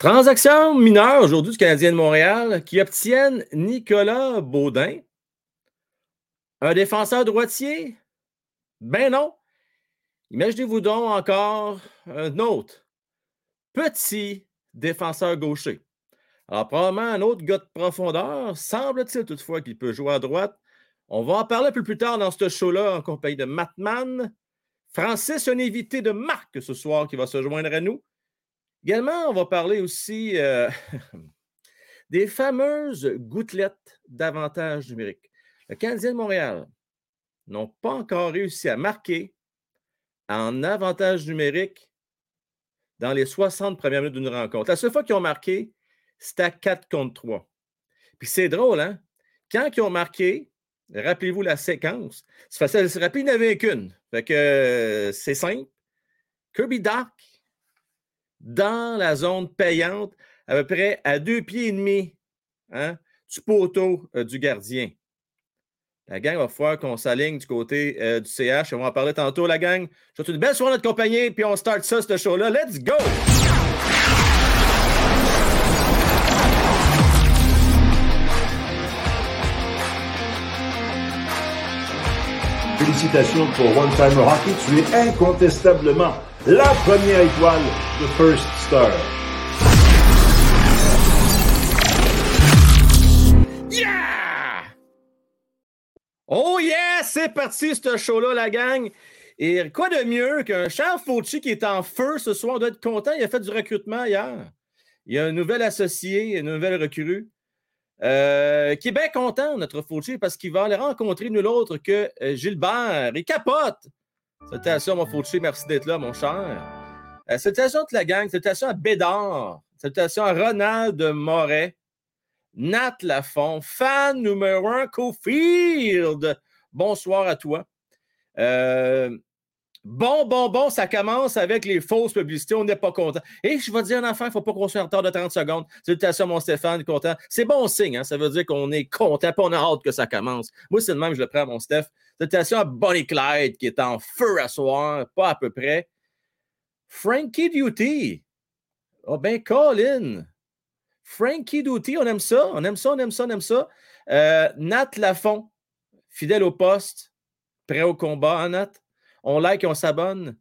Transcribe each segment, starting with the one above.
Transaction mineure aujourd'hui du Canadien de Montréal qui obtiennent Nicolas Baudin, un défenseur droitier? Ben non. Imaginez-vous donc encore un autre petit défenseur gaucher. Alors, probablement un autre gars de profondeur. Semble-t-il toutefois qu'il peut jouer à droite. On va en parler un peu plus tard dans ce show-là en compagnie de Matman. Francis, un invité de marque ce soir qui va se joindre à nous. Également, on va parler aussi euh, des fameuses gouttelettes d'avantage numérique. Le Canadien de Montréal n'ont pas encore réussi à marquer en avantage numérique dans les 60 premières minutes d'une rencontre. La seule fois qu'ils ont marqué, c'était à 4 contre 3. Puis c'est drôle, hein? Quand ils ont marqué, rappelez-vous la séquence, c'est facile de se rappeler, il n'y avait qu'une. Fait que euh, c'est simple. Kirby Dark dans la zone payante, à peu près à deux pieds et demi hein, du poteau euh, du gardien. La gang va falloir qu'on s'aligne du côté euh, du CH. On va en parler tantôt, la gang. Je vous souhaite une belle soirée notre compagnie, puis on start ça, ce show-là. Let's go! Félicitations pour One Time Hockey. Tu es incontestablement la première étoile de First Star. Yeah! Oh yeah! C'est parti, ce show-là, la gang. Et quoi de mieux qu'un Charles Fauci qui est en feu ce soir? On doit être content. Il a fait du recrutement hier. Il y a un nouvel associé, une nouvelle recrue. Qui est bien content, notre Fauci, parce qu'il va aller rencontrer nul autre que euh, Gilbert. Il capote. Salutations, mon Fauci. Merci d'être là, mon cher. Euh, salutations à toute la gang. Salutations à Bédard. Salutations à Ronald Moret. Nat Lafont, fan numéro un, Cofield. Bonsoir à toi. Euh, bon, bon, bon, ça commence avec les fausses publicités. On n'est pas content. Et je vais dire un affaire, il ne faut pas qu'on soit en retard de 30 secondes. Salutations, mon Stéphane, content. C'est bon signe, hein? ça veut dire qu'on est content, pas on a hâte que ça commence. Moi, c'est le même, je le prends, mon Steph. Salutations à Bonnie Clyde qui est en feu à soir, pas à peu près. Frankie Duty. Oh ben, Colin. Frankie Duty, on aime ça, on aime ça, on aime ça, on aime ça. Euh, Nat Lafont, fidèle au poste, prêt au combat, hein, Nat? On like, on s'abonne.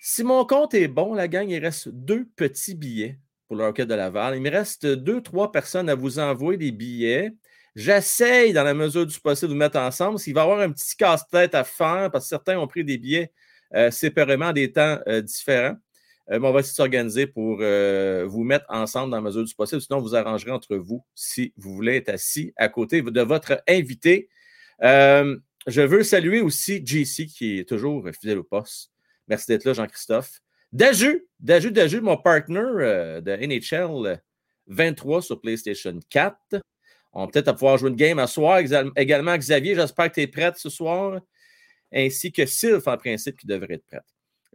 Si mon compte est bon, la gang, il reste deux petits billets pour le Rocket de Laval. Il me reste deux, trois personnes à vous envoyer des billets. J'essaye, dans la mesure du possible, de vous mettre ensemble. S'il va y avoir un petit casse-tête à faire, parce que certains ont pris des billets euh, séparément à des temps euh, différents. Euh, on va essayer de s'organiser pour vous mettre ensemble dans la mesure du possible. Sinon, vous arrangerez entre vous si vous voulez être assis à côté de votre invité. Je veux saluer aussi JC qui est toujours fidèle au poste. Merci d'être là, Jean-Christophe. Daju, Daju, Daju, mon partner de NHL 23 sur PlayStation 4. On va peut-être pouvoir jouer une game à soir. Également, Xavier, j'espère que tu es prête ce soir. Ainsi que Sylph, en principe, qui devrait être prête.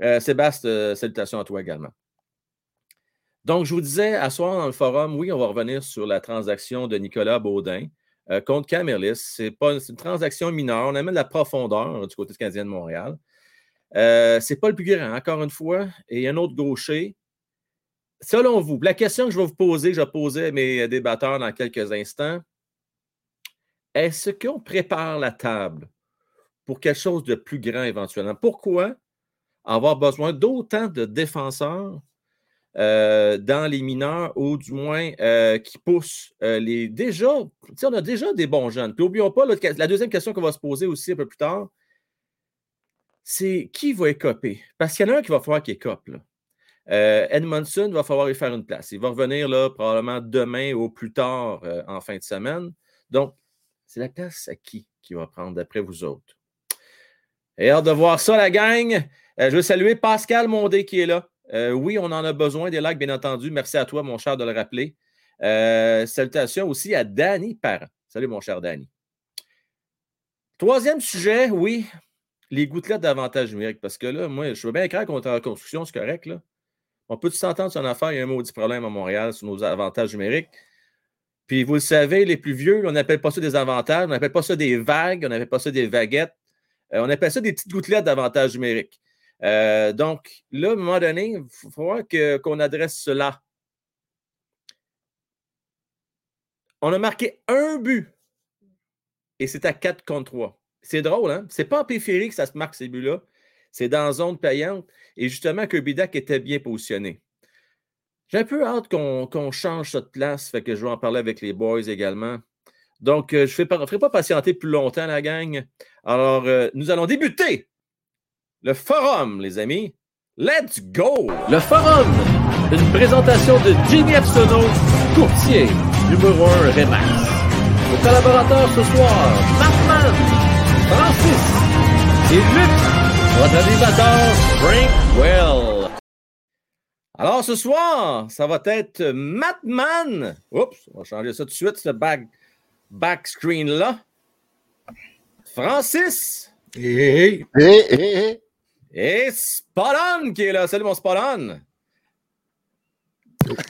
Euh, Sébastien, euh, salutations à toi également. Donc, je vous disais, à soir dans le forum, oui, on va revenir sur la transaction de Nicolas Baudin euh, contre Camerlis. Ce n'est pas une transaction mineure. On amène de la profondeur du côté du Canadien de Montréal. Ce n'est pas le plus grand, encore une fois. Et il y a un autre gaucher. Selon vous, la question que je vais vous poser, que je vais poser à mes débatteurs dans quelques instants, est-ce qu'on prépare la table pour quelque chose de plus grand éventuellement? Pourquoi? avoir besoin d'autant de défenseurs euh, dans les mineurs ou du moins euh, qui poussent euh, les. Déjà, on a déjà des bons jeunes. Puis n'oublions pas, la deuxième question qu'on va se poser aussi un peu plus tard, c'est qui va écoper? Parce qu'il y en a un qui va falloir qu'il écope. Edmondson va falloir y faire une place. Il va revenir là, probablement demain ou plus tard en fin de semaine. Donc, c'est la place à qui qui va prendre d'après vous autres? Et hâte de voir ça, la gang. Euh, je veux saluer Pascal Mondé qui est là. Euh, oui, on en a besoin des likes, bien entendu. Merci à toi, mon cher, de le rappeler. Euh, salutations aussi à Danny Parent. Salut, mon cher Danny. Troisième sujet, oui, les gouttelettes d'avantage numérique. Parce que là, moi, je veux bien écrire contre la construction, c'est correct. On peut s'entendre sur une affaire, il y a un maudit problème à Montréal sur nos avantages numériques. Puis vous le savez, les plus vieux, on n'appelle pas ça des avantages, on n'appelle pas ça des vagues, on n'appelle pas ça des vaguettes. Euh, on appelle ça des petites gouttelettes d'avantages numériques. Euh, donc, là, à un moment donné, il faut voir qu'on adresse cela. On a marqué un but et c'est à 4 contre 3. C'est drôle, hein? C'est pas en périphérie que ça se marque ces buts-là. C'est dans zone payante. Et justement, Kirby Dak était bien positionné. J'ai un peu hâte qu'on change cette place, fait que je vais en parler avec les boys également. Donc, euh, je ne ferai pas patienter plus longtemps, la gang. Alors, euh, nous allons débuter le forum, les amis. Let's go! Le forum, une présentation de Jimmy Epsono, courtier, numéro 1 Remax. Nos collaborateurs ce soir, Batman, Francis et Luc, votre animateur, Frank Well. Alors, ce soir, ça va être Matman. Oups, on va changer ça tout de suite, ce back, back screen-là. Francis. Hey, hey, hey, Et Spallon qui est là. Salut, mon Spallon.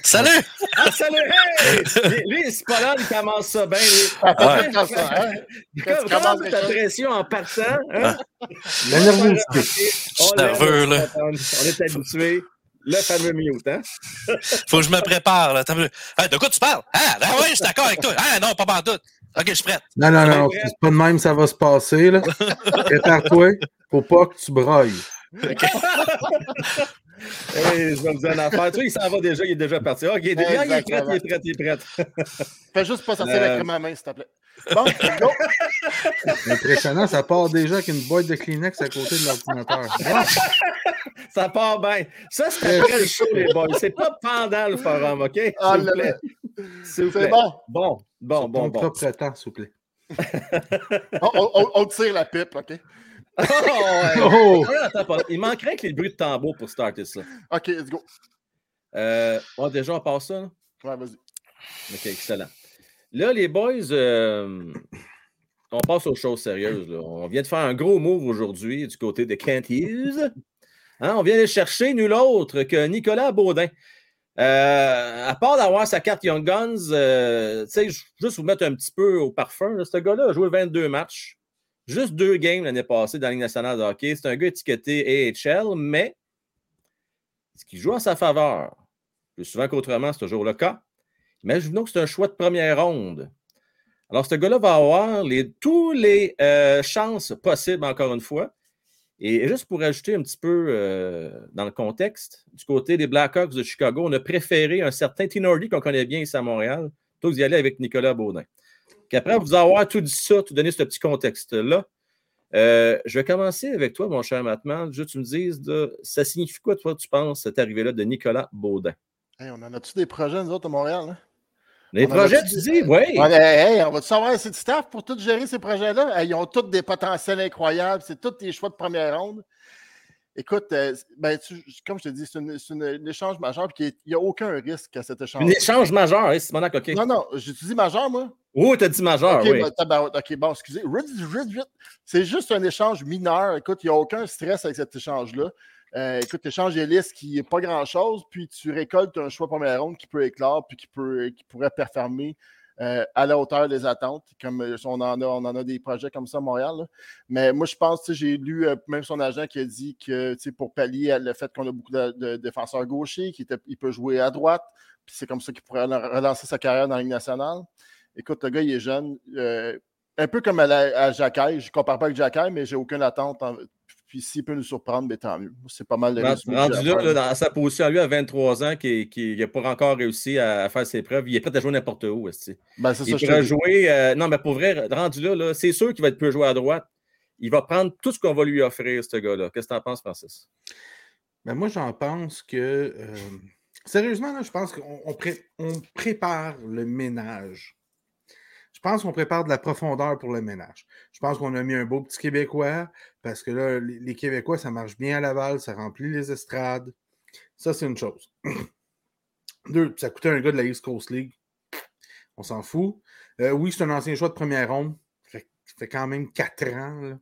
Salut! Ah, salut! Hey! Lui, Spallon, il commence ça bien. Ouais. Comme ça, hein? Comment commences ta quelque chose? pression en partant? Hein? La nervosité. On suis nerveux, là. On est habitué. Le fameux mute, hein? Faut que je me prépare. Là. T'as vu? Hey, de quoi tu parles? Ah, ben oui, je suis d'accord avec toi. Ah, non, pas tout. OK, je suis prête. Non, non, non, Ouais. c'est pas de même, ça va se passer. là. Prépare-toi. Faut pas que tu brailles. Hey, je vais vous dire une affaire. Tu vois, il s'en va déjà, il est déjà parti. OK, il est, déjà- il est prêt, il est prêt, il est prêt. Fais juste pas sortir Euh, avec ma main, s'il te plaît. Bon, go! Impressionnant, ça part déjà avec une boîte de Kleenex à côté de l'ordinateur. Ça part bien. Ça, c'est après le show, les boys. C'est pas pendant le forum, OK? S'il Ah, vous plaît. S'il vous C'est plaît. bon. Bon, bon, bon, ton bon. propre temps, s'il vous plaît. On, on- on- on tire la pipe, OK? Oh, ouais. Oh! Il manquerait que les bruits de tambour pour starter ça. OK, let's go. Euh, oh, déjà, on passe ça? là? Ouais, vas-y. OK, excellent. Là, les boys, euh, on passe aux choses sérieuses. là. On vient de faire un gros move aujourd'hui du côté de Kent Hughes. Hein, on vient aller chercher nul autre que Nicolas Baudin. Euh, à part d'avoir sa carte Young Guns, euh, tu sais, ju- juste vous mettre un petit peu au parfum, là, ce gars-là a joué 22 matchs, juste deux games l'année passée dans la Ligue nationale de hockey. C'est un gars étiqueté AHL, mais ce qui joue en sa faveur, plus souvent qu'autrement, c'est toujours le cas. Imaginons que c'est un choix de première ronde. Alors, ce gars-là va avoir les, tous les euh, chances possibles, encore une fois. Et juste pour ajouter un petit peu euh, dans le contexte, du côté des Blackhawks de Chicago, on a préféré un certain Tinordi qu'on connaît bien ici à Montréal, plutôt que d'y aller avec Nicolas Baudin. Qu'après vous avoir tout dit ça, tout donné ce petit contexte-là, euh, je vais commencer avec toi, mon cher Matman. Juste que tu me dises, ça signifie quoi, toi, tu penses, cette arrivée-là de Nicolas Baudin? Hey, on en a-tu des projets, nous autres, à Montréal? Hein? Les On projets, tu des- dis, oui. On, hey, hey, on va-tu savoir assez de staff pour tout gérer ces projets-là? Ils ont tous des potentiels incroyables. C'est tous tes choix de première ronde. Écoute, euh, ben, tu- comme je te dis, c'est un échange majeur. Puis il n'y a aucun risque à cet échange. Un échange majeur, hein, Simonac, OK. Non, non, j'utilise majeur, moi. Oh, t'as dit majeur, OK, oui. ben, OK, bon, excusez. C'est juste un échange mineur. Écoute, il n'y a aucun stress avec cet échange-là. Euh, écoute, l'échange est liste qui n'est pas grand-chose, puis tu récoltes un choix première ronde qui peut éclore, puis qui, peut, qui pourrait performer euh, à la hauteur des attentes, comme euh, on en a, on en a des projets comme ça à Montréal. Mais moi, je pense, j'ai lu euh, même son agent qui a dit que pour pallier le fait qu'on a beaucoup de, défenseurs gauchers, qu'il peut jouer à droite, puis c'est comme ça qu'il pourrait relancer sa carrière dans la Ligue nationale. Écoute, le gars, il est jeune. un peu comme à, la-. Je ne compare pas avec Jacquet, mais j'ai aucune attente. en- Puis s'il peut nous surprendre, ben, tant mieux. C'est pas mal de Rendu à là, dans sa position, lui, à 23 ans, qui n'a pas encore réussi à, à faire ses preuves, il est prêt à jouer n'importe où. esti. Ben, c'est ça, Il dis. jouer. euh, non, mais pour vrai, rendu là, là, c'est sûr qu'il va être peu jouer à droite. Il va prendre tout ce qu'on va lui offrir, ce gars-là. Qu'est-ce que tu en penses, Francis? Ben, moi, j'en pense que. euh, sérieusement, là, je pense qu'on on pré- on prépare le ménage. Je pense qu'on prépare de la profondeur pour le ménage. Je pense qu'on a mis un beau petit Québécois parce que là, les, Québécois, ça marche bien à Laval, ça remplit les estrades. Ça, c'est une chose. Deux, ça coûtait un gars de la East Coast League. On s'en fout. Euh, oui, c'est un ancien choix de première ronde. Ça fait quand même quatre ans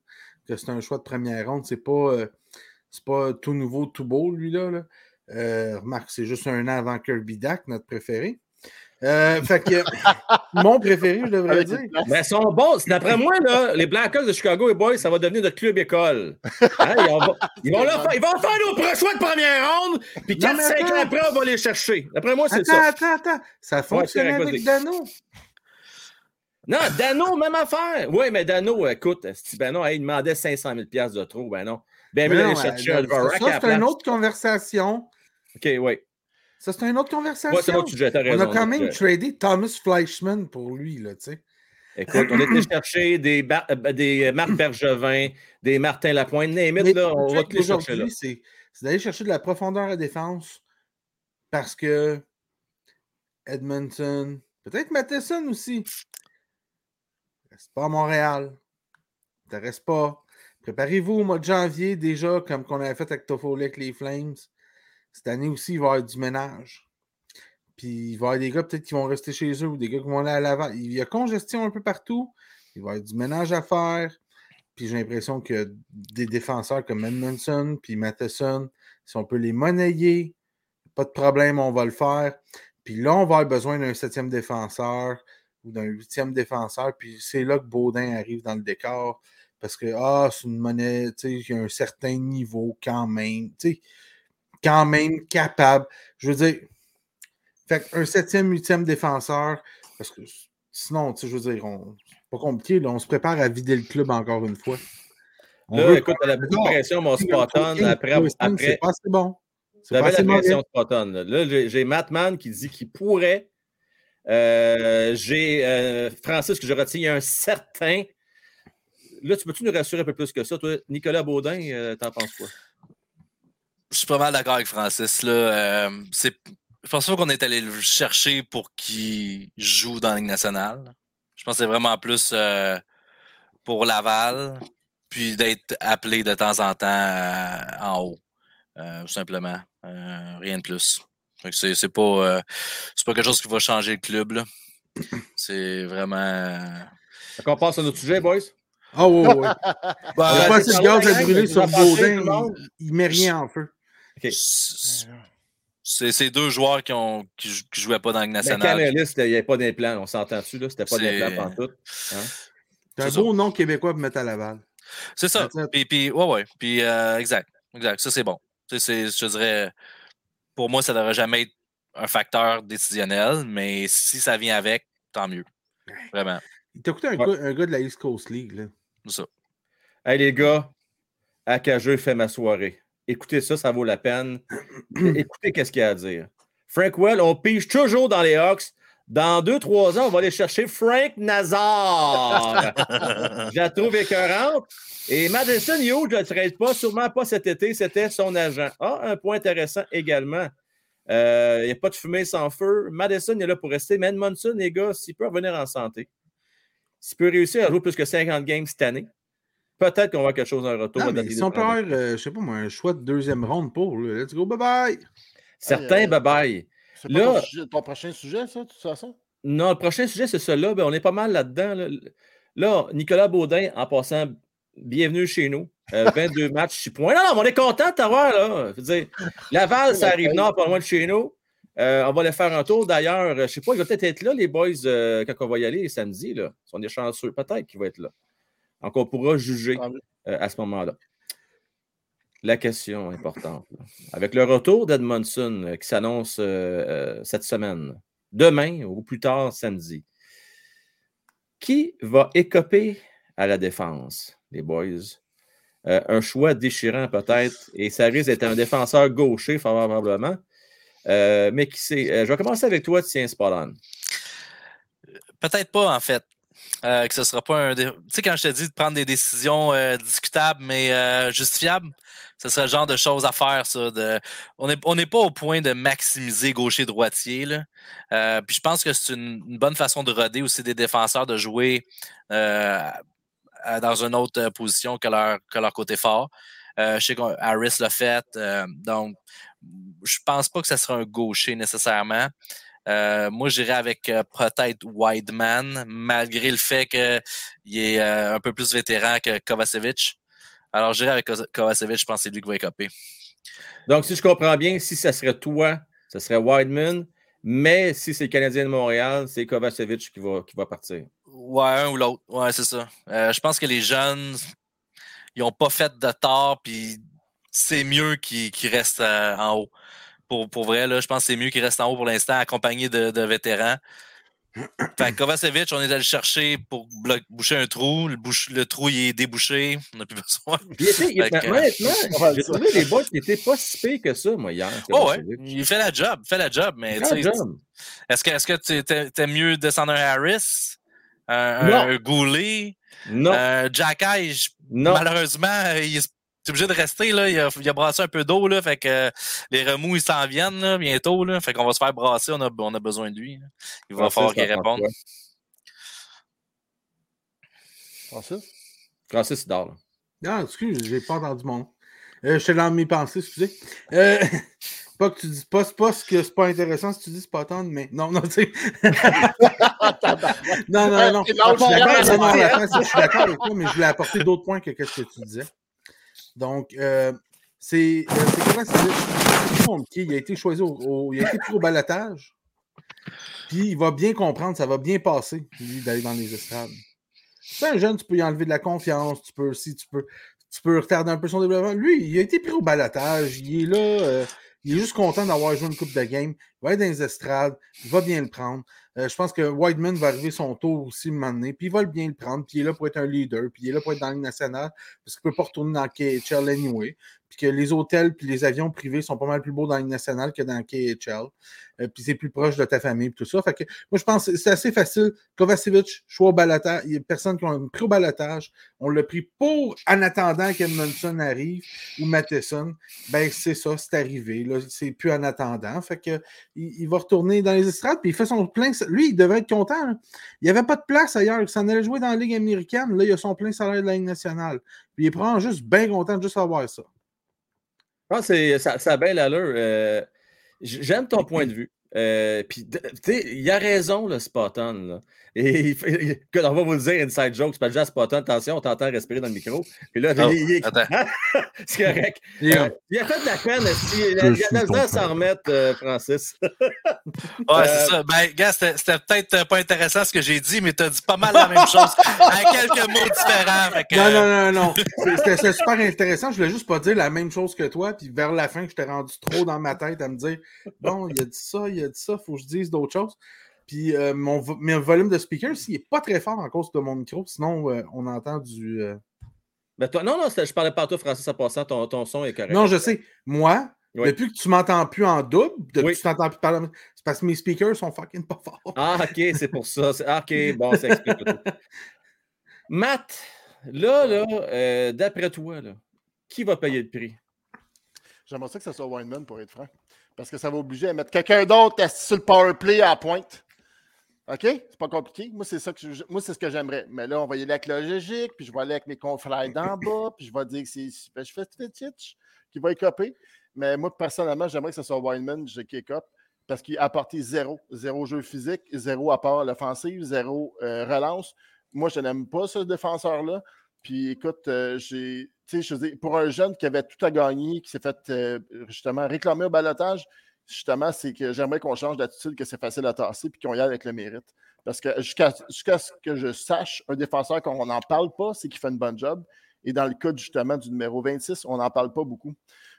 que c'est un choix de première ronde. C'est pas, euh, pas tout nouveau, tout beau, lui-là. là. Euh, remarque, c'est juste un an avant Kirby Dak, notre préféré. Euh, fait que mon préféré, je devrais dire. Mais sont bons. D'après moi, là, les Blackhawks de Chicago et Boys, ça va devenir notre club école. Hein, ils, vont, ils vont leur faire, ils vont faire nos pro- choix de première ronde, puis Non, 4-5 mais ans après, on va les chercher. D'après moi, c'est ça. attends, attends. Ça fonctionnait correct, avec. Dano. Non, Dano, même affaire. Oui, mais Dano, écoute, si ben non, il demandait 500 000 de trop, ben non. Ben Mais d'aller non, chercher euh, un ça, c'est une autre conversation. OK, oui. Ça, c'est une autre conversation. Ouais, autre sujet, On a quand même euh, tradé Thomas Fleischman pour lui, là, tu sais. Écoute, on était chercher des, Bar- euh, des Marc Bergevin, des Martin Lapointe, name it, Mais là, on va les chercher là. c'est d'aller chercher de la profondeur à défense parce que Edmonton, peut-être Matheson aussi, reste pas à Montréal. Ne reste pas. Préparez-vous au mois de janvier déjà, comme qu'on avait fait avec Toffoli avec les Flames. Cette année aussi, il va y avoir du ménage. Puis il va y avoir des gars peut-être qui vont rester chez eux ou des gars qui vont aller à l'avant. Il y a congestion un peu partout. Il va y avoir du ménage à faire. Puis j'ai l'impression que des défenseurs comme Edmondson puis Matheson, si on peut les monnayer, pas de problème, on va le faire. Puis là, on va avoir besoin d'un septième défenseur ou d'un huitième défenseur. Puis c'est là que Baudin arrive dans le décor. Parce que, ah, c'est une monnaie, tu sais, il y a un certain niveau quand même. Tu sais, quand même capable. Je veux dire, fait un septième, huitième défenseur, parce que sinon, tu sais, je veux dire, on, c'est pas compliqué, là, on se prépare à vider le club encore une fois. On Là, veut écoute, elle a beaucoup de Non, pression, mon Spotton. Après, C'est après, pas assez bon. C'est pas assez la pression Spotton. Là, Là, j'ai j'ai Mattman qui dit qu'il pourrait. Euh, j'ai euh, Francis que je retiens un certain. Là, tu peux-tu nous rassurer un peu plus que ça? Toi, Nicolas Baudin, euh, t'en penses quoi? Je suis pas mal d'accord avec Francis. Là. Euh, c'est, je pense pas qu'on est allé le chercher pour qu'il joue dans la Ligue nationale. Je pense que c'est vraiment plus euh, pour Laval, puis d'être appelé de temps en temps euh, en haut, euh, tout simplement. Euh, rien de plus. C'est, c'est pas, euh, c'est pas quelque chose qui va changer le club. Là. C'est vraiment. euh, Fait qu'on passe à notre sujet, boys? Ah oui, oui. Bah, pas gaz vous sur Baudin. Il, il met rien en feu. OK. c'est, deux joueurs qui, ont, qui, jou- qui jouaient pas dans nationale. Canelis, il n'y avait pas d'implant. On s'entend dessus, là? C'était pas d'implant. C'est un C'est ça. beau nom québécois pour mettre à Laval. C'est ça. Puis, puis ouais, ouais. Puis, euh, exact. Exact. Ça, c'est bon. Je dirais, pour moi, ça ne devrait jamais être un facteur décisionnel, mais si ça vient avec, tant mieux. Vraiment. Il t'a coûté un, Ouais. gars, un gars de la East Coast League. Là. C'est ça. Hey, les gars, Acajeux fait ma soirée. Écoutez ça, ça vaut la peine. Écoutez qu'est-ce qu'il y a à dire. Frank Well, on pige toujours dans les Hawks. Dans deux, trois ans, on va aller chercher Frank Nazar. Je la trouve écœurante. Et Madison Hughes, je ne le trade pas, sûrement pas cet été, c'était son agent. Ah, un point intéressant également. Euh, Il n'y a pas de fumée sans feu. Madison est là pour rester. Mais Edmondson, les gars, s'il peut revenir en santé, s'il peut réussir à jouer plus que 50 games cette année, peut-être qu'on va avoir quelque chose en retour. Non, à mais si on peut avoir, euh, je sais pas moi, un choix de deuxième ronde pour, là, let's go, bye bye. Certains, aïe. bye-bye. C'est pas Là- ton, sujet- ton prochain sujet, ça, de toute façon? Non, le prochain sujet, c'est celui-là. Ben, on est pas mal là-dedans. Là. Là, Nicolas Baudin, en passant, bienvenue chez nous. Euh, 22 matchs, 6 points. Non, non, mais on est content de t'avoir, là. Je veux dire, Laval, ça arrive nord, pas loin de chez nous. Euh, on va aller faire un tour. D'ailleurs, je sais pas, il va peut-être être là, les boys, euh, quand on va y aller samedi. Là. Si on est chanceux, peut-être qu'il va être là. Donc, on pourra juger euh, à ce moment-là. La question importante. là. Avec le retour d'Edmondson euh, qui s'annonce euh, cette semaine, demain ou plus tard samedi, qui va écoper à la défense, les boys? Euh, un choix déchirant peut-être, et ça risque d'être un défenseur gaucher favorablement. Euh, mais qui sait? Euh, je vais commencer avec toi, tiens, Spallon. Peut-être pas, en fait. Euh, que ce sera pas un. Tu sais, quand je te dis de prendre des décisions euh, discutables, mais euh, justifiables, ce serait le genre de choses à faire, ça. On n'est on pas au point de maximiser gaucher-droitier. puis je pense que c'est une, bonne façon de roder aussi des défenseurs de jouer dans une autre position que leur, que leur côté fort. Je sais qu'Harris l'a fait. donc, je pense pas que ce sera un gaucher nécessairement. Euh, moi, j'irais avec euh, peut-être Wideman, malgré le fait qu'il est euh, un peu plus vétéran que Kovacevic. Alors, j'irais avec Ko- Kovacevic, je pense que c'est lui qui va écoper. Donc, si je comprends bien, si ça serait toi, ce serait Wideman, mais si c'est le Canadien de Montréal, c'est Kovacevic qui va, qui va partir. Ouais, un ou l'autre. Ouais, c'est ça. Je pense que les jeunes, ils n'ont pas fait de tort, puis c'est mieux qu'ils restent en haut. Pour, pour vrai, là, je pense que c'est mieux qu'ils restent en haut pour l'instant, accompagnés de, de vétérans. Fait que Kovacevic, on est allé le chercher pour boucher un trou. Le, bouche- le trou, il est débouché. On n'a plus besoin. Il était, il- honnêtement, j'ai trouvé les boys qui n'étaient pas si pires que ça, moi, hier. Oh ouais, il fait la job, il fait la job, mais est-ce que est-ce que tu t'aimes mieux descendre un Harris, un, un Goulet, Non, Jack non. malheureusement, il est t'es obligé de rester là, il a, il a brassé un peu d'eau là, fait que euh, les remous ils s'en viennent là, bientôt là, fait qu'on va se faire brasser, on a, on a besoin de lui. là. Il va falloir qu'il réponde. Francis? Francis, il dort. là. Non, excuse, j'ai pas entendu mon nom. Euh, J'étais dans mes pensées, excusez. Euh, pas que tu dis pas, c'est pas ce que c'est pas intéressant si tu dis c'est pas tendre, mais non, non, tu sais. non, non, non. Je je suis d'accord avec toi, mais je voulais apporter d'autres points que ce que tu disais. Donc, euh, c'est euh, c'est comment? C'est. Il a été choisi au, il a été pris au balotage. Puis il va bien comprendre, ça va bien passer, lui, d'aller dans les estrades. C'est un jeune, tu peux y enlever de la confiance, tu peux aussi, tu peux, tu peux retarder un peu son développement. Lui, il a été pris au balotage, il est là, euh, il est juste content d'avoir joué une coupe de game. Il va être dans les estrades, il va bien le prendre. Euh, je pense que Whiteman va arriver son tour aussi un moment donné, puis il va bien le prendre, puis il est là pour être un leader, puis il est là pour être dans la nationale, parce qu'il ne peut pas retourner dans KHL anyway, puis que les hôtels puis les avions privés sont pas mal plus beaux dans la Ligue nationale que dans KHL, euh, puis c'est plus proche de ta famille, tout ça. Fait que moi, je pense que c'est assez facile. Kovacevic, choix au balotage, il y a personne qui ont pris au balotage, on l'a pris pour, en attendant qu'Edmondson arrive, ou Matheson, ben c'est ça, c'est arrivé, là, c'est plus en attendant, fait que il, va retourner dans les estrades, puis il fait son plein. Lui, il devrait être content. hein. Il n'y avait pas de place ailleurs. Il s'en allait jouer dans la Ligue américaine. Là, il a son plein salaire de la Ligue nationale. Puis il est juste bien content de juste avoir ça. Pense que c'est- ça, ça a bien l'allure. Euh, J'aime ton point de vue. Euh, puis, tu sais, il a raison, le Spotton. Là. Et il fait- il- que- on va vous le dire, inside joke, c'est pas déjà Spotton. Attention, on t'entend respirer dans le micro. Puis là, Oh, il, c'est correct. Et, Euh, il a fait de la peine. Il a, Je a de s'en remettre, euh, Francis? Ouais, c'est ça. Ben, gars, c'était peut-être pas intéressant ce que j'ai dit, mais t'as dit pas mal la même chose à quelques mots différents. Non, non, non, non. C'est- C'était super intéressant. Je voulais juste pas dire la même chose que toi. Puis vers la fin, j'étais rendu trop dans ma tête à me dire bon, il a dit ça, il a dit ça, faut que je dise d'autres choses. Puis euh, mon, vo- mon volume de speaker, s'il n'est pas très fort en cause de mon micro, sinon euh, on entend du. euh, Ben, toi, non, non, je parlais pas à toi, Francis, en passant. Ton, ton son est correct. Non, je sais. Moi, Oui. depuis que tu m'entends plus en double, depuis Oui. que tu t'entends plus parler, c'est parce que mes speakers sont fucking pas forts. Ah, ok, c'est pour ça. Ah, ok, bon, ça explique tout. Matt, là, là, euh, d'après toi, là, qui va payer le prix? J'aimerais ça que ce soit Weinman pour être franc. Parce que ça va obliger à mettre quelqu'un d'autre sur le power play à la pointe. OK? C'est pas compliqué. Moi, c'est ça que je- moi, c'est ce que j'aimerais. Mais là, on va y aller avec la logique, puis je vais aller avec mes confrères d'en bas, puis je vais dire que c'est ben, je fais Fetich qui va écoper. Mais moi, personnellement, j'aimerais que ce soit Weinman qui écope parce qu'il a apporté zéro. Zéro jeu physique, zéro apport à l'offensive, zéro euh, relance. Moi, je n'aime pas ce défenseur-là. Puis écoute, euh, j'ai. Pour un jeune qui avait tout à gagner, qui s'est fait euh, justement réclamer au balotage, justement, c'est que j'aimerais qu'on change d'attitude, que c'est facile à tasser, puis qu'on y aille avec le mérite. Parce que jusqu'à ce que je sache, un défenseur qu'on n'en parle pas, c'est qu'il fait une bonne job. Et dans le cas justement du numéro 26, on n'en parle pas beaucoup.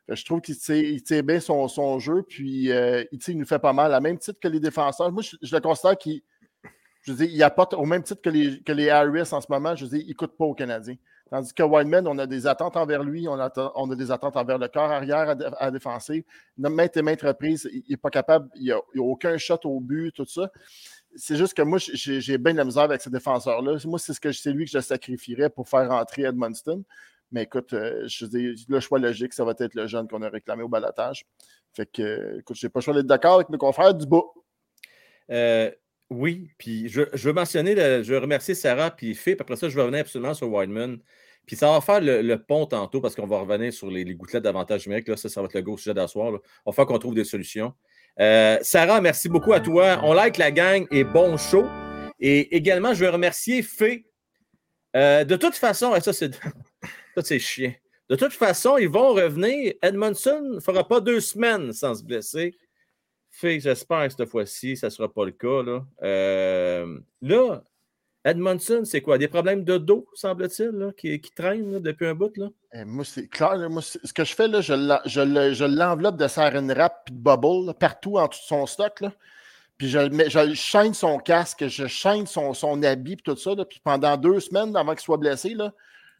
Je trouve qu'il tire, bien son, jeu, puis euh, il nous fait pas mal, à même titre que les défenseurs. Moi, je, je le considère qu'il je veux dire, il apporte au même titre que les, que les Harris en ce moment, je veux dire, il ne coûte pas aux Canadiens. Tandis que Wildman, on a des attentes envers lui, on a, on a des attentes envers le corps arrière à, à défensive. Maintes et maintes reprises, il n'est pas capable, il n'y a, a aucun shot au but, tout ça. C'est juste que moi, j'ai bien de la misère avec ce défenseur-là. Moi, c'est ce lui que je sacrifierais pour faire rentrer Edmundston. Mais écoute, euh, je veux dire, le choix logique, ça va être le jeune qu'on a réclamé au balotage. Fait que, euh, écoute, j'ai pas le choix d'être d'accord avec mes confrères du bas. Euh, oui, puis je, je veux mentionner, je veux remercier Sarah puis après ça, je vais revenir absolument sur Wildman. Puis ça va faire le, pont tantôt parce qu'on va revenir sur les, gouttelettes d'avantage numérique. Là, ça, ça va être le gros sujet d'asseoir. On va faire qu'on trouve des solutions. Euh, Sarah, merci beaucoup à toi. On like la gang et bon show. Et également, je veux remercier Fé. Euh, de toute façon, ça c'est ça, c'est chiant. De toute façon, ils vont revenir. Edmondson ne fera pas deux semaines sans se blesser. Fait j'espère que cette fois-ci, ça ne sera pas le cas. Là, Euh, là Edmondson, c'est quoi? Des problèmes de dos, semble-t-il, qui, qui traînent depuis un bout? Là? Eh, moi, c'est clair. moi, ce que je fais, là, je l'en- je le- je l'enveloppe de saran wrap et de bubble partout en de son stock. Là. Puis je, je chaîne son casque, je chaîne son, son habit, puis tout ça. puis pendant deux semaines, avant qu'il soit blessé, là,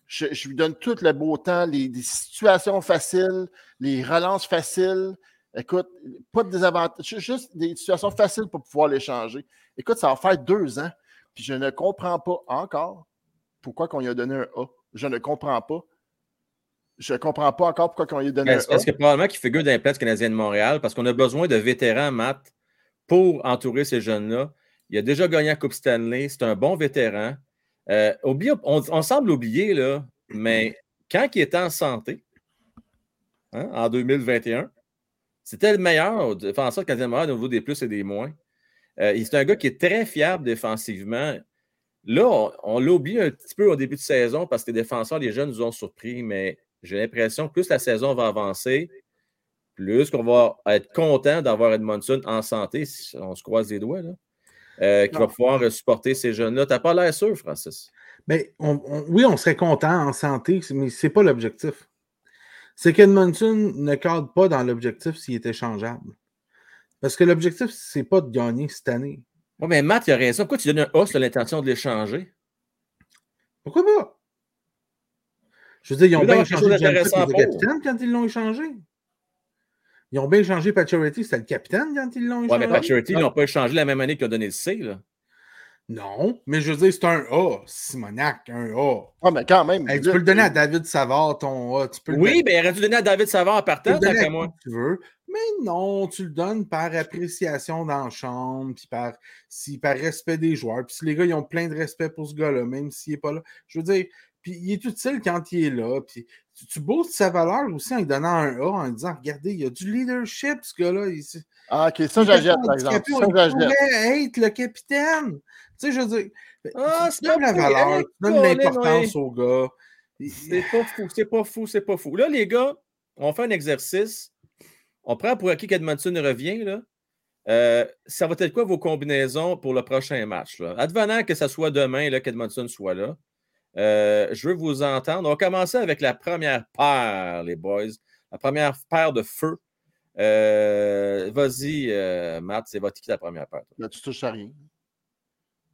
je, je lui donne tout le beau temps, les, des situations faciles, les relances faciles. Écoute, pas de désavantages, ju- juste des situations faciles pour pouvoir les changer. Écoute, ça va faire deux ans, puis je ne comprends pas encore pourquoi qu'on lui a donné un A. Je ne comprends pas. Je ne comprends pas encore pourquoi qu'on lui a donné Ben, un A. parce que probablement qu'il figure dans les places canadiennes de Montréal, parce qu'on a besoin de vétérans, Matt, pour entourer ces jeunes-là. Il a déjà gagné la Coupe Stanley. C'est un bon vétéran. Euh, oublie- on, on semble oublier, là, mais quand il était en santé, hein, en 2021, c'était le meilleur défenseur canadien Montréal au niveau des plus et des moins. Euh, c'est un gars qui est très fiable défensivement. Là, on, on l'a oublié un petit peu au début de saison parce que les défenseurs, les jeunes nous ont surpris, mais j'ai l'impression que plus la saison va avancer, plus qu'on va être content d'avoir Edmondson en santé, si on se croise les doigts, là, euh, qui va pouvoir supporter ces jeunes-là. Tu n'as pas l'air sûr, Francis? On- on- oui, on serait content en santé, mais ce n'est pas l'objectif. C'est qu'Edmondson ne cadre pas dans l'objectif s'il est échangeable. Parce que l'objectif, c'est pas de gagner cette année. Oui, mais Matt, il a raison. Pourquoi tu donnes un A sur l'intention de l'échanger? Pourquoi pas? Je veux dire, ils ont bien échangé le capitaine quand ils l'ont échangé. Ils ont bien échangé Pacioretty, c'était le capitaine quand ils l'ont Oui, échangé. mais Pacioretty, ils n'ont pas échangé la même année qu'ils ont donné le C. Là. Non, mais je veux dire, c'est un A, Simonac, un A. Ah, mais quand même. Hey, tu peux le donner à David Savard, ton A. Tu peux le Oui, donner- mais il aurait dû donner à David Savard en partant, le tant qu'à moi. tu veux. Mais non, tu le donnes par appréciation dans la chambre, puis par, si, par respect des joueurs. Puis si les gars, ils ont plein de respect pour ce gars-là, même s'il n'est pas là. Je veux dire, puis il est utile quand il est là. Puis tu, tu boostes sa valeur aussi en lui donnant un A, en lui disant, regardez, il y a du leadership, ce gars-là. Il, Ah, ok, ça, j'achète, par exemple. Ça, il j'achète. pourrait être le capitaine. Tu sais, je veux dire, Ah, tu c'est donnes la valeur, Eric tu donnes l'importance au gars. C'est pas fou, c'est pas fou, c'est pas fou. Là, les gars, on fait un exercice. On prend pour acquis qu'Edmondson revient. Là. Euh, ça va être quoi vos combinaisons pour le prochain match? Là? Advenant que ce soit demain là, qu'Edmondson soit là. Euh, je veux vous entendre. On va commencer avec la première paire, les boys. La première paire de feu. Euh, Vas-y, euh, Matt, c'est votre qui la première paire? Là, tu touches à rien. Hein?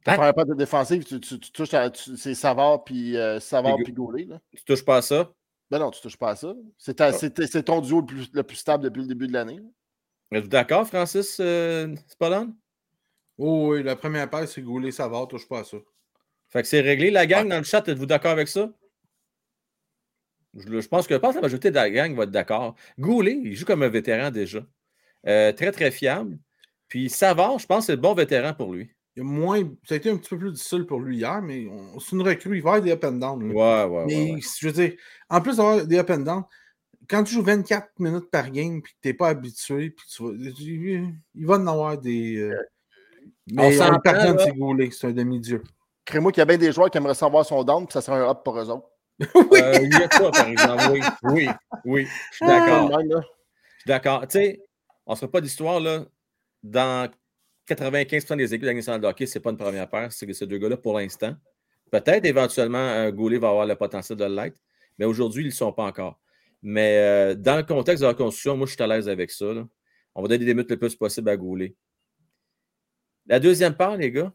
Ta première patte défensive, tu, tu, tu touches à. tu- C'est Savard puis euh, Savard Puis puis Goulet. Là. Tu touches pas à ça? Ben non, tu touches pas à ça. C'est Ah. ton duo le plus, le plus stable depuis le début de l'année. Êtes-vous d'accord, Francis euh, Spallone? Oh oui, la première paire, c'est Goulet Savard, touche pas à ça. Fait que c'est réglé. La gang dans le chat, êtes-vous d'accord avec ça? Je, je pense que, je pense que la majorité de la gang va être d'accord. Goulet, il joue comme un vétéran déjà. Euh, très, très fiable. Puis Savard, je pense que c'est le bon vétéran pour lui. Il y a moins, ça a été un petit peu plus difficile pour lui hier, mais on- c'est une recrue. Il va y avoir des up and down. là. Ouais, ouais, mais ouais, je veux dire, en plus d'avoir des up and down, quand tu joues 24 minutes par game et que tu n'es pas habitué, puis tu vas, il va en avoir des. euh, mais on, s'entend, là. c'est Goulet, c'est un demi-dieu. Crée-moi qu'il y a bien des joueurs qui aimeraient savoir son down, puis ça serait un up pour eux autres. oui! Euh, il y a ça, par exemple. Oui, oui, oui. Je suis d'accord. Même, là. Je suis d'accord. Tu sais, on ne se fait pas d'histoire, là. Dans 95% des équipes de nationale de hockey, ce n'est pas une première paire, c'est que ces deux gars-là pour l'instant. Peut-être éventuellement, un Goulet va avoir le potentiel de l'être, mais aujourd'hui, ils ne le sont pas encore. Mais euh, dans le contexte de la construction, moi, je suis à l'aise avec ça. là. On va donner des minutes le plus possible à Goulet. La deuxième part, les gars,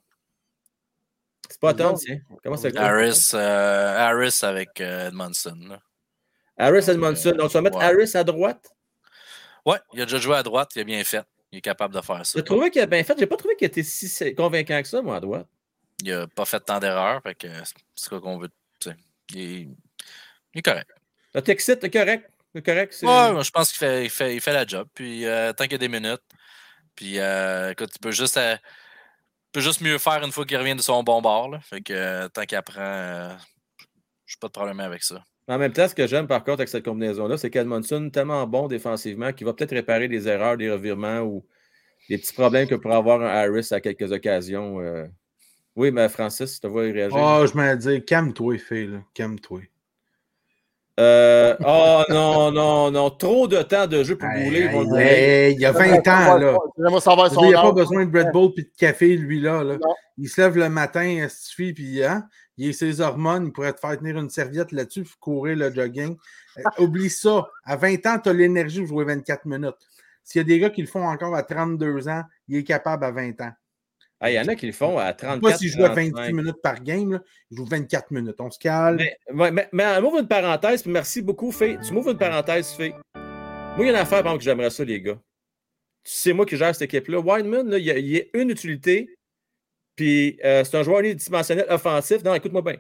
c'est pas tant, tiens. Comment ça Harris, euh, Harris avec euh, Edmondson. là. Harris Edmondson. Donc, tu vas mettre Ouais. Harris à droite? Ouais, il a déjà joué à droite, il a bien fait. Il est capable de faire ça. J'ai trouvé qu'il a bien fait. J'ai pas trouvé qu'il était si convaincant que ça, moi, à droite. Il n'a pas fait tant d'erreurs, fait que c'est ce qu'on veut. tu. Il est, il est correct. Le Texit, c'est correct. C'est correct. c'est- Ouais, moi, je pense qu'il fait, il fait, il fait la job. Puis euh, tant qu'il y a des minutes. Puis euh, écoute, il peut juste, euh, peut juste mieux faire une fois qu'il revient de son bon bord. là. Fait que euh, tant qu'il apprend, euh, j'ai pas de problème avec ça. En même temps, ce que j'aime par contre avec cette combinaison-là, c'est qu'Edmondson, tellement bon défensivement, qu'il va peut-être réparer des erreurs, des revirements ou des petits problèmes que pourrait avoir un Harris à quelques occasions. euh. Oui, mais Francis, je te vois réagir. Oh, je m'allais dire, calme-toi, fille, là. Calme-toi. Euh, oh non, non, non. Trop de temps de jeu pour Hey, hey, il y a 20 ans, là. Il n'y a pas besoin de Red Bull et de café, lui, là. Il se lève le matin, il suffit, puis hein, il a ses hormones, il pourrait te faire tenir une serviette là-dessus, puis courir le jogging. Euh, oublie ça. À 20 ans, tu as l'énergie pour jouer 24 minutes. S'il y a des gars qui le font encore à 32 ans, il est capable à 20 ans. Il y en a qui le font à 34 Pas s'il joue à 35. 28 minutes par game, là, il joue 24 minutes. On se calme. Mais, mais, mais m'ouvre une parenthèse, puis merci beaucoup, Fé. Tu m'ouvres une parenthèse, Fé. Moi, il y a une affaire, par exemple, que j'aimerais ça, les gars. C'est moi qui gère cette équipe-là. Wideman, là, il y a, il y a une utilité, puis euh, c'est un joueur unidimensionnel offensif. Non, écoute-moi bien.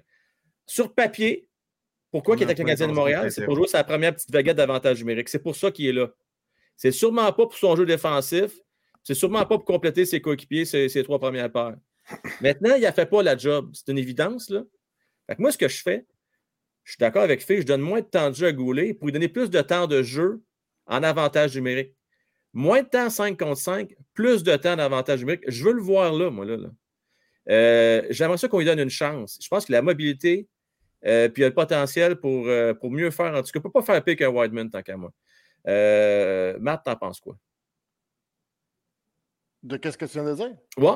Sur papier, pourquoi On il est avec le Canadien de Montréal? C'est pour jouer sa première petite baguette d'avantage numérique. C'est pour ça qu'il est là. C'est sûrement pas pour son jeu défensif. C'est sûrement pas pour compléter ses coéquipiers, ses, trois premières paires. Maintenant, il n'a fait pas la job. C'est une évidence. Là. Fait que moi, ce que je fais, je suis d'accord avec Phil, je donne moins de temps de jeu à Goulet pour lui donner plus de temps de jeu en avantage numérique. Moins de temps 5 contre 5, plus de temps d'avantage numérique. Je veux le voir là, moi. Là. Euh, J'aimerais ça qu'on lui donne une chance. Je pense que la mobilité, euh, puis il a le potentiel pour, euh, pour mieux faire. En tout cas, il ne peut pas faire pire qu'un Wideman tant qu'à moi. Matt, t'en penses quoi? De qu'est-ce que tu viens de dire? Ouais.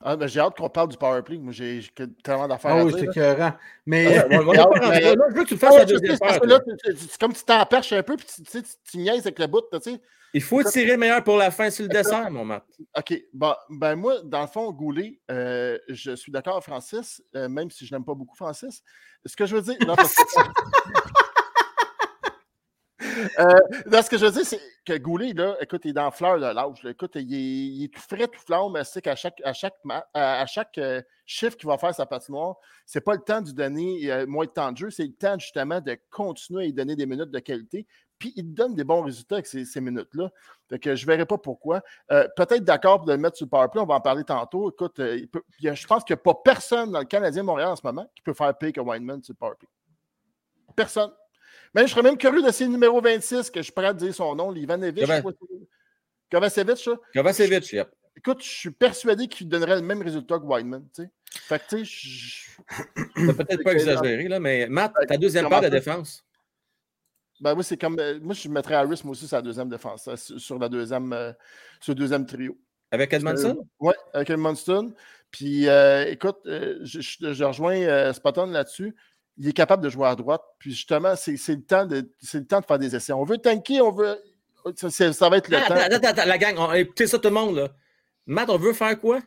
Ah, ben, j'ai hâte qu'on parle du powerplay. Moi, j'ai tellement d'affaires Ah à oui, dire. c'est écœurant. Mais là. Je veux que tu le fasses Ah, la sais, deuxième que là. c'est comme tu t'en perches un peu, puis tu, tu sais, tu, tu niaises avec le bout, tu sais. Il faut tirer le meilleur pour la fin sur le dessert, mon Matt. OK. Bon, ben moi, dans le fond, Goulet, euh, je suis d'accord avec Francis, euh, même si je n'aime pas beaucoup Francis. Ce que je veux dire. Non, parce que- Euh, ce que je veux dire, c'est que Goulet, là, écoute, il est dans la fleur de l'âge. Écoute, il est, il est tout frais, tout flamme, c'est qu'à chaque, à chaque, à, chaque euh, chiffre qu'il va faire sa patinoire, c'est pas le temps de donner euh, moins de temps de jeu, c'est le temps justement de continuer à lui donner des minutes de qualité. Puis il donne des bons résultats avec ces, minutes-là. Fait je ne verrai pas pourquoi. Peut-être d'accord pour le mettre sur le powerplay, on va en parler tantôt. Écoute, je pense qu'il n'y a pas personne dans le Canadien Montréal en ce moment qui peut faire pire que Weinman sur le powerplay. Personne. Mais je serais même curieux de ces numéro 26, que je pourrais dire son nom, Ivanovich. Kovac- je sais pas si- Kovacevic, ça. Kovacevic, yep. Écoute, je suis persuadé qu'il donnerait le même résultat que sais. Fait que, tu sais, je- peut-être pas exagéré, là, mais Matt, ta deuxième part de défense? Ben oui, c'est comme. euh, Moi, je mettrais Harris, moi aussi, sa deuxième défense, euh, sur sur la deuxième, euh, sur le deuxième trio. Avec Edmondson? Oui, avec Edmondson. Puis, euh, écoute, euh, je, je- rejoins euh, Spotton là-dessus. Il est capable de jouer à droite. Puis, justement, c'est le, temps de- c'est le temps de faire des essais. On veut tanker, on veut. Ça, va être le Attends, temps. attends, attends, la gang, on- écoutez ça tout le monde, là. Matt, on veut faire quoi?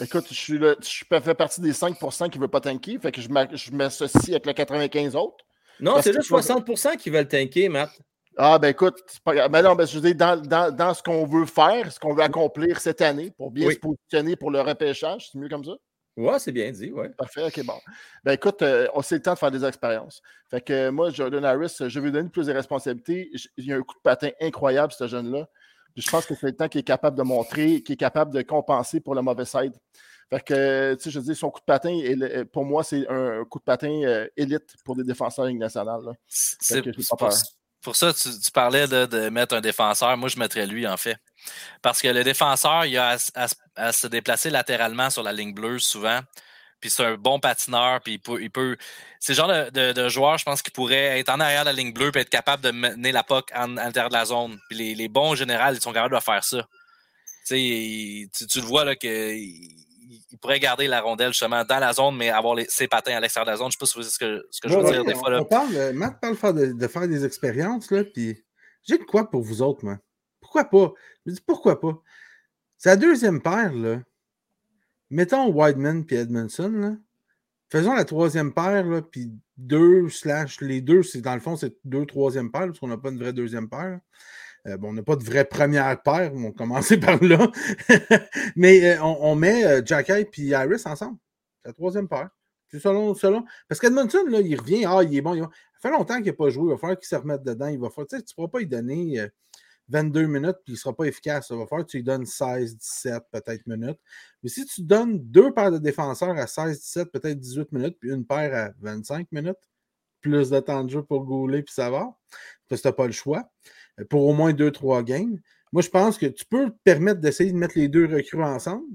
Écoute, je, suis le- je fais partie des 5% qui ne veulent pas tanker. Fait que je m'a- je m'associe avec les 95 autres. Non, c'est juste toi- 60% qui veulent tanker, Matt. Ah, ben écoute, pas. Mais non, ben, je veux dire, dans, dans- dans ce qu'on veut faire, ce qu'on veut accomplir cette année pour bien Oui. se positionner pour le repêchage, c'est mieux comme ça? Ouais, c'est bien dit, ouais. Parfait, ok, bon. Ben écoute, euh, on sait le temps de faire des expériences. Fait que euh, moi, Jordan Harris, euh, je vais lui donner plus de responsabilités. Il y a un coup de patin incroyable, ce jeune-là. Puis je pense que c'est le temps qu'il est capable de montrer, qu'il est capable de compenser pour le mauvais side. Fait que, euh, tu sais, je veux dire, son coup de patin, le- pour moi, c'est un coup de patin euh, élite pour des défenseurs de Ligue nationale. là. C'est pour, peur. pour ça tu, tu parlais de, de mettre un défenseur. Moi, je mettrais lui, en fait. Parce que le défenseur, il a à, se déplacer latéralement sur la ligne bleue souvent. Puis c'est un bon patineur. Puis il peut. Il peut c'est le genre de, de- de joueur, je pense, qui pourrait être en arrière de la ligne bleue et être capable de mener la POC en, à l'intérieur de la zone. Puis les, les bons généraux, ils sont capables de faire ça. Tu il- tu, tu le vois là que. Il, pourrait garder la rondelle justement dans la zone, mais avoir les- ses patins à l'extérieur de la zone. Je sais pas si vous voyez ce que, ce que je veux Ouais, dire des on- fois. Là. on parle, euh, Matt parle de faire des expériences, là, puis j'ai de quoi pour vous autres, moi. Pourquoi pas? Je me dis pourquoi pas? La deuxième paire, là. Mettons Wideman puis Edmondson, là. Faisons la troisième paire, là, puis deux slash les deux, c'est dans le fond, c'est deux troisième paires, parce qu'on n'a pas une vraie deuxième paire. Euh, bon, on n'a pas de vraie première paire, on commencer par là. Mais euh, on, met euh, puis Harris ensemble. La troisième paire. C'est selon, selon. Parce qu'Edmondson, là, il revient, ah, il est bon. il fait longtemps qu'il n'a pas joué. Il va falloir qu'il se remette dedans. Il va falloir, tu sais, tu ne pourras pas lui donner euh, 22 minutes puis il ne sera pas efficace. Ça va falloir que tu lui donnes 16, 17, peut-être minutes. Mais si tu donnes deux paires de défenseurs à 16, 17, peut-être 18 minutes, puis une paire à 25 minutes, plus de temps de jeu pour gauler puis ça va, parce que tu n'as pas le choix, euh, pour au moins 2-3 games. Moi, je pense que tu peux te permettre d'essayer de mettre les deux recrues ensemble,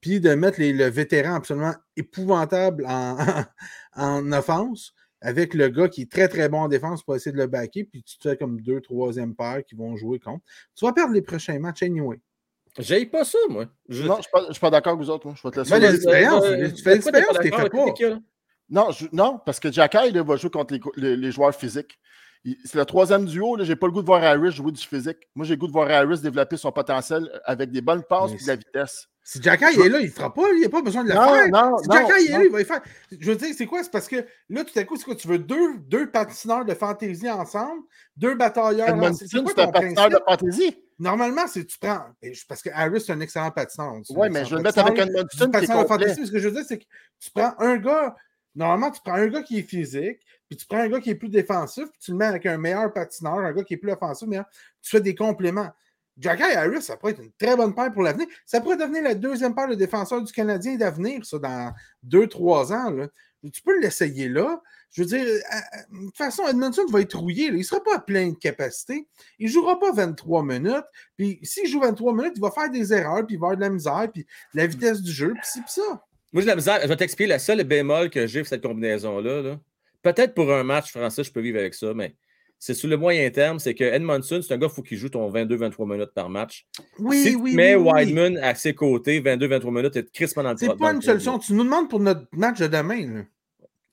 puis de mettre les- le vétéran absolument épouvantable en, en offense avec le gars qui est très très bon en défense pour essayer de le backer, puis tu te fais comme deux, troisième paires qui vont jouer contre. Tu vas perdre les prochains matchs anyway. J'aille pas ça, moi. Je- Non, je ne suis pas- d'accord avec vous autres. moi. Je vais te laisser. Euh, euh, tu fais l'expérience, t'es d'accord fait pas. Non, je- non, parce que Jacky va jouer contre les, co- les- les joueurs physiques. C'est le troisième duo. Je n'ai pas le goût de voir Harris jouer du physique. Moi, j'ai le goût de voir Harris développer son potentiel avec des bonnes passes et de la vitesse. Si Jacky est là, il ne fera pas, il n'a pas besoin de le Non, faire. non, si non, Jacky est là, il va le faire. Je veux dire, c'est quoi? C'est parce que là, tout à coup, c'est quoi? Tu veux deux, deux patineurs de fantaisie ensemble, deux batailleurs. C'est un patineur de fantaisie. Normalement, c'est tu prends. Parce que Harris, c'est un excellent patineur. Oui, mais je vais le mettre avec. Edmondson patineur de fantaisie, ce que je veux dire, c'est que tu prends un gars. Normalement, tu prends un gars qui est physique, puis tu prends un gars qui est plus défensif, puis tu le mets avec un meilleur patineur, un gars qui est plus offensif, mais tu fais des compléments. Jackie Harris, ça pourrait être une très bonne paire pour l'avenir. Ça pourrait devenir la deuxième paire de défenseurs du Canadien d'avenir, ça, dans deux, trois ans. là. Tu peux l'essayer là. Je veux dire, de toute façon, Edmondson va être rouillé. Il ne sera pas à pleine capacité. Il ne jouera pas 23 minutes. Puis s'il joue 23 minutes, il va faire des erreurs, puis il va avoir de la misère, puis la vitesse du jeu, puis c'est puis ça. Moi, j'ai la misère. Je vais t'expliquer la seule bémol que j'ai pour cette combinaison-là. là. Peut-être pour un match français, je peux vivre avec ça, mais c'est sur le moyen terme. C'est que Edmondson, c'est un gars, il faut qu'il joue ton 22-23 minutes par match. Oui, si oui, tu mets oui, oui. Wideman à ses côtés, 22-23 minutes, et crispement dans le C'est pas une solution. là. Tu nous demandes pour notre match de demain. Là.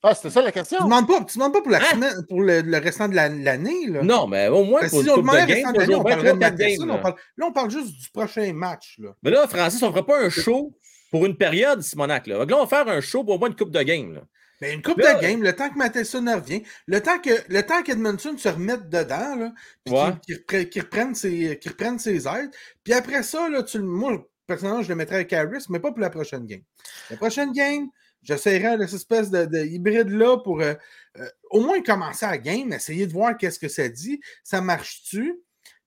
Ah, c'était ça la Tu ne question? demandes pas, tu demandes pas pour, la Hein? semaine, pour le, le restant de la- l'année. Non, mais au moins Parce pour si on demandait le game, restant de l'année, on parlerait de 23 Matheson, games. on là. parle- Là, on parle juste du prochain match. Là. Mais là, Francis, on ne fera pas un show pour une période, Simonac. Là, Donc là on va faire un show pour au moins une coupe de game. là. Mais une coupe Là- de game, le temps que Matheson revient, le temps que le temps qu'Edmondson se remette dedans, là, puis Ouais. qu'il- qu'il reprenne, ses, qu'il reprenne ses aides. Puis après ça, là, tu, moi, personnellement, je le mettrais avec Harris, mais pas pour la prochaine game. La prochaine game, j'essaierai cette espèce de, de hybride-là pour euh, euh, au moins commencer à game, essayer de voir qu'est-ce que ça dit. Ça marche-tu?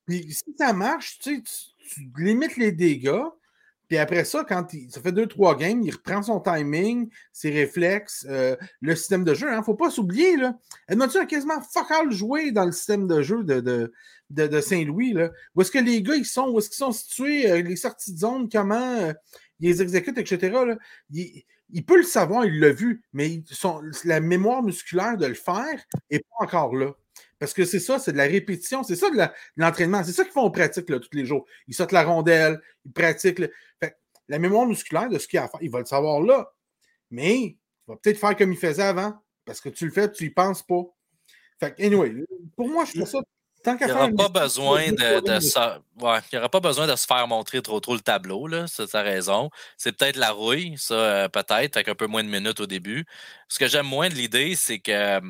Puis si ça marche, tu, sais, tu, tu limites les dégâts. Puis après ça, quand il, ça fait deux, trois games, il reprend son timing, ses réflexes, euh, le système de jeu. Il ne faut pas s'oublier. là. Edmondson a quasiment fuck all joué dans le système de jeu de, de, de, Saint-Louis. Où est-ce que les gars ils sont? Où est-ce qu'ils sont situés? euh, les sorties de zone, comment euh, ils les exécutent, etc. là. Il, peut le savoir, il l'a vu, mais la mémoire musculaire de le faire n'est pas encore là. Parce que c'est ça, c'est de la répétition, c'est ça de l'entraînement, c'est ça qu'ils font en pratique là, tous les jours. Ils sortent la rondelle, ils pratiquent. Fait la mémoire musculaire de ce qu'il y a à faire, il va le savoir là. Mais il va peut-être faire comme il faisait avant, parce que tu le fais, tu y penses pas. Fait anyway, pour moi, je trouve ça. Il n'y aura pas besoin de, se- ouais, il y aura pas besoin de se faire montrer trop trop le tableau, là. Ça, raison. C'est peut-être la rouille, ça, euh, peut-être, avec un peu moins de minutes au début. Ce que j'aime moins de l'idée, c'est que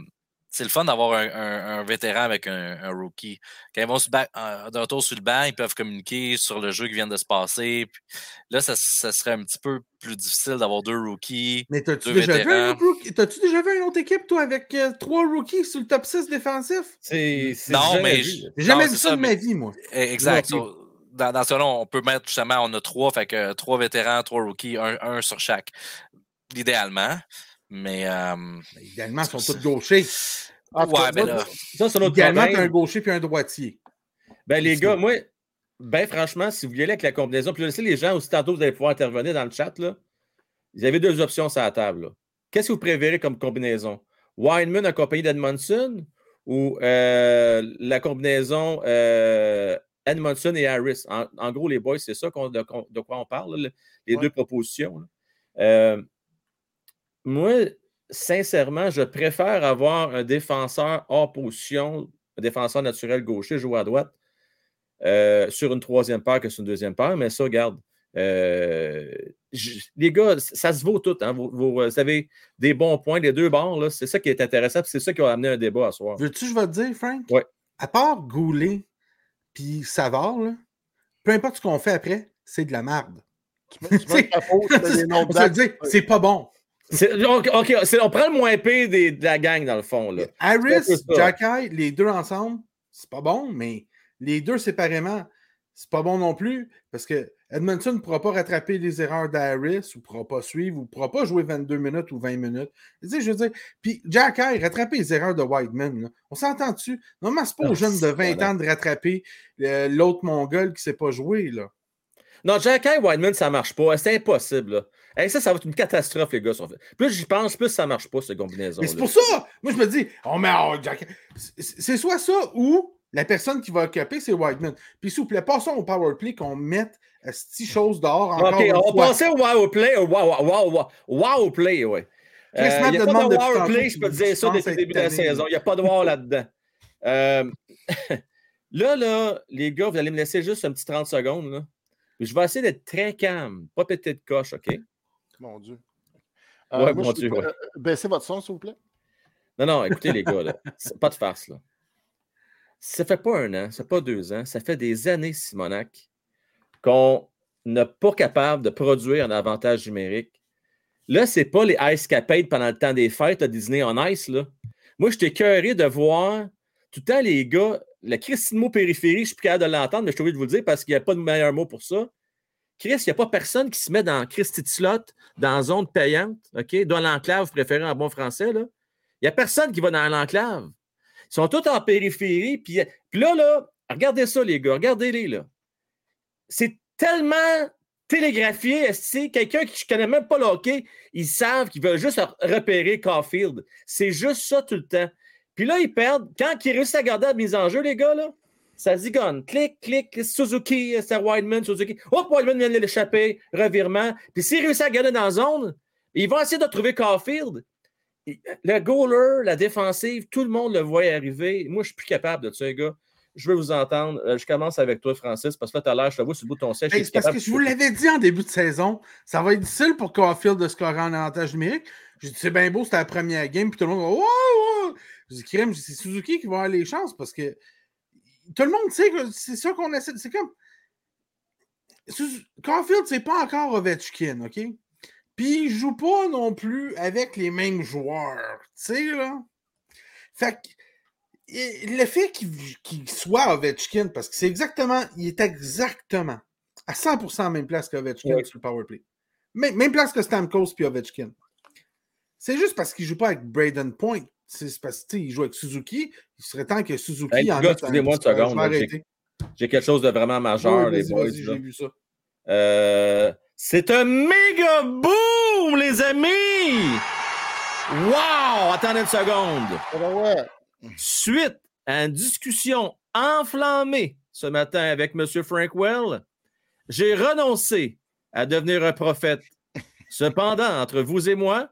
c'est le fun d'avoir un, un- un vétéran avec un, un rookie. Quand ils vont euh, de retour sur le banc, ils peuvent communiquer sur le jeu qui vient de se passer. Puis là, ça, ça serait un petit peu plus difficile d'avoir deux rookies. Mais t'as-tu Deux déjà, vu un vétérans. autre rookie- t'as-tu déjà vu une autre équipe, toi, avec euh, trois rookies sur le top 6 défensif? C'est, Non, jamais mais. J'ai jamais Non, vu ça ça, de mais- ma vie, moi. Eh, Exact. So, dans, dans ce cas-là, on peut mettre justement, on a trois, fait que trois vétérans, trois rookies, un, un sur chaque. Idéalement. Mais euh, ils sont tous gauchers. Tout ouais, cas, moi, là. Ça, c'est notre Idéalement, t'as un gaucher puis un droitier. Ben, les gars, moi, ben, franchement, si vous voulez aller avec la combinaison, puis là, laissez les gens aussi, tantôt, vous allez pouvoir intervenir dans le chat, là. Vous avez deux options sur la table, là. Qu'est-ce que vous préférez comme combinaison? Weinman accompagné d'Edmondson ou euh, la combinaison euh, Edmondson et Harris? En, en gros, les boys, c'est ça de, de quoi on parle, là, les Ouais. deux propositions. là. Euh, moi, sincèrement, je préfère avoir un défenseur hors position, un défenseur naturel gaucher, jouer à droite, euh, sur une troisième paire que sur une deuxième paire. Mais ça, regarde, euh, les gars, ça se vaut tout. Hein, vous, vous- vous avez des bons points des deux bords. là. C'est ça qui est intéressant. puis C'est ça qui va amener un débat à soir. Veux-tu, je vais te dire, Frank? Ouais. À part Goulet puis Savard, là, peu importe ce qu'on fait après, c'est de la merde. tu mets, tu mets ta faute, tu mets des noms On se le c'est pas bon. OK, on prend le moins pire des- de la gang, dans le fond. Là. Harris. Jacky, les deux ensemble, c'est pas bon, mais les deux séparément, c'est pas bon non plus parce que Edmondson ne pourra pas rattraper les erreurs d'Harris ou ne pourra pas suivre ou ne pourra pas jouer 22 minutes ou 20 minutes. Je veux dire, puis Jacky, rattraper les erreurs de Whiteman, là. on s'entend dessus. Normalement, c'est pas aux Ah, jeunes de 20 voilà. ans de rattraper euh, l'autre Mongol qui ne sait pas jouer. Là. Non, Jack et Wideman, ça marche pas. C'est impossible. là. Hey, ça, ça va être une catastrophe, les gars. Plus j'y pense, plus ça marche pas, cette combinaison. Mais c'est pour ça, moi je me dis, oh mais oh, Jack- c'est soit ça ou la personne qui va occuper, c'est Whiteman. Puis s'il vous plaît, passons au power play qu'on mette euh, cette chose dehors encore OK, on passer au wow play. Au wow, wow, wow, play, oui. Il n'y a pas de wow play, je peux te dire ça depuis le début de la saison. Il n'y a pas de wow là-dedans. Euh, là, là, les gars, vous allez me laisser juste un petit 30 secondes. Là. Je vais essayer d'être très calme, pas péter de coche, OK? Mon Dieu. Ouais, moi, mon Dieu, peux- ouais. euh, Baissez votre son, s'il vous plaît. Non, non, écoutez, les gars, là, pas de farce, là. Ça fait pas un an, ça fait pas deux ans, ça fait des années, Simonac, qu'on n'est pas capable de produire un avantage numérique. Là, c'est pas les Ice Capades pendant le temps des fêtes, là, Disney on Ice, là. Moi, j'étais curieux de voir tout le temps les gars, la Christine mot périphérie, je suis plus capable de l'entendre, mais je suis obligé de vous le dire parce qu'il n'y a pas de meilleur mot pour ça. Chris, il n'y a pas personne qui se met dans Christy slot, dans zone payante? Dans l'enclave, vous préférez en bon français. Il n'y a personne qui va dans l'enclave. Ils sont tous en périphérie. Puis, là, là, regardez ça, les gars. Regardez-les, là. C'est tellement télégraphié. Quelqu'un qui ne connaît même pas le hockey, ils savent qu'ils veulent juste repérer Caulfield. C'est juste ça tout le temps. Puis là, ils perdent. Quand ils réussissent à garder la mise en jeu, les gars, là, ça zigonne. Clic, clic, Suzuki, c'est Wideman, Suzuki. Hop, Wideman vient de l'échapper, revirement. Puis s'ils réussissent à garder dans la zone, ils vont essayer de trouver Caulfield. Le goaler, la défensive, tout le monde le voit arriver. Moi, je suis plus capable de ça, les gars. Je veux vous entendre. Euh, Je commence avec toi, Francis, parce que là, tout à l'heure, je te vois sur le bout de ton siège. Hey, parce que je vous l'avais dit en début de saison, ça va être difficile pour Caulfield de scorer en avantage numérique. J'ai dit, c'est bien beau, c'était la première game, puis tout le monde va, ouais, ouais. J'ai dit, Crème, c'est Suzuki qui va avoir les chances parce que tout le monde sait que c'est ça qu'on essaie. C'est comme. Caulfield, c'est pas encore Ovechkin, OK? Puis il joue pas non plus avec les mêmes joueurs, tu sais, là. Fait que le fait qu'il soit Ovechkin, parce que c'est exactement, il est exactement à 100% même place qu'Ovechkin Oui. sur le powerplay. Même, même place que Stamkos puis Ovechkin. C'est juste parce qu'il joue pas avec Braden Point. C'est parce qu'il joue avec Suzuki. Il serait temps que Suzuki Hey, en gars, mette un excusez-moi petit une seconde, j'ai- quelque chose de vraiment majeur, Oui, les vas-y, boys. vas-y, là. j'ai vu ça. Euh, c'est un méga boom, les amis! Wow! Attendez une seconde. Ah ben ouais. Suite à une discussion enflammée ce matin avec M. Frankwell, j'ai renoncé à devenir un prophète. Cependant, entre vous et moi,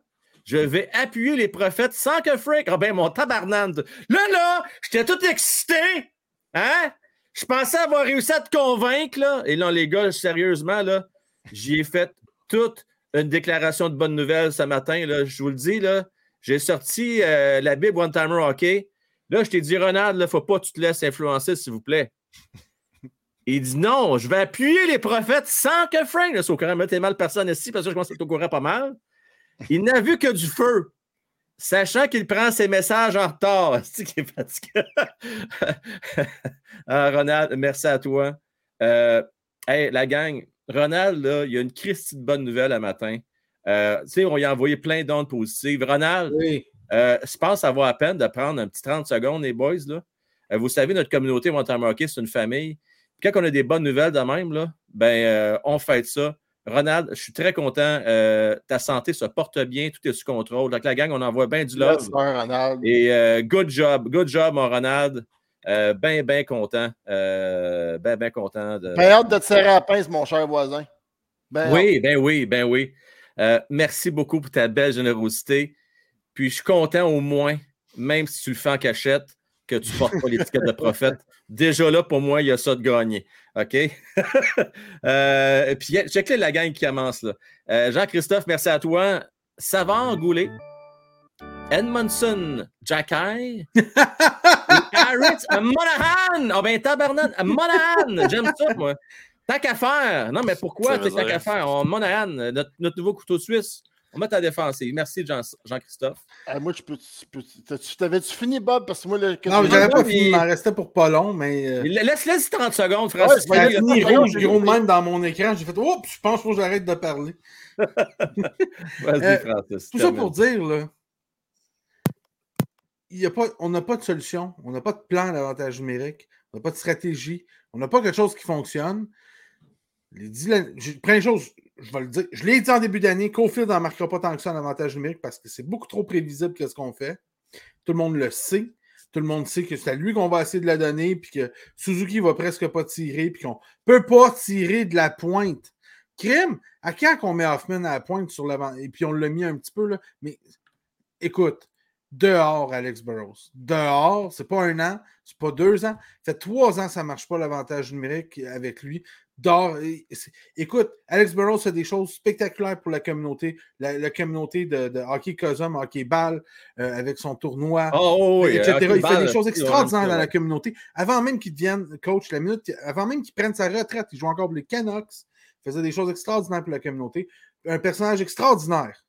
je vais appuyer les prophètes sans que Frank. Ah ben, mon tabarnane. Là, là, j'étais tout excité. Hein? Je pensais avoir réussi à te convaincre, là. Et là, les gars, sérieusement, là, j'y ai fait toute une déclaration de bonne nouvelle ce matin, là. Je vous le dis, là. J'ai sorti euh, la Bible One Timer Hockey. Là, je t'ai dit, Ronald, ne faut pas que tu te laisses influencer, s'il vous plaît. Il dit non, je vais appuyer les prophètes sans que Frank ne soit au courant. Mettez mal personne ici parce que je pense qu'il est au courant pas mal. Il n'a vu que du feu, sachant qu'il prend ses messages en retard. C'est qui est fatigué. Ah, Ronald, merci à toi. Euh, hey, la gang, Ronald, là, il y a une Christie de bonne nouvelle à matin. Euh, tu sais, on lui a envoyé plein d'ondes positives. Ronald, Oui. euh, je pense que ça vaut la peine de prendre un petit 30 secondes, les boys. Là. Euh, vous savez, notre communauté Hockey, c'est une famille. Puis quand on a des bonnes nouvelles de même, là, ben, euh, on fête ça. Ronald, je suis très content. euh, ta santé se porte bien, tout est sous contrôle. Donc, la gang, on envoie bien du love. Ronald. Et euh, good job, good job, mon Ronald. Euh, ben, ben content. Ben, ben content. De... Ben hâte de te serrer à la pince, mon cher voisin. Ben Oui, ben oui, ben oui. Merci beaucoup pour ta belle générosité. Puis je suis content au moins, même si tu le fais en cachette, que tu ne portes pas l'étiquette de prophète. Déjà là, pour moi, il y a ça de gagner. OK? euh, puis check là la gang qui commence là. Euh, Jean-Christophe, merci à toi. Savant Goulet. Edmondson Jacky. Harris Monahan. Oh ben tabarnak. Monahan. J'aime ça, moi. Tant qu'à faire. Non, mais pourquoi? Tant qu'à faire? On, Monahan, notre, notre nouveau couteau suisse. On met ta défensive. Merci, Jean- Jean-Christophe. Moi, je peux. tu T'avais-tu fini, Bob? Parce que moi, le. Non, j'avais pas fini, il m'en restait pour pas long, mais. euh, Laisse-le 30 secondes, Francis. Ouais, a fini rouge, gros j'ai- même dans mon écran. J'ai fait Oups, je pense qu'il faut que j'arrête de parler. Vas-y, Euh, Francis. Tout ça pour dire, là, il y a pas, on n'a pas de solution, on n'a pas de plan d'avantage numérique, on n'a pas de stratégie, on n'a pas quelque chose qui fonctionne. Les dix lan- j'ai- Première chose, je vais le dire, je l'ai dit en début d'année, Cofield n'en marquera pas tant que ça en avantage numérique parce que c'est beaucoup trop prévisible ce qu'on fait. Tout le monde le sait. Tout le monde sait que c'est à lui qu'on va essayer de la donner, puis que Suzuki va presque pas tirer, puis qu'on peut pas tirer de la pointe. Crime, à quand qu'on met Hoffman à la pointe sur l'avant? Et puis on l'a mis un petit peu, là. Mais écoute, Dehors, Alex Burrows. Dehors, c'est pas un an, c'est pas deux ans. Ça fait trois ans que ça marche pas l'avantage numérique avec lui. Dehors, écoute, Alex Burrows fait des choses spectaculaires pour la communauté, la, communauté de, hockey Cosum, hockey ball, euh, avec son tournoi, oh, oui, etc. Il fait des choses extraordinaires dans la communauté. Avant même qu'il devienne coach la minute, avant même qu'il prenne sa retraite, il joue encore pour les Canucks, il faisait des choses extraordinaires pour la communauté. Un personnage extraordinaire.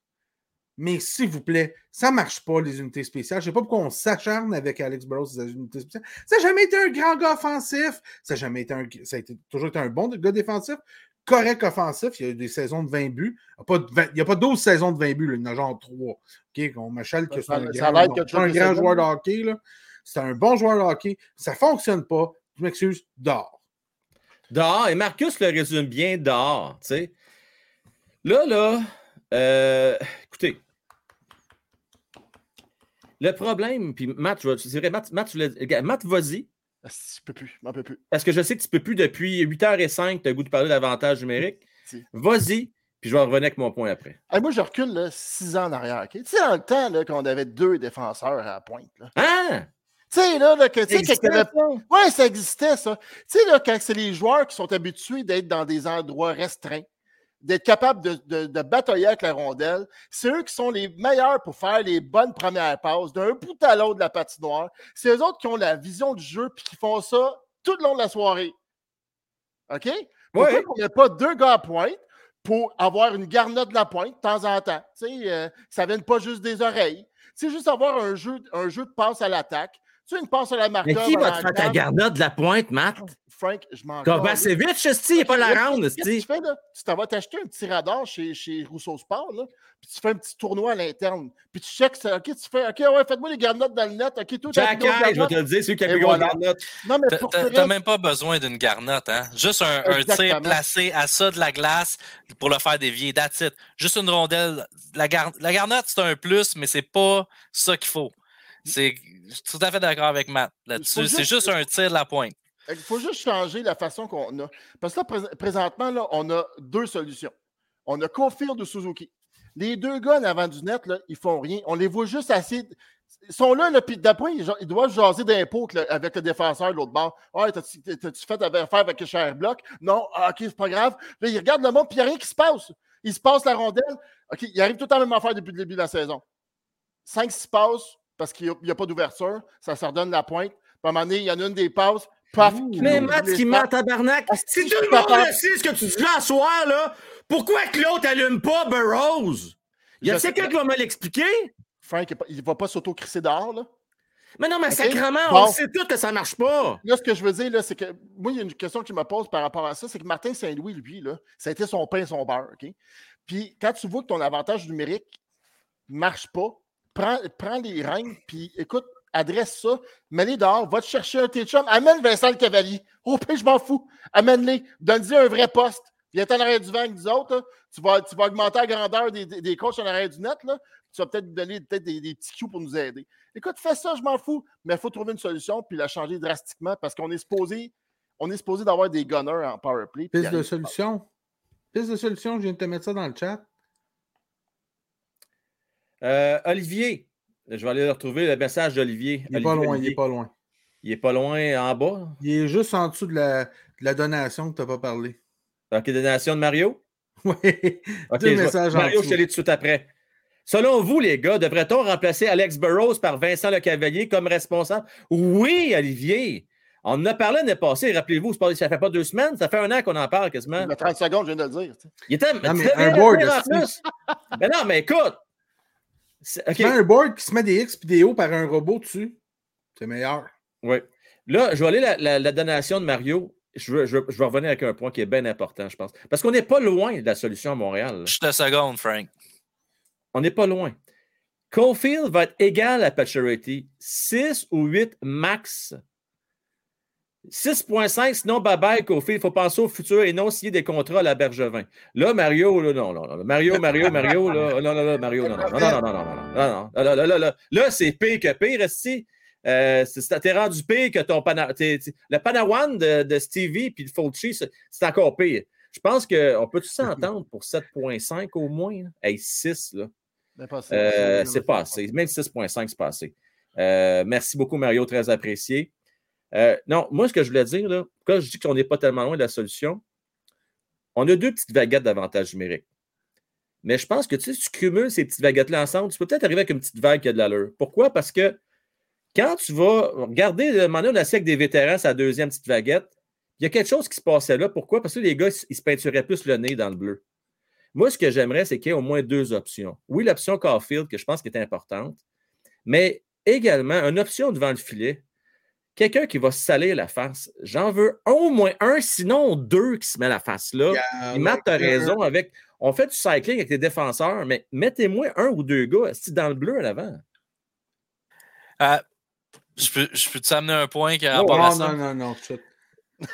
Mais s'il vous plaît, ça ne marche pas, les unités spéciales. Je ne sais pas pourquoi on s'acharne avec Alex Burrows, les unités spéciales. Ça n'a jamais été un grand gars offensif. Ça n'a jamais été un. Ça a toujours été un bon gars défensif. Correct offensif. Il y a eu des saisons de 20 buts. Il n'y a, pas 12 saisons de 20 buts. Il y en a genre 3. OK, on m'achale que c'est un, grand, joueur de hockey. C'est un bon joueur de hockey. Ça ne fonctionne pas. Je m'excuse, dehors. Dehors. Et Marcus le résume bien dehors. sais. Là, là, euh, écoutez, le problème, puis Matt, c'est vrai, Matt, Matt, Matt vas-y. Ah, je peux plus, m'en peux plus. Parce que je sais que tu ne peux plus depuis 8h05, tu as le goût de parler d'avantage numérique. Vas-y, puis je vais revenir avec mon point après. moi, je recule 6 ans en arrière. Tu sais, dans le temps là, qu'on avait deux défenseurs à la pointe. Là. Hein? Tu sais, là, là, que, tu sais, Ouais, ça existait, ça. Tu sais, là, quand c'est les joueurs qui sont habitués d'être dans des endroits restreints, d'être capable de, de, batailler avec la rondelle. C'est eux qui sont les meilleurs pour faire les bonnes premières passes d'un bout à l'autre de la patinoire. C'est eux autres qui ont la vision du jeu et qui font ça tout le long de la soirée. OK? Pourquoi on n'a pas deux gars à pointe pour avoir une garnotte de la pointe de temps en temps? Tu sais, euh, ça ne vient pas juste des oreilles. C'est juste avoir un jeu, un jeu de passe à l'attaque. Tu une passe à la marqueur. Mais qui va te faire ta garnotte de la pointe, Matt? Frank, je m'en vais. c'est vite, il n'y a pas la ronde. Qu'est-ce que tu fais, là? Tu t'en vas t'acheter un petit radar chez, chez Rousseau Sport, là, puis tu fais un petit tournoi à l'interne. Puis tu checks, OK, tu fais, OK, ouais, faites-moi les garnottes dans le net. OK, tout Jack je vais te le dire, c'est qui a plus voilà. garnotte. Non, mais T'as même pas besoin d'une garnotte, hein? Juste un, un, tir placé à ça de la glace pour le faire dévier. That's it. Juste une rondelle. La, gar... la garnotte, c'est un plus, mais c'est pas ça qu'il faut. C'est, je suis tout à fait d'accord avec Matt là-dessus. C'est juste un tir de la pointe. Il faut juste changer la façon qu'on a. Parce que là, présentement, là, on a deux solutions. On a Cofield de Suzuki. Les deux gars en avant du net, là, ils font rien. On les voit juste assez. Ils sont là, là puis d'après, ils, doivent jaser d'impôts avec le défenseur de l'autre bord. Ah, t'as-tu fait affaire avec bloc? Non, ah, ok, c'est pas grave. Là, ils regardent le monde, puis il n'y a rien qui se passe. Il se passe la rondelle. OK, il arrive tout le temps à même affaire depuis le début de la saison. 5-6 passes parce qu'il n'y a, pas d'ouverture, ça se redonne la pointe. À un moment donné, il y en a une des passes, Paf, mais Matt, qui ment tabarnak. Ah, si tout le monde sait ce que tu dis là ce soir, là, pourquoi que l'autre allume pas Burroughs? Y a quelqu'un qui va me l'expliquer? Frank, il ne va pas s'auto-crisser dehors, là? Mais non, mais sacrément, on sait tout que ça marche pas. Là, ce que je veux dire, là, c'est que moi, il y a une question qui me pose par rapport à ça, c'est que Martin Saint-Louis, lui, là, ça a été son pain et son beurre, OK? Puis quand tu vois que ton avantage numérique ne marche pas, prends, prends les règnes, puis écoute, adresse ça, mets-les dehors, va te chercher un t amène Vincent le Cavalier. Au pire, je m'en fous. Amène-les, donne-lui un vrai poste. Viens en arrière du vent avec nous autres. Tu, vas, tu vas augmenter la grandeur des, des, coachs en arrière du net. Là. Tu vas peut-être donner peut des, des, petits coups pour nous aider. Écoute, fais ça, je m'en fous. Mais il faut trouver une solution puis la changer drastiquement parce qu'on est supposé on est supposé d'avoir des gunners en powerplay. Piste de solution. Piste de solution, je viens de te mettre ça dans le chat. Euh, Olivier, je vais aller retrouver le message d'Olivier. Il n'est pas loin, il n'est pas loin. Il n'est pas loin en bas? Il est juste en dessous de la, donation que tu n'as pas parlé. OK, donation de Mario? Oui. Deux messages Mario, je te lis tout de suite après. Selon vous, les gars, devrait-on remplacer Alex Burroughs par Vincent Lecavalier comme responsable? Oui, Olivier. On en a parlé l'année passée, rappelez-vous, ça fait pas deux semaines, ça fait un an qu'on en parle quasiment. Il 30 secondes, je viens de le dire. Il était un board. mais non, mais écoute, Okay. un board qui se met des X et des O par un robot dessus, c'est meilleur. Oui. Là, je vais aller la, la, donation de Mario. Je veux, je, veux, revenir avec un point qui est bien important, je pense. Parce qu'on n'est pas loin de la solution à Montréal. Juste la seconde, Frank. On n'est pas loin. Cofield va être égal à Pacioretty. 6 ou 8 max 6.5, sinon bye-bye, Kofi. Il faut penser au futur et non signer des contrats à la Bergevin. Là, Mario, là, non, non, non. Mario, Mario, Mario, là, non, non, non, Mario, non, non, non, non, non, non, non, là, là, là, là, c'est pire que pire, si. Euh, t'es rendu pire que ton pana, le Panawan de, de Stevie puis de Fulci, c'est encore pire. Je pense qu'on peut tous s'entendre pour 7.5 au moins. Hey, 6, là. Euh, c'est pas assez. Même 6,5, c'est pas assez. Euh, merci beaucoup, Mario, très apprécié. Euh, non, moi, ce que je voulais dire, là, pourquoi je dis qu'on n'est pas tellement loin de la solution, on a deux petites vaguettes d'avantage numérique. Mais je pense que tu sais, si tu cumules ces petites vaguettes-là ensemble, tu peux peut-être arriver avec une petite vague qui a de l'allure. Pourquoi? Parce que quand tu vas regarder, on a avec des vétérans, sa deuxième petite vaguette, il y a quelque chose qui se passait là. Pourquoi? Parce que les gars, ils se peinturaient plus le nez dans le bleu. Moi, ce que j'aimerais, c'est qu'il y ait au moins deux options. Oui, l'option Caulfield, que je pense qui est importante, mais également une option devant le filet. Quelqu'un qui va se salir la face. J'en veux au moins un, sinon deux qui se met la face là. Yeah, Et Matt, tu as ouais, raison. Avec, on fait du cycling avec les défenseurs, mais mettez-moi un ou deux gars dans le bleu à l'avant? Euh, je peux, je peux t'amener un point qui a Oh, rapport à Non, ça? non, non, non, hein?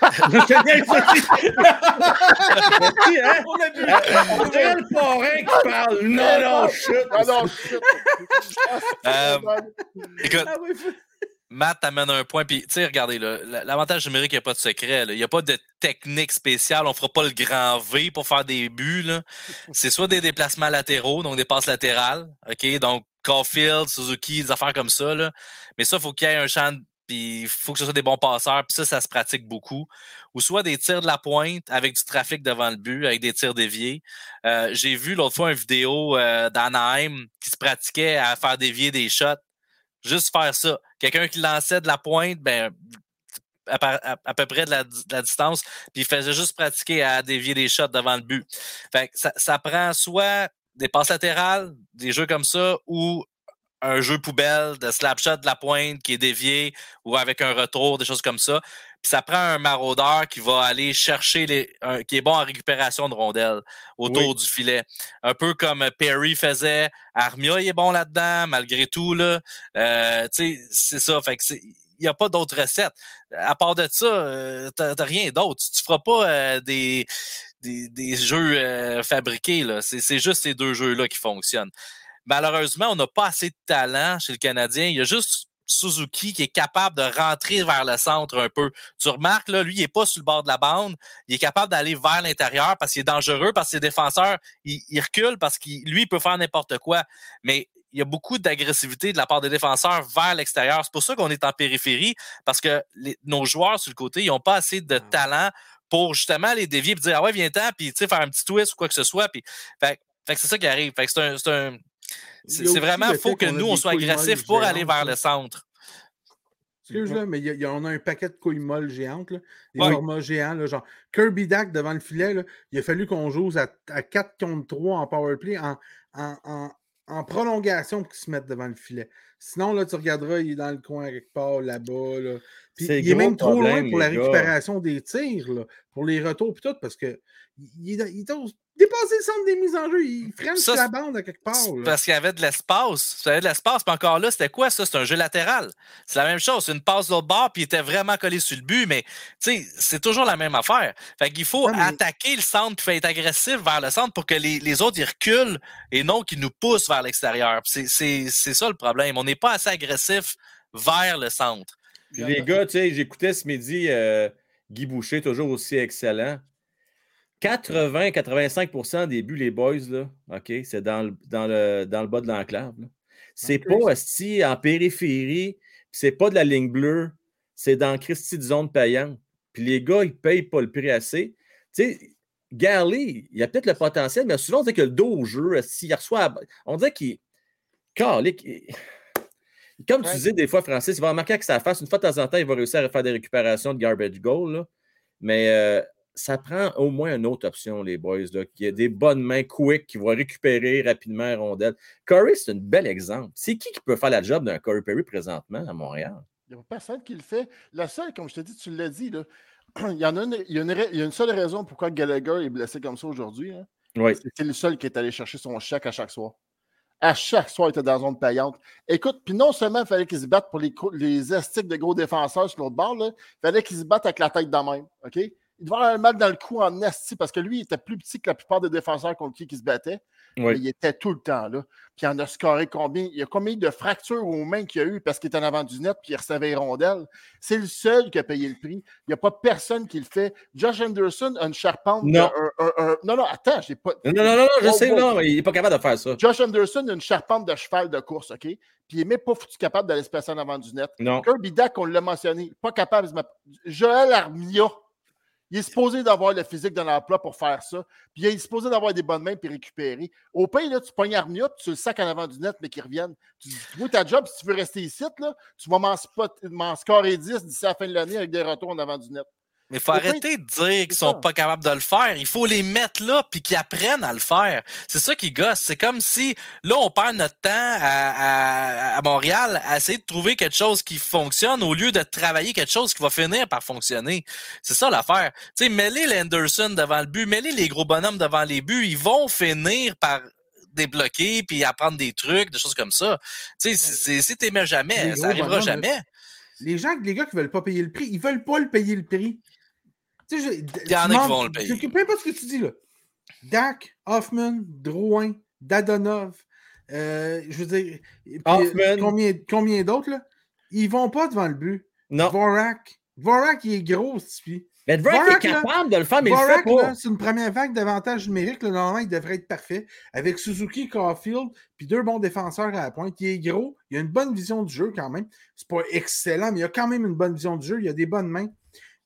On le parrain qui parle. Non, non. Ah non, shit. Euh, Écoute, Ah Matt t'amène un point. Puis, tu sais, regardez, l'avantage numérique, il n'y a pas de secret. là. Il n'y a pas de technique spéciale. On ne fera pas le grand V pour faire des buts. C'est soit des déplacements latéraux, donc des passes latérales. OK? Donc, Caulfield, Suzuki, des affaires comme ça. Là. Mais ça, il faut qu'il y ait un champ. Puis, il faut que ce soit des bons passeurs. Puis ça, ça se pratique beaucoup. Ou soit des tirs de la pointe avec du trafic devant le but, avec des tirs déviés. Euh, J'ai vu l'autre fois une vidéo euh, d'Anaheim qui se pratiquait à faire dévier des shots. Juste faire ça. Quelqu'un qui lançait de la pointe, ben, à, à- à peu près de la, distance, puis il faisait juste pratiquer à dévier des shots devant le but. Fait ça, ça prend soit des passes latérales, des jeux comme ça, ou un jeu poubelle de slap shot de la pointe qui est dévié ou avec un retour, des choses comme ça. Ça prend un maraudeur qui va aller chercher les. un- qui est bon en récupération de rondelles autour du filet. Un peu comme Perry faisait. Armia, il est bon là-dedans, malgré tout. Là. Euh, tu sais, c'est ça. Fait que c'est. Il n'y a pas d'autre recette. À part de ça, euh, t'as rien d'autre. Tu ne feras pas euh, des, des, des jeux euh, fabriqués. là. C'est c'est juste ces deux jeux-là qui fonctionnent. Malheureusement, on n'a pas assez de talent chez le Canadien. Il y a juste Suzuki qui est capable de rentrer vers le centre un peu. Tu remarques, là, lui, il n'est pas sur le bord de la bande. Il est capable d'aller vers l'intérieur parce qu'il est dangereux, parce que ses défenseurs, il, il recule parce qu'il lui, il peut faire n'importe quoi. Mais il y a beaucoup d'agressivité de la part des défenseurs vers l'extérieur. C'est pour ça qu'on est en périphérie, parce que les- nos joueurs sur le côté, ils n'ont pas assez de talent pour justement les dévier et dire Ah ouais, viens-t'en, puis tu sais, faire un petit twist ou quoi que ce soit. Puis, fait, fait que c'est ça qui arrive. Fait que c'est un. C'est Il vraiment, le faut que nous, on soit agressifs pour aller vers le centre. Excuse-moi, mais il y a- il y a- on a un paquet de couilles molles géantes, là, des Ouais. formats géants, là, genre Kirby Dack devant le filet, là, il a fallu qu'on joue à, à 4 contre 3 en powerplay en, en, en, en prolongation pour qu'il se mette devant le filet. Sinon, là, tu regarderas, il est dans le coin quelque part, là-bas. Là. Il est même trop loin pour la gars. récupération des tirs, là, pour les retours et tout, parce que il, est- il est au- dépasser le centre des mises en jeu. Il freine Ça, sur la bande à quelque part. Parce qu'il y avait de l'espace. Il y avait de l'espace, puis encore là, c'était quoi ça? C'est un jeu latéral. C'est la même chose. C'est une passe de l'autre bord, puis il était vraiment collé sur le but, mais tu sais, c'est toujours la même affaire. Fait qu'il faut Ouais, mais- attaquer le centre, puis faut être agressif vers le centre pour que les, les autres ils reculent et non qu'ils nous poussent vers l'extérieur. Puis C'est c'est- c'est ça le problème. On n'est pas assez agressif vers le centre. Puis les gars, tu sais, j'écoutais ce midi euh, Guy Boucher, toujours aussi excellent. 80-85 des buts, les boys, là, OK, c'est dans le, dans, le, dans le bas de l'enclave. C'est pas esti, en périphérie, c'est pas de la ligne bleue, c'est dans Christie de zone payante. Puis les gars, ils payent pas le prix assez. Tu sais, Garley, il a peut-être le potentiel, mais souvent, on dirait que le dos au jeu, s'il reçoit. On dirait qu'il. Calique, Comme tu disais des fois, Francis, il va remarquer que ça fasse. Une fois de temps en temps, il va réussir à faire des récupérations de garbage goal. là. Mais euh, ça prend au moins une autre option, les boys. Là, qui a des bonnes mains quick qui vont récupérer rapidement la rondelle. Curry, c'est un bel exemple. C'est qui qui peut faire la job d'un Curry Perry présentement à Montréal? Il n'y a personne qui le fait. La seule, comme je t'ai dit, tu l'as dit, là, il, y en a une, il, y a une, ra- il y a une seule raison pourquoi Gallagher est blessé comme ça aujourd'hui. hein. Oui. C'est le seul qui est allé chercher son chèque à chaque soir. À chaque soir, il était dans la zone payante. Écoute, puis non seulement il fallait qu'il se batte pour les, les estiques de gros défenseurs sur l'autre bord, là, il fallait qu'il se batte avec la tête de même. OK? il devait avoir un mal dans le cou en esti parce que lui, il était plus petit que la plupart des défenseurs contre qui il se battait. Oui. Mais il était tout le temps là. Puis il en a scoré combien? Il y a combien de fractures aux mains qu'il y a eu parce qu'il était en avant du net puis il recevait les rondelles? C'est le seul qui a payé le prix. Il n'y a pas personne qui le fait. Josh Anderson a une charpente. de- Non. un- un- un- non, non, attends, j'ai pas. Non, non, non, non, je Oh, sais, bon. non, il n'est pas capable de faire ça. Josh Anderson a une charpente de cheval de course, OK? Puis il n'est même pas foutu capable d'aller se placer en avant du net. Non. Kirby Dak, on l'a mentionné, pas capable. de Joël Armia, il est supposé d'avoir le physique de l'emploi pour faire ça. Puis il est supposé d'avoir des bonnes mains puis récupérer. Au pays, là, tu pognes Armia puis tu le sacs en avant du net, mais qu'il revienne. Tu dis, oui, ta job, si tu veux rester ici, là, tu vas m'en scorer 10 d'ici la fin de l'année avec des retours en avant du net. Mais il faut arrêter de dire qu'ils sont pas capables de le faire. Il faut les mettre là puis qu'ils apprennent à le faire. C'est ça qui gosse. C'est comme si là, on perd notre temps à, à- à Montréal à essayer de trouver quelque chose qui fonctionne au lieu de travailler quelque chose qui va finir par fonctionner. C'est ça l'affaire. Tu sais, mêler l'Anderson devant le but, mêler les gros bonhommes devant les buts, ils vont finir par débloquer puis apprendre des trucs, des choses comme ça. Tu sais, c'est- c'est- si t'aimais jamais, ça arrivera bonhommes, jamais. Les gens, les gars qui veulent pas payer le prix, ils veulent pas le payer le prix. Tu sais, je- Il y en a qui vont le payer. Peu importe ce que tu dis là. Dak, Hoffman, Drouin, Dadonov, euh, je veux dire, puis, Hoffman. euh, combien, combien d'autres là? Ils vont pas devant le but. Non. Vorak. Vorak, il est gros, ce type. Mais Vorak, est là, capable de le faire, mais il le Vorak, fait pas. c'est une première vague d'avantage numérique. Là, normalement, il devrait être parfait. Avec Suzuki, Caulfield, puis deux bons défenseurs à la pointe. Il est gros. Il a une bonne vision du jeu quand même. C'est pas excellent, mais il a quand même une bonne vision du jeu. Il a des bonnes mains.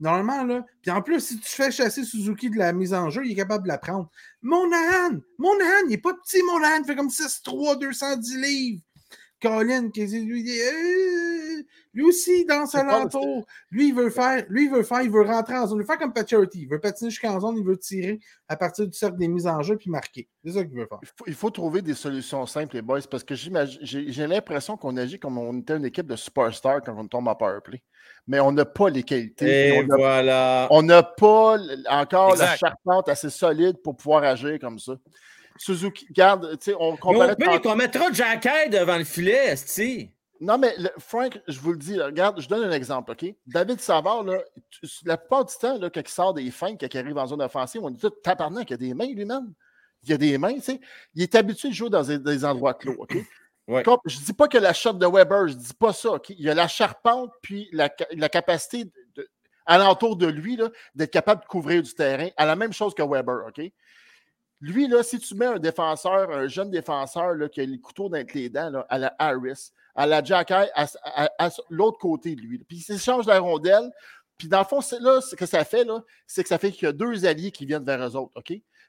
Normalement, là. Puis en plus, si tu fais chasser Suzuki de la mise en jeu, il est capable de la prendre. Monahan! Monahan, il est pas petit, Monahan. Il fait comme 6'3, 210 livres. Colin, que- lui, euh, lui aussi, C'est pas- alentour. Lui, il veut faire, lui, il veut faire, il veut rentrer en zone. Il veut faire comme Pacioretty. Il veut patiner jusqu'en zone, il veut tirer à partir du cercle des mises en jeu puis marquer. C'est ça qu'il veut faire. Il faut, il faut trouver des solutions simples, les boys, parce que j'ai l'impression qu'on agit comme on était une équipe de superstars quand on tombe en powerplay. Mais on n'a pas les qualités. Et On n'a- voilà. on n'a pas encore la charpente assez solide pour pouvoir agir comme ça. Suzuki, regarde, tu sais, on Mais pire, tantôt- qu'on mettra Jacky devant le filet, esti. Non, mais le- Frank, je vous le dis, là, regarde, je donne un exemple, OK? David Savard, là, tu- la plupart du temps, là, quand il sort des fins, quand il arrive en zone offensive, on dit tout tabarnak, il y a des mains lui-même. Il y a des mains, tu sais. Il est habitué de jouer dans des, des endroits clos, OK? Je ne dis pas que la shot de Weber, je ne dis pas ça? Il y a la charpente, puis la, ca- la capacité de- alentour de lui, d'être capable de couvrir du terrain, à la même chose que Weber, OK? Lui, là, si tu mets un défenseur, un jeune défenseur là, qui a le couteau dans les dents, à la Harris, à la Jack à, l'autre côté de lui, puis il s'échange la rondelle, puis dans le fond, là, ce que ça fait, c'est que ça fait qu'il y a deux alliés qui viennent vers eux autres?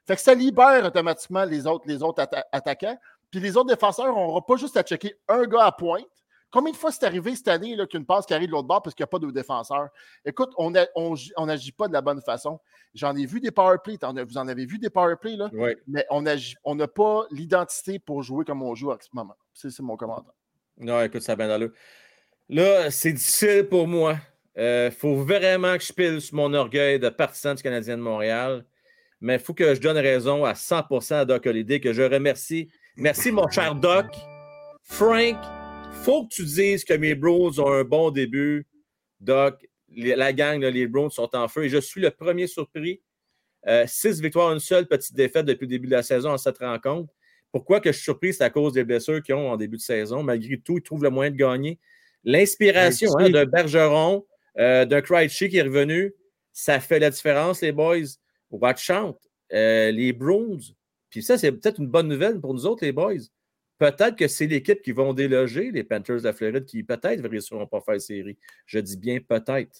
Fait que ça libère automatiquement les autres, les autres atta- attaquants, puis les autres défenseurs n'auront pas juste à checker un gars à pointe. Combien de fois c'est arrivé cette année là, qu'une passe qui arrive de l'autre bord parce qu'il n'y a pas de défenseur? Écoute, on n'agit pas de la bonne façon. J'en ai vu des powerplays, t'en as- vous en avez vu des powerplays, là? Oui. mais on agit- on n'a pas l'identité pour jouer comme on joue en ce moment. C'est mon commentaire. Non, écoute, ça bien. Là, c'est difficile pour moi. Il faut vraiment que je pile sur mon orgueil de partisan du Canadien de Montréal. Mais il faut que je donne raison à 100% à Doc Holliday, que je remercie. Merci, mon cher Doc. Frank, faut que tu dises que mes Bros ont un bon début. Doc, la gang, là, les Browns sont en feu. Et je suis le premier surpris. Euh, six victoires, une seule petite défaite depuis le début de la saison en cette rencontre. Pourquoi que je suis surpris? C'est à cause des blessures qu'ils ont en début de saison. Malgré tout, ils trouvent le moyen de gagner. L'inspiration hein, Krejci. de Bergeron, euh, d'un Krejci qui est revenu, ça fait la différence, les boys. Watch out. Euh, les Browns, puis ça, c'est peut-être une bonne nouvelle pour nous autres, les boys. Peut-être que c'est l'équipe qui vont déloger les Panthers de la Floride qui peut-être ne réussiront pas à faire série. Je dis bien peut-être.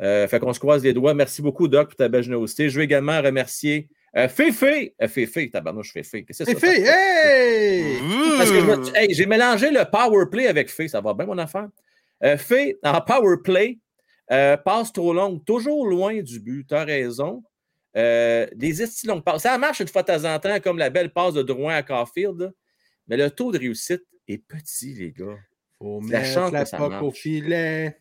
Euh, fait qu'on se croise les doigts. Merci beaucoup, Doc, pour ta belle générosité. Je veux également remercier euh, Féfé. Euh, Féfé, tabarnouche, Féfé. Qu'est-ce que C'est ça? fait! Hey! Parce que je me- hey, j'ai mélangé le power play avec Fé. Ça va bien, mon affaire? Euh, Fé, en power play, euh, passe trop longue, toujours loin du but. Tu as raison. Euh, des esti longues passes. Ça marche une fois de temps en temps, comme la belle passe de Drouin à Caulfield. là. Mais le taux de réussite est petit, les gars. Faut La mettre chance la que ça marche. au filet.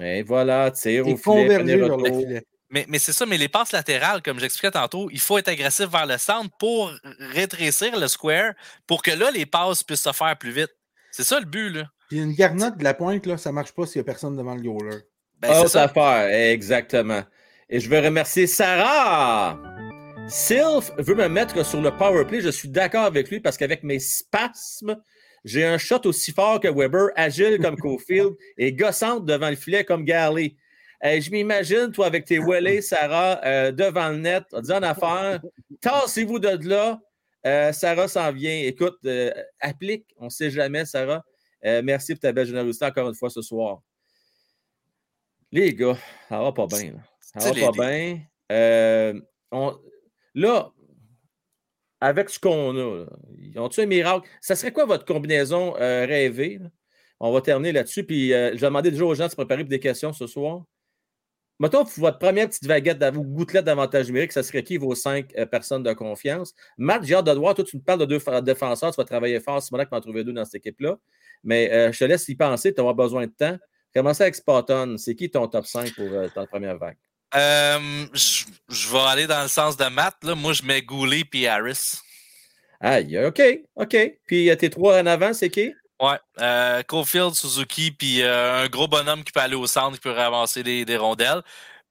Et voilà, tire au filet. vers tour. filet. Mais, mais c'est ça, mais les passes latérales, comme j'expliquais tantôt, il faut être agressif vers le centre pour rétrécir le square pour que là, les passes puissent se faire plus vite. C'est ça le but, là. Puis une garnotte de la pointe, là, ça marche pas s'il n'y a personne devant le goaler. Ben, c'est Autre ça. affaire, exactement. Et je veux remercier Sarah. Sylph veut me mettre sur le power play. Je suis d'accord avec lui parce qu'avec mes spasmes, j'ai un shot aussi fort que Weber, agile comme Cofield et gossante devant le filet comme Garley. Euh, je m'imagine, toi, avec tes wellets, Sarah, euh, devant le net, en affaire, tassez-vous de là. Euh, Sarah s'en vient. Écoute, euh, applique, on ne sait jamais, Sarah. Merci pour ta belle générosité encore une fois ce soir. Les gars, ça va pas bien. là. Ça va pas bien. Euh, on- Là, avec ce qu'on a, ils ont-tu un miracle? Ça serait quoi votre combinaison euh, rêvée? là? On va terminer là-dessus. Puis euh, je vais demander déjà aux gens de se préparer pour des questions ce soir. Mettons, pour votre première petite baguette d'av- ou gouttelette d'avantage numérique, ça serait qui vos cinq euh, personnes de confiance? Matt, j'ai hâte de voir. Toi, tu me parles de deux défenseurs. Tu vas travailler fort. Simonac m'en trouver deux dans cette équipe-là. Mais euh, je te laisse y penser. Tu avoir besoin de temps. Commencez avec Spotton. C'est qui ton top 5 pour euh, ta première vague? Euh, je je vais aller dans le sens de Matt. Là. Moi, je mets Goulet puis Harris. Aïe, OK, OK. Puis euh, tes trois en avant, c'est qui? Ouais. Euh, Cofield, Suzuki, puis euh, un gros bonhomme qui peut aller au centre, qui peut ramasser des, des rondelles.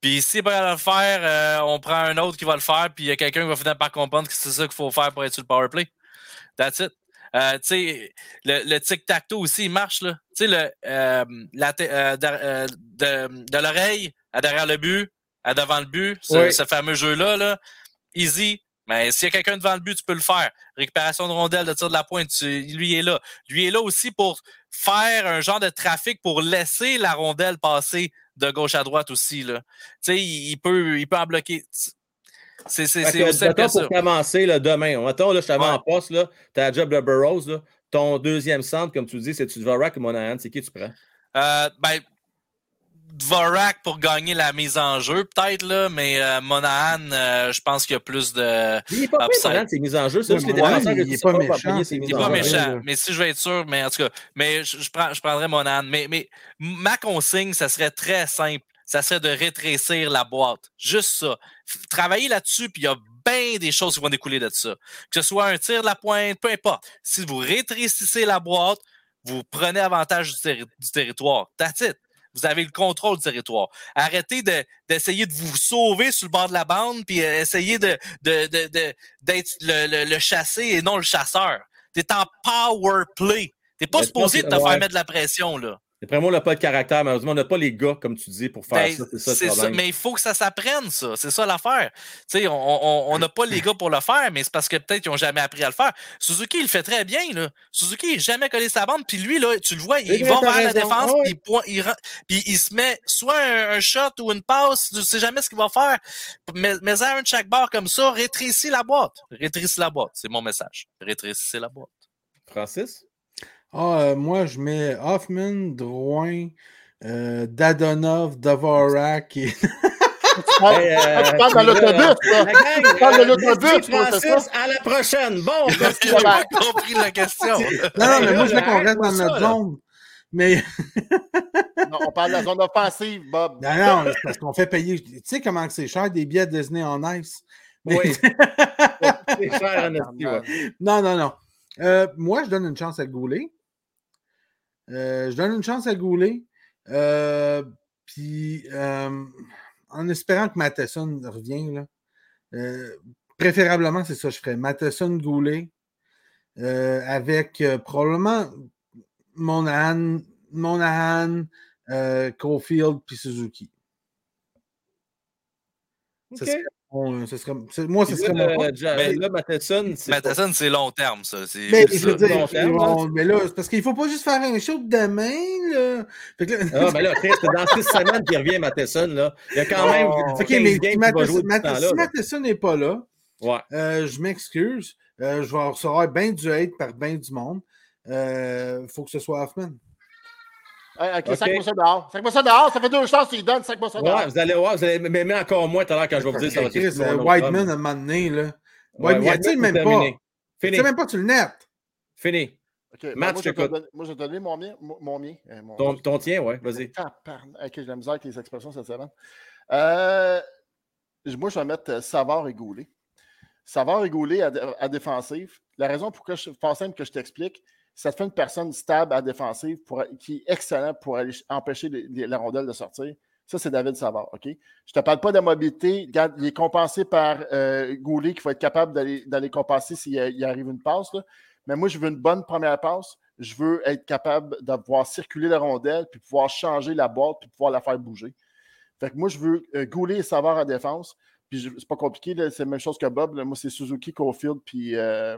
Puis s'il peut le faire, euh, on prend un autre qui va le faire, puis il y a quelqu'un qui va finir par comprendre que c'est ça qu'il faut faire pour être sur le power play. That's it. Euh, tu sais, le, le tic-tac-toe aussi, il marche, là. Tu sais, le, la te- de, euh, de, de l'oreille à derrière le but, à devant le but, ce, Oui. ce fameux jeu-là, là, easy. Mais s'il y a quelqu'un devant le but, tu peux le faire. Récupération de rondelle, de tir de la pointe, tu- lui est là. Lui est là aussi pour faire un genre de trafic pour laisser la rondelle passer de gauche à droite aussi. Là. Tu sais, il, il peut, il peut en bloquer. C'est aussi pour commencer là, demain, mettons, là, je t'avais Ouais. en poste, là, t'as la job de Burroughs, là, ton deuxième centre, comme tu dis, c'est tu Dvorak ou Monahan, c'est qui tu prends? Euh, ben, Dvorak pour gagner la mise en jeu, peut-être, là, mais euh, Monahan, euh, je pense qu'il y a plus de. Il n'est pas ses mises en jeu, c'est Ouais, juste les ouais, défenseurs il que est tu sais pas pas méchant, il n'est pas méchant, mais si je veux être sûr, mais en tout cas, mais je, je prends, je prendrais Monahan. Mais, mais ma consigne, ça serait très simple. Ça serait de rétrécir la boîte. Juste ça. Travailler là-dessus, puis il y a bien des choses qui vont découler de ça. Que ce soit un tir de la pointe, peu importe. Si vous rétrécissez la boîte, vous prenez avantage du, terri- du territoire. That's it. Vous avez le contrôle du territoire. Arrêtez de- d'essayer de, vous sauver sur le bord de la bande, puis euh, essayez de, de, de, de- d'être le, le, le chassé et non le chasseur. T'es en power play. T'es pas supposé te faire mettre de la pression, là. D'après moi, on n'a pas de caractère, malheureusement, on n'a pas les gars, comme tu dis, pour faire Ben, ça. C'est ça c'est ça, mais il faut que ça s'apprenne, ça. C'est ça l'affaire. Tu sais, on n'a pas les gars pour le faire, mais c'est parce que peut-être qu'ils n'ont jamais appris à le faire. Suzuki, il le fait très bien. Là. Suzuki, il n'a jamais collé sa bande, puis lui, là, tu le vois, il va vers la défense, puis il, se met soit un, un shot ou une passe, tu sais jamais ce qu'il va faire. Mais, mais à un chaque barre comme ça, rétrécis la boîte. Rétrécis la boîte, c'est mon message. Rétrécissez la boîte. Francis? Ah, euh, moi, je mets Hoffman, Drouin, euh, Dadonov, Dvorak et. Tu parles, Hey, ah, tu euh, parles là, l'autobus, là. Tu parles de euh, l'autobus, Francis, à la prochaine. Bon, merci. J'ai pas compris la question. Non, non, mais moi, je veux qu'on reste dans notre zone. Mais Non, on parle de la zone offensive, Bob. non, non, c'est parce qu'on fait payer. Tu sais comment que c'est cher des billets de Disney en ice? Mais- Oui. C'est cher, en ouais. non, non, non. Euh, moi, je donne une chance à Goulet. Euh, je donne une chance à Goulet. Euh, puis, euh, en espérant que Matheson revienne, là, préférablement, c'est ça que je ferais. Matheson, Goulet, avec probablement Monahan, Monahan Caulfield puis Suzuki. Serait ce serait- moi, ce serait là, mon. euh, Ja- Mais- là, Matheson, c'est pas- Matheson, c'est long terme, ça. C'est Mais c'est je veux ça. dire, long terme, vont- mais là, c'est parce qu'il ne faut pas juste faire un show de demain, là. Fait que là- Ah, mais là, Chris, c'est dans six semaines qu'il revient, Matheson. Là. Il y a quand même Oh. 15 OK, mais si là. Matheson n'est pas là, Ouais. euh, je m'excuse. Euh, je vais recevoir bien du hate par bien du monde. Il faut que ce soit Hoffman. Ok, Ok. sac-moi ça dehors. Sac-moi ça dehors. Ça fait deux chances qu'il donne. Sac-moi ça dehors. Ouais, vous allez voir, vous allez m'aimer encore moins tout à l'heure quand je vais vous dire ça va être euh, Whiteman, homme. à un moment donné, là. Ouais, Whiteman, a-t-il Whiteman, même pas? Tu Fini. sais même pas, tu le net. Fini. Ok, ben, Matt, moi, je vais te donner- moi, je vais te donner mon mien. Mon, mien. Mon- Ton, ton tien, ouais, vas-y. Ok, j'ai la misère avec les expressions cette semaine. Euh, moi, je vais mettre euh, Savard et Goulet. Savard et Goulet à, à défensive. La raison pourquoi je pense simple que je t'explique, ça te fait une personne stable à défensive pour, qui est excellent pour aller ch- empêcher les- la rondelle de sortir. Ça, c'est David Savard. OK? Je ne te parle pas de mobilité. Il est compensé par euh, Goulet qui va être capable d'aller compenser s'il arrive une passe. Mais moi, je veux une bonne première passe. Je veux être capable de pouvoir circuler la rondelle, puis pouvoir changer la boîte, puis pouvoir la faire bouger. Fait que moi, je veux euh, Goulet et Savard en défense. Puis c'est pas compliqué, c'est la même chose que Bob. Moi, c'est Suzuki, Caulfield, puis, euh,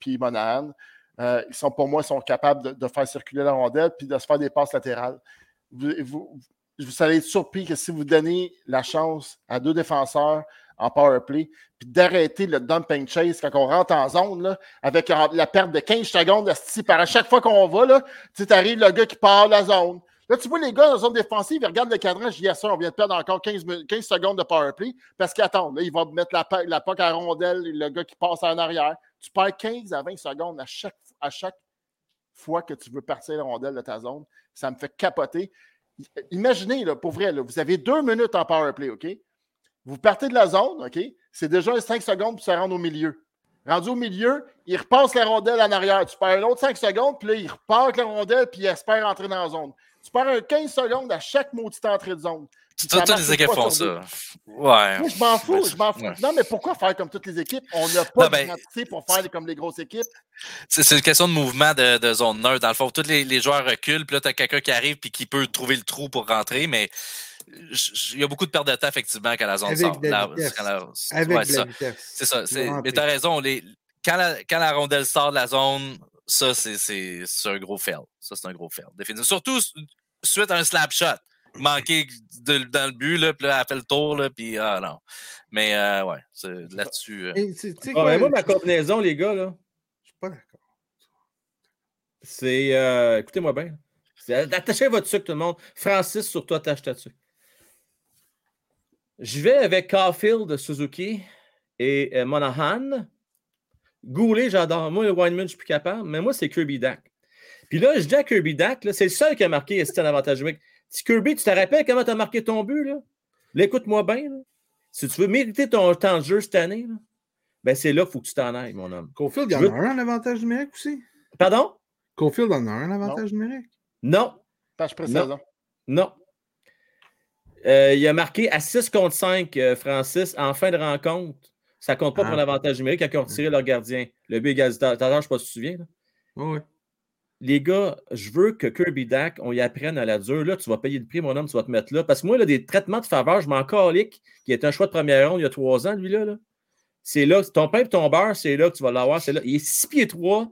puis Monahan. Euh, ils sont, pour moi, sont capables de, faire circuler la rondelle puis de se faire des passes latérales. Vous, vous, allez être surpris que si vous donnez la chance à deux défenseurs en power play, puis d'arrêter le dumping chase quand on rentre en zone, là, avec la perte de 15 secondes, asti, par à chaque fois qu'on va, tu sais, t'arrives le gars qui part de la zone. Là, tu vois les gars dans la zone défensive, ils regardent le cadran, je dis, sir, on vient de perdre encore 15, mi- 15 secondes de power play, parce qu'ils attendent. Là, ils vont mettre la, la à rondelle, le gars qui passe en arrière. Tu perds 15 à 20 secondes à chaque, à chaque fois que tu veux partir la rondelle de ta zone. Ça me fait capoter. Imaginez, là, pour vrai, vous avez deux minutes en power play, OK? Vous partez de la zone, OK? C'est déjà 5 secondes pour se rendre au milieu. Rendu au milieu, il repasse la rondelle en arrière. Tu perds un autre 5 secondes, puis là, il repart la rondelle, puis il espère entrer dans la zone. Tu perds un 15 secondes à chaque maudite entrée de zone. Toutes les équipes font ça. Ouais. Moi, je m'en fous, je m'en fous. ouais. Non, mais pourquoi faire comme toutes les équipes? On n'a pas ben- d'identité pour faire comme les grosses équipes. C'est une question de mouvement de, de zone neutre. Dans le fond, tous les, les joueurs reculent, puis là, tu as quelqu'un qui arrive puis qui peut trouver le trou pour rentrer, mais il y a beaucoup de perte de temps, effectivement, quand la zone Avec sort. de la La- vitesse. quand la- Avec de. C'est ça. Mais tu as raison. Les, quand, la, quand la rondelle sort de la zone, ça, c'est- un gros fail. Ça, c'est un gros fail. Définitivement. Surtout su- suite à un slap shot. Manqué de- dans le but, là, puis là, elle a fait le tour, là, puis ah non. Mais euh, ouais, c'est là-dessus. euh, Ah, mais moi, ma combinaison, les gars, là, je suis pas d'accord. c'est. euh, Écoutez-moi bien. Attachez votre sucre, tout le monde. Francis, sur toi, attache ta sucre. Je vais avec Caulfield, Suzuki et euh, Monahan. Goulet, j'adore. Moi, le Wineman, je ne suis plus capable, mais moi, c'est Kirby Dack. Puis là, je dis à Kirby Dack, là, c'est le seul qui a marqué c'était un avantage numérique. Si Kirby, tu te rappelles comment tu as marqué ton but? Là? Là, écoute-moi bien. là. Si tu veux mériter ton temps de jeu cette année, là, ben c'est là qu'il faut que tu t'en ailles, mon homme. Cofield, il y en Je- a un, l'avantage numérique aussi. Pardon? Cofield en a un, l'avantage numérique. Non. Page pré-saison. Non. Euh, il a marqué à 6 contre 5, euh, Francis, en fin de rencontre. Ça compte pas Ah. pour l'avantage numérique quand ils ont retiré leur gardien. Le but. T'as l'air, Je ne sais pas si tu te souviens. là. Oui. Les gars, je veux que Kirby Dack, on y apprenne à la dure. Là, tu vas payer le prix, mon homme, tu vas te mettre là. Parce que moi, là, des traitements de faveur, je m'en calique, qui est un choix de première ronde il y a trois ans, lui, là. là. C'est là, ton pain et ton beurre, c'est là que tu vas l'avoir. C'est là. Il est 6 pieds 3.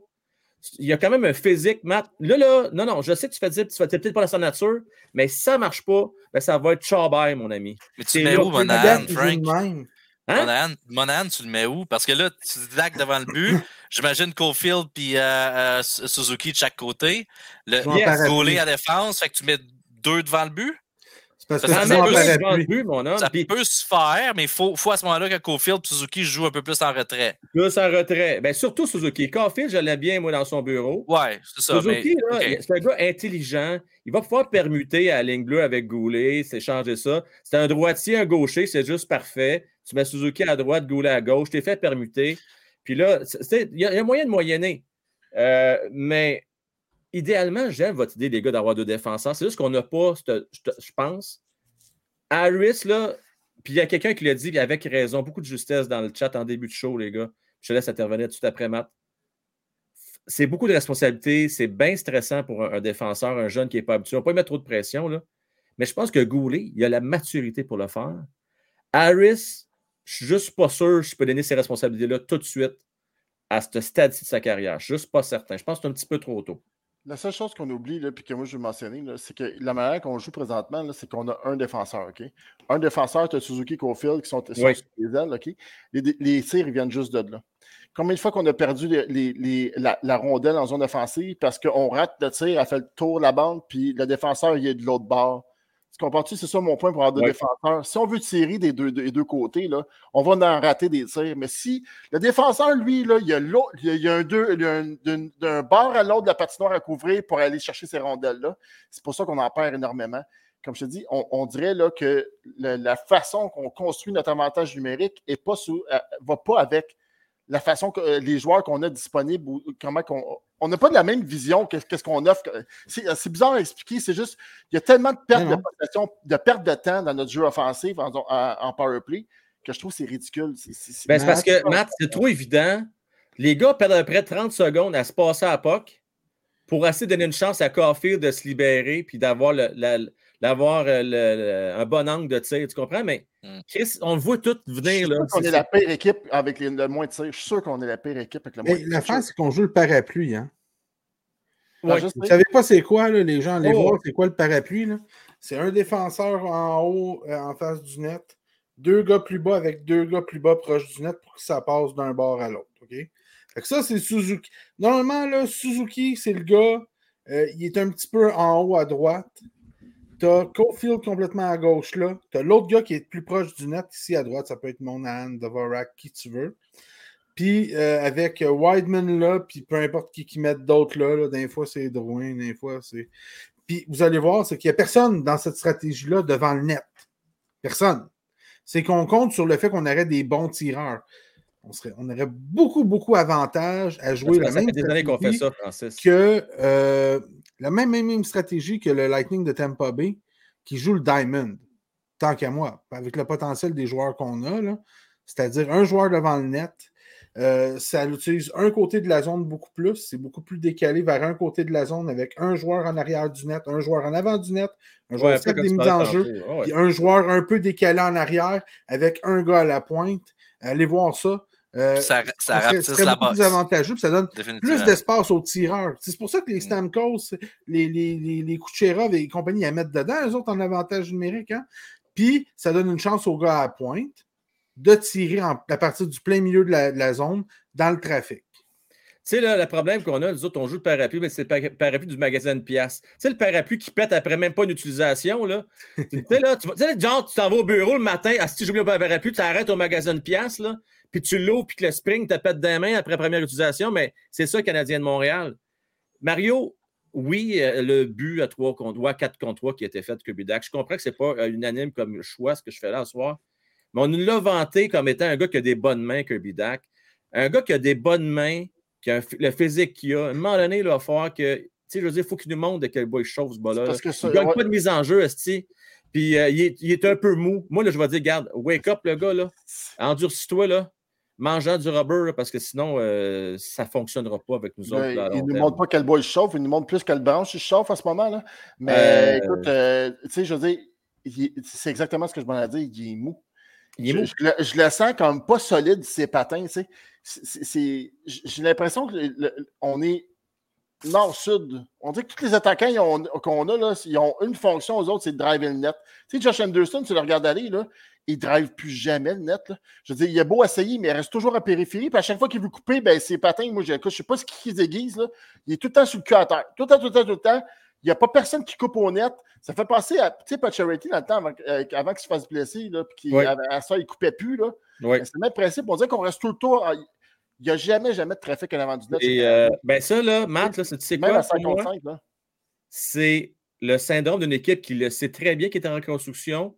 Il y a quand même un physique, Matt. Là, là, non, non, je sais que tu fais dire, tu fais peut-être pas la sa nature, mais si ça ne marche pas, ben, ça va être Chabay, mon ami. Mais tu c'est le mets où, joue Frank? Hein? Monahan, Monahan, tu le mets où? Parce que là, tu daques devant le but. J'imagine Caulfield puis euh, euh, Suzuki de chaque côté. Le Joue Yes, à défense, fait que tu mets deux devant le but? C'est parce que Ça but, mon homme. Puis peut se faire, mais il faut, faut à ce moment-là que Caulfield et Suzuki jouent un peu plus en retrait. plus en retrait. Ben, surtout Suzuki. Caulfield, je l'aime bien, moi, dans son bureau. Ouais, c'est ça. Suzuki, mais, c'est un gars intelligent. Il va pouvoir permuter à la ligne bleue avec Goulet, c'est changer ça. C'est un droitier, un gaucher, c'est juste parfait. Tu mets Suzuki à droite, Goulet à gauche, t'es fait permuter. Puis là, il y, a moyen de moyenner. Euh, mais idéalement, j'aime votre idée, les gars, d'avoir deux défenseurs. C'est juste qu'on n'a pas, je pense. Harris, là, puis il y a quelqu'un qui l'a dit, avec raison, beaucoup de justesse dans le chat en début de show, les gars. Je te laisse intervenir tout après, Matt c'est beaucoup de responsabilités. C'est bien stressant pour un, défenseur, un jeune qui n'est pas habitué. On ne va pas mettre trop de pression, là. mais je pense que Goulet, il a la maturité pour le faire. Harris, je suis juste pas sûr que je peux donner ces responsabilités-là tout de suite à ce stade-ci de sa carrière. Je suis juste pas certain. Je pense que c'est un petit peu trop tôt. La seule chose qu'on oublie, là, puis que moi je veux mentionner, c'est que la manière qu'on joue présentement, c'est qu'on a un défenseur, OK? Un défenseur, tu as Suzuki Cofield qui sont, sont Oui. sur les ailes, OK? Les, les tirs, ils viennent juste de là. Combien de fois qu'on a perdu les- les- les- la, la rondelle en zone offensive parce qu'on rate le tir, elle fait le tour de la bande, puis le défenseur, il est de l'autre bord? Tu comprends-tu? C'est ça mon point pour avoir deux défenseurs. Si on veut tirer des deux, des deux côtés, là, on va en rater des tirs. Mais si le défenseur, lui, là, il y a, l'autre- il y a- un, deux, il y a un- d'un d'un bord à l'autre de la patinoire à couvrir pour aller chercher ces rondelles-là. C'est pour ça qu'on en perd énormément. Comme je te dis, on, on dirait là, que le- la façon qu'on construit notre avantage numérique ne pas sous- euh, va pas avec la façon que euh, les joueurs qu'on a disponibles ou comment qu'on. On n'a pas de la même vision que qu'est-ce qu'on offre. C'est bizarre à expliquer. C'est juste, il y a tellement de perte de possession, de perte de temps dans notre jeu offensif en, en, power play que je trouve c'est ridicule. C'est ben, parce que, Matt, c'est trop évident. Les gars perdent à peu près 30 secondes à se passer à POC pour essayer de donner une chance à Caulfield de se libérer puis d'avoir d'avoir euh, un bon angle de tir. Tu comprends? Mais hmm. Chris, on le voit tout venir. Je suis sûr qu'on est, la pire équipe avec le moins de tir. Je suis sûr qu'on est la pire équipe avec le moins de tir. L'affaire, c'est qu'on joue le parapluie. Hein? Ouais. Vous ne savez pas c'est quoi, là, les gens, les oh. voir, c'est quoi le parapluie? C'est un défenseur en haut, euh, en face du net, deux gars plus bas avec deux gars plus bas proches du net pour que ça passe d'un bord à l'autre. OK? Fait ça, c'est Suzuki. Normalement, là, Suzuki, c'est le gars, euh, il est un petit peu en haut à droite. Tu as Cofield complètement à gauche là. Tu as l'autre gars qui est plus proche du net ici à droite. Ça peut être Monahan, Dvorak, qui tu veux. Puis euh, avec Wideman là, puis peu importe qui qui met d'autres là, là, des fois c'est Drouin, des fois c'est. Puis vous allez voir, c'est qu'il n'y a personne dans cette stratégie-là devant le net. Personne. C'est qu'on compte sur le fait qu'on aurait des bons tireurs on, serait, on aurait beaucoup, beaucoup avantage à jouer la même stratégie que euh, la même, même, stratégie que le Lightning de Tampa Bay qui joue le Diamond, tant qu'à moi, avec le potentiel des joueurs qu'on a, c'est-à-dire un joueur devant le net. Euh, ça utilise un côté de la zone beaucoup plus, c'est beaucoup plus décalé vers un côté de la zone avec un joueur en arrière du net, un joueur en avant du net, un joueur qui des mises en jeu, puis un joueur un peu décalé en arrière avec un gars à la pointe. Allez voir ça. Euh, ça, ça serait, la plus avantageux, ça donne plus d'espace aux tireurs. C'est pour ça que les mm. Stamkos, les, les, les, les Kucherov et compagnie à mettre dedans, eux autres en avantage numérique. Hein? Puis ça donne une chance aux gars à pointe de tirer à partir du plein milieu de la, zone dans le trafic. Tu sais, là, le problème qu'on a, nous autres, on joue le parapluie, mais c'est le parapluie du magasin de pièces. Tu sais, le parapluie qui pète après même pas une utilisation, là. tu sais, là, tu sais, genre, tu t'en vas au bureau le matin, ah, si j'oublie le parapluie, tu arrêtes au magasin de pièces, là puis tu l'ouvres, puis que le spring te pète des mains après première utilisation, mais c'est ça, Canadien de Montréal. Mario, oui, euh, le but à 3 contre 3, 4 contre 3 qui a été fait de Kirby Je comprends que ce n'est pas euh, unanime comme choix, ce que je fais là ce soir, mais on nous l'a vanté comme étant un gars qui a des bonnes mains, Kirby Dack. Un gars qui a des bonnes mains, qui a le physique qu'il a. À un moment donné, il va falloir que. Tu sais, je veux dire, il faut qu'il nous montre de quel bois il chauffe ce bas-là. Il ne gagne pas de mise en jeu, Esti. Puis euh, il, est, il, est, un peu mou. Moi, là, je vais dire, garde, wake up, le gars, là. Endurcis-toi, là mangeant du rubber parce que sinon, euh, ça ne fonctionnera pas avec nous autres. il ne nous montre pas quel bois il chauffe, il nous montre plus quelle branche il chauffe en ce moment. Là. Mais euh, écoute, euh, tu sais, je veux dire, c'est exactement ce que je m'en ai dit, il est mou. Il est mou. Je, le, sens comme pas solide, ses patins. Tu sais. J'ai l'impression qu'on est nord-sud. On dit que tous les attaquants qu'on a, là, ils ont une fonction aux autres, c'est de driver le net. Tu sais, Josh Anderson, tu le regardes aller, là, il ne drive plus jamais le net. Je veux dire, il a beau essayer, mais il reste toujours à périphérie. Puis à chaque fois qu'il veut couper, ben, ses patins, moi, je ne sais pas ce qu'il aiguise. Là. Il est tout le temps sur le cul à terre. Tout le temps, tout le temps, tout le temps. Il n'y a pas personne qui coupe au net. Ça fait penser à tu sais, dans le temps avant, euh, avant qu'il se fasse blesser. Là, puis à ça, il ne coupait plus. Là. C'est le même principe. On dirait qu'on reste tout le temps. Il n'y a jamais, jamais de trafic en avant du net. Et euh, ben ça, là, Matt, là, tu sais quoi? C'est le syndrome d'une équipe qui le sait très bien, qui est en reconstruction,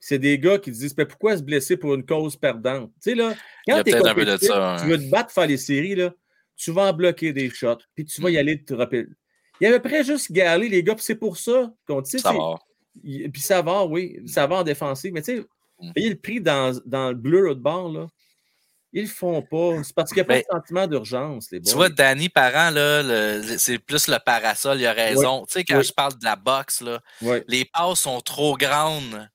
c'est des gars qui disent pourquoi se blesser pour une cause perdante? Tu sais, là, quand tu veux te battre faire les séries, là, tu vas en bloquer des shots, puis tu vas y mm. aller te rappeler. Il y avait près juste galer les gars, puis c'est pour ça qu'on dit. Ça va. Puis ça va, oui, ça va en défensive, mais tu sais, mm. le prix dans, dans le bleu de bord, là. Ils le font pas. C'est parce qu'il n'y a pas de sentiment d'urgence. Tu vois, Danny Parent, c'est plus le parasol, il a raison. Tu sais, quand je parle de la boxe, là, les passes sont trop grandes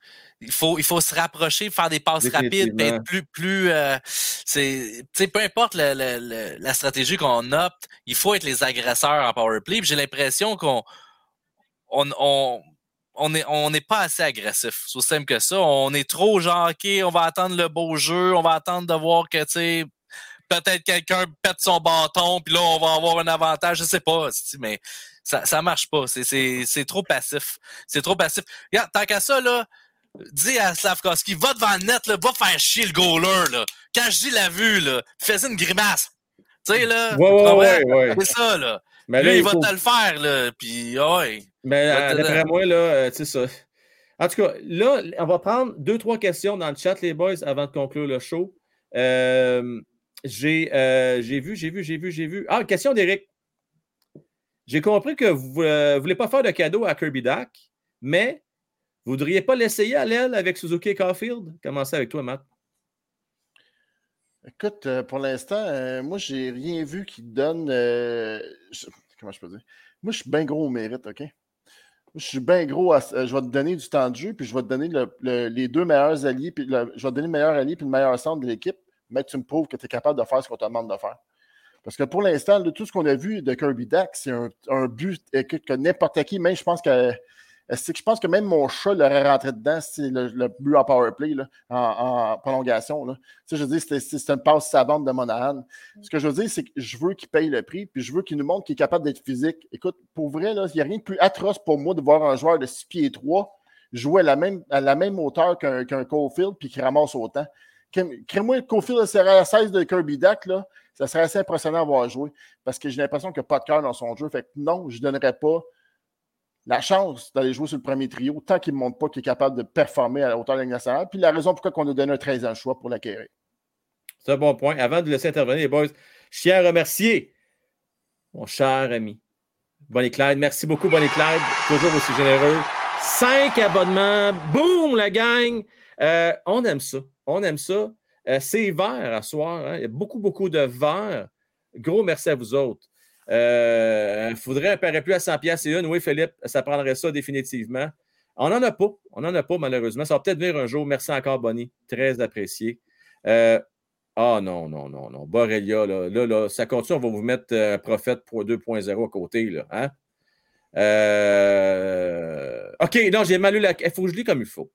il faut, il faut se rapprocher, faire des passes rapides, être plus, plus euh, c'est, peu importe la stratégie qu'on opte, il faut être les agresseurs en power play. J'ai l'impression qu'on on, on, on n'est on pas assez agressif. C'est aussi simple que ça. On est trop genre, OK, on va attendre le beau jeu, on va attendre de voir que, tu sais, peut-être quelqu'un pète son bâton, puis là, on va avoir un avantage. Je sais pas, mais ça, ça marche pas. C'est trop passif. C'est trop passif. Regarde, tant qu'à ça, là, dis à Slavkovski, va devant le net, là, va faire chier le goaler. Là. Quand je dis la vue, là, fais une grimace. Tu sais, là, ouais, ouais, c'est ça, là. Mais Lui, il, va te le faire, là, puis ouais. Mais euh, d'après moi, là, euh, tu sais ça. En tout cas, là, on va prendre deux, trois questions dans le chat, les boys, avant de conclure le show. J'ai euh, j'ai vu, j'ai vu, j'ai vu, j'ai vu. Ah, question d'Éric. J'ai compris que vous ne voulez pas faire de cadeau à Kirby Duck, mais vous ne voudriez pas l'essayer à l'aile avec Suzuki et Caulfield? Commencez avec toi, Matt. Écoute, euh, pour l'instant, euh, moi, j'ai rien vu qui donne. euh, comment je peux dire? Moi, je suis bien gros au mérite, OK? Je suis bien gros. à- euh, je vais te donner du temps de jeu, puis je vais te donner le- le- les deux meilleurs alliés, puis le- je vais te donner le meilleur allié puis le meilleur centre de l'équipe, mais tu me prouves que tu es capable de faire ce qu'on te demande de faire. Parce que pour l'instant, tout ce qu'on a vu de Kirby Dack, c'est un, but écoute, que n'importe qui, même je pense que c'est que je pense que même mon chat l'aurait rentré dedans c'est le, le but en power play là, en, prolongation. Là. Je veux c'est une passe savante de Monahan. Ce que je veux dire, c'est que je veux qu'il paye le prix, puis je veux qu'il nous montre qu'il est capable d'être physique. Écoute, pour vrai, il n'y a rien de plus atroce pour moi de voir un joueur de 6 pieds 3 jouer à la même, à la même hauteur qu'un qu'un Caulfield puis qui ramasse autant. Crée- Crée-moi le Caulfield serait à 16 de Kirby Duck, là, ça serait assez impressionnant à voir jouer parce que j'ai l'impression qu'il n'y a pas de cœur dans son jeu. Fait que non, je ne donnerais pas la chance d'aller jouer sur le premier trio tant qu'il ne montre pas qu'il est capable de performer à la hauteur de la nationale. Puis la raison pourquoi on a donné un 13 ans choix pour l'acquérir. C'est un bon point. Avant de laisser intervenir les boys, je tiens à remercier mon cher ami Bonnie Clyde. Merci beaucoup, Bonnie Clyde. Toujours aussi généreux. Cinq abonnements. Boum, la gang. Euh, on aime ça. On aime ça. Euh, c'est vert à soir. hein. Il y a beaucoup, beaucoup de verre. Gros merci à vous autres. Il faudrait un parapluie à 100 pièces et une. Oui, Philippe, ça prendrait ça définitivement. On n'en a pas. On n'en a pas, malheureusement. Ça va peut-être venir un jour. Merci encore, Bonnie. Très apprécié. Euh, ah non, non, non, non. Borrelia, là, là, là, ça continue. On va vous mettre euh, Prophète pour 2.0 à côté. Là, hein? Euh, OK, non, j'ai mal lu la. Il faut que je lis comme il faut.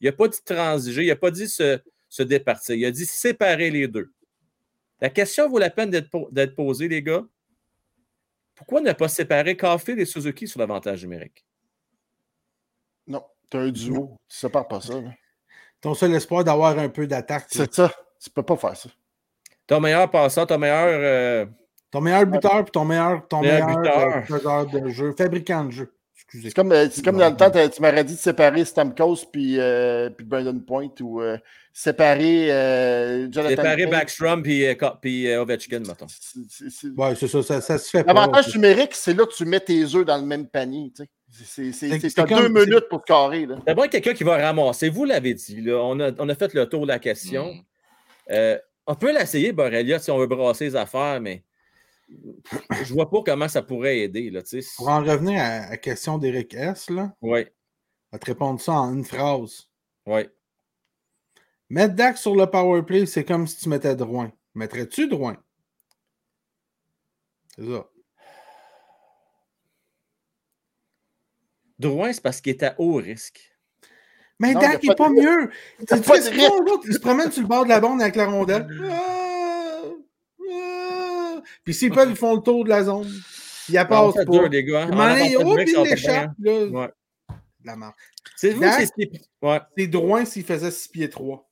Il n'a pas dit transiger, il n'a pas dit se, départir. Il a dit séparer les deux. La question vaut la peine d'être posée, les gars. Pourquoi ne pas séparer Caulfield et Suzuki sur l'avantage numérique? Non, tu as un duo. Tu ne sépares pas ça. là. Ton seul espoir d'avoir un peu d'attaque. C'est ça. Tu ne peux pas faire ça. Ton meilleur passant, ton meilleur. euh, Ton meilleur buteur puis ton meilleur, ton Meilleur meilleur, buteur. euh, de jeu, fabricant de jeu. Excusez. C'est comme, euh, c'est comme dans le temps, tu m'aurais dit de séparer Stamkos puis, euh, puis Brandon Point ou euh, séparer euh, Jonathan. séparer. Backstrom puis, euh, puis euh, Ovechkin, mettons. C'est- c'est- c'est- Ouais, c'est ça, ça, ça se fait pas. L'avantage numérique, c'est là que tu mets tes œufs dans le même panier. tu sais. C'est- C'est C'est- c'est- c'est t'as comme- deux minutes pour te carrer. Là. D'abord, quelqu'un qui va ramasser. Vous l'avez dit, là, on, a, on a fait le tour de la question. Mm. Euh, on peut l'essayer, Borrelia, si on veut brasser les affaires, mais je vois pas comment ça pourrait aider. Là, tu. Pour en revenir à la question d'Eric S, là, Oui, on va te répondre ça en une phrase. oui. Mettre Dax sur le powerplay, c'est comme si tu mettais Drouin. Mettrais-tu Drouin? C'est ça. Drouin, c'est parce qu'il est à haut risque. Mais Non, Dak n'est pas mieux. Tu pas sais, de c'est risque. pas l'autre, il se promène sur le bord de la bande avec la rondelle. Ah! Puis s'ils peuvent, ils font le tour de la zone. Ils la passent pas. dur, les gars. À un En moment donné, avantage oh, numérique, puis ça il va pas l'échappe. là. bien. Ouais. La marque. C'est vous, c'est. Ouais. C'est Drouin s'il faisait 6 pieds 3.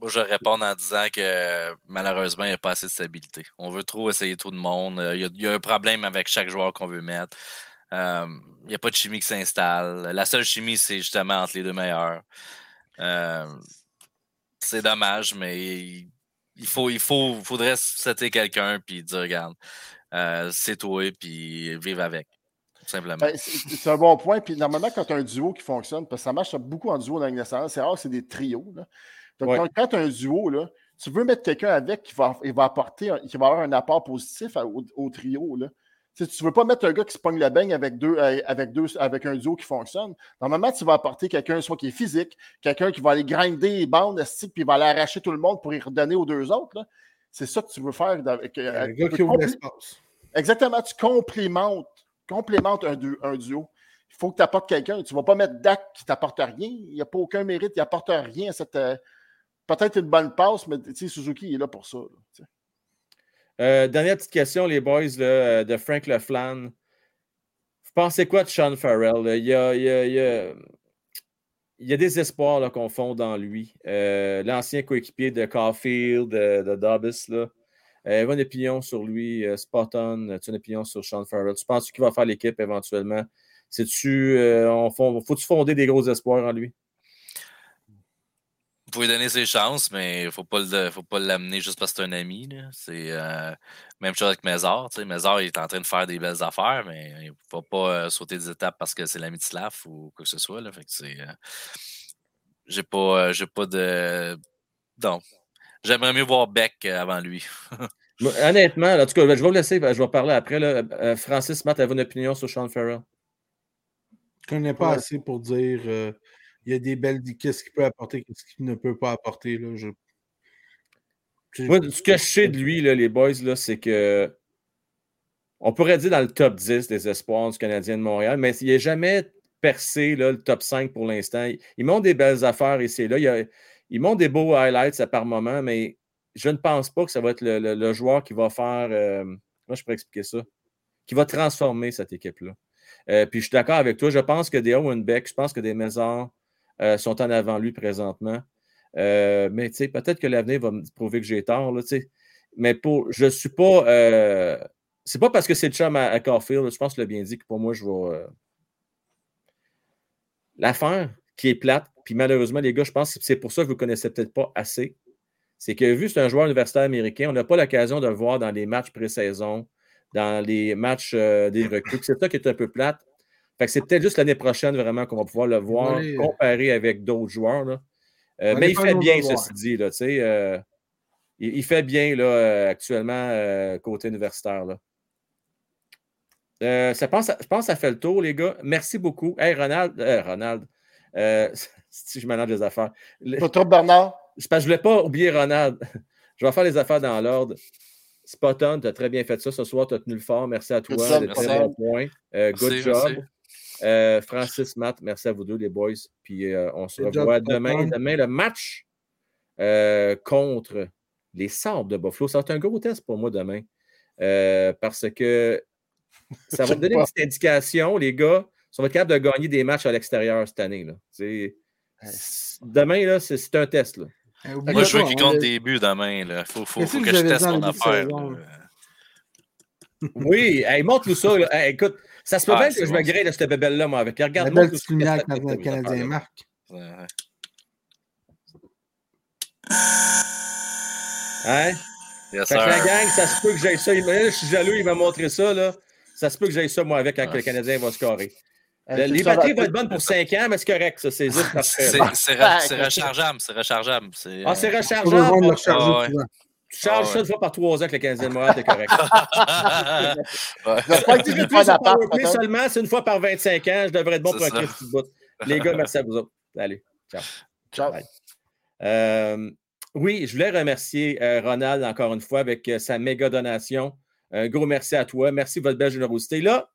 Moi, je vais répondre en disant que malheureusement, il n'y a pas assez de stabilité. On veut trop essayer tout le monde. Euh, Il y a, il y a un problème avec chaque joueur qu'on veut mettre. Euh, il n'y a pas de chimie qui s'installe. La seule chimie, c'est justement entre les deux meilleurs. Euh, c'est dommage, mais il, faut, il faut, faudrait setter quelqu'un puis dire regarde, euh, c'est toi puis vivre avec. Tout simplement. Ben, c'est un bon point. Puis normalement, quand tu as un duo qui fonctionne, parce que ça marche beaucoup en duo dans la Ligue nationale, c'est rare, c'est des trios. là. Donc, Ouais. quand, quand tu as un duo, là, tu veux mettre quelqu'un avec qui va, il va apporter, qui va avoir un apport positif à- au, au trio. Là. Tu ne veux pas mettre un gars qui se pogne la baigne avec, deux, euh, avec, deux, avec un duo qui fonctionne. Normalement, tu vas apporter quelqu'un soit qui est physique, quelqu'un qui va aller grinder les bandes, puis il va aller arracher tout le monde pour y redonner aux deux autres. C'est ça que tu veux faire. avec, euh, Un gars qui ouvre l'espace. Exactement, tu complémentes, complémentes un, du- un duo. Il faut que tu apportes quelqu'un. Tu ne vas pas mettre Dak qui t'apporte rien. Il n'y a pas aucun mérite. Il n'apporte rien à cette. euh, Peut-être une bonne passe, mais Suzuki il est là pour ça. là. Euh, dernière petite question, les boys euh, de Frank Leflan. Vous pensez quoi de Sean Farrell? Il y a, des espoirs qu'on fond dans lui. Euh, L'ancien coéquipier de Caulfield, de, de Dobbs, là. Euh, une opinion sur lui, spot on. As une opinion sur Sean Farrell? Tu penses qu'il va faire l'équipe éventuellement? Faut-tu fonder des gros espoirs en lui? Vous pouvez donner ses chances, mais il ne faut pas l'amener juste parce que c'est un ami. C'est euh, même chose avec Mézard. Mézard il est en train de faire des belles affaires, mais il ne faut pas euh, sauter des étapes parce que c'est l'ami de Slav ou quoi que ce soit. Là. Fait que c'est. Euh, j'ai pas, j'ai pas de. Non. J'aimerais mieux voir Beck avant lui. Honnêtement, en tout cas, je vais vous laisser, je vais parler après. Francis, Matt, avez une opinion sur Sean Farrell? Je ne connais pas assez pour dire il y a des belles. Qu'est-ce qu'il peut apporter, qu'est-ce qu'il ne peut pas apporter. Là, je... ce que je sais de lui, là, les boys, là, c'est que on pourrait dire dans le top 10 des espoirs du Canadien de Montréal, mais il n'est jamais percé là, le top 5 pour l'instant. Il montre des belles affaires ici et là. Il, il montre des beaux highlights à par moment, mais je ne pense pas que ça va être le, joueur qui va faire. Euh, moi, je pourrais expliquer ça? Qui va transformer cette équipe-là. Euh, puis je suis d'accord avec toi. Je pense que des Owen Beck, je pense que des Maisons euh, sont en avant lui présentement. Euh, mais peut-être que l'avenir va me prouver que j'ai tort. Là, mais pour, je ne suis pas. Euh, c'est pas parce que c'est le chum à, Caulfield, je pense que le bien dit que pour moi, je vais. L'affaire qui est plate, puis malheureusement, les gars, je pense que c'est pour ça que vous ne connaissez peut-être pas assez. C'est que vu que c'est un joueur universitaire américain, on n'a pas l'occasion de le voir dans les matchs pré-saison, dans les matchs des recrues. C'est ça qui est un peu plate c'est peut-être juste l'année prochaine vraiment qu'on va pouvoir le voir comparé avec d'autres joueurs. Euh, mais il fait bien, ceci dit. Là, euh, il, fait bien là, euh, actuellement côté universitaire. ça pense, je pense que ça fait le tour, les gars. Merci beaucoup. Hey, Ronald. Ronald. si je mélange des affaires. Pas trop, Bernard. Je ne voulais pas oublier Ronald. je vais faire les affaires dans l'ordre. Spot on, tu as très bien fait ça ce soir, tu as tenu le fort. Merci à toi. Très bon point. good job. Euh, Francis, Matt, merci à vous deux, les boys. Puis euh, on se revoit demain. Demain, le match euh, contre les Sabres de Buffalo. Ça va être un gros test pour moi demain. parce que ça va me donner une petite indication, les gars. Ça va être capable de gagner des matchs à l'extérieur cette année. Là. Demain, c'est un test. Là. Moi, je veux qu'il compte des buts demain. Il faut, faut, faut que je teste mon affaire. Oui, montre-nous ça. écoute, ça se peut ah, bien que je me grille de cette bébelle-là, moi, avec. Regarde-moi. La belle lumière que le Canadien marque. Hein? Yes, fait que la gang, ça se peut que j'aille ça. Je suis jaloux, il m'a montré ça, là. Ça se peut que j'aille ça, moi, avec quand le Canadien va scorer. Euh, les batteries vont être bonnes pour 5 ans, mais c'est correct, ça. C'est juste parfait. C'est rechargeable. C'est rechargeable. Ah, c'est rechargeable. Tu charges ah ça une fois par trois ans que le Canadien de Montréal, t'es correct. J'espère que tu plus de seulement, c'est une fois par 25 ans. Je devrais être bon pour un petit bout. Les gars, merci à vous autres. Allez, ciao. Ciao. Euh, oui, je voulais remercier euh, Ronald encore une fois avec euh, sa méga donation. Un gros merci à toi. Merci de votre belle générosité. Là,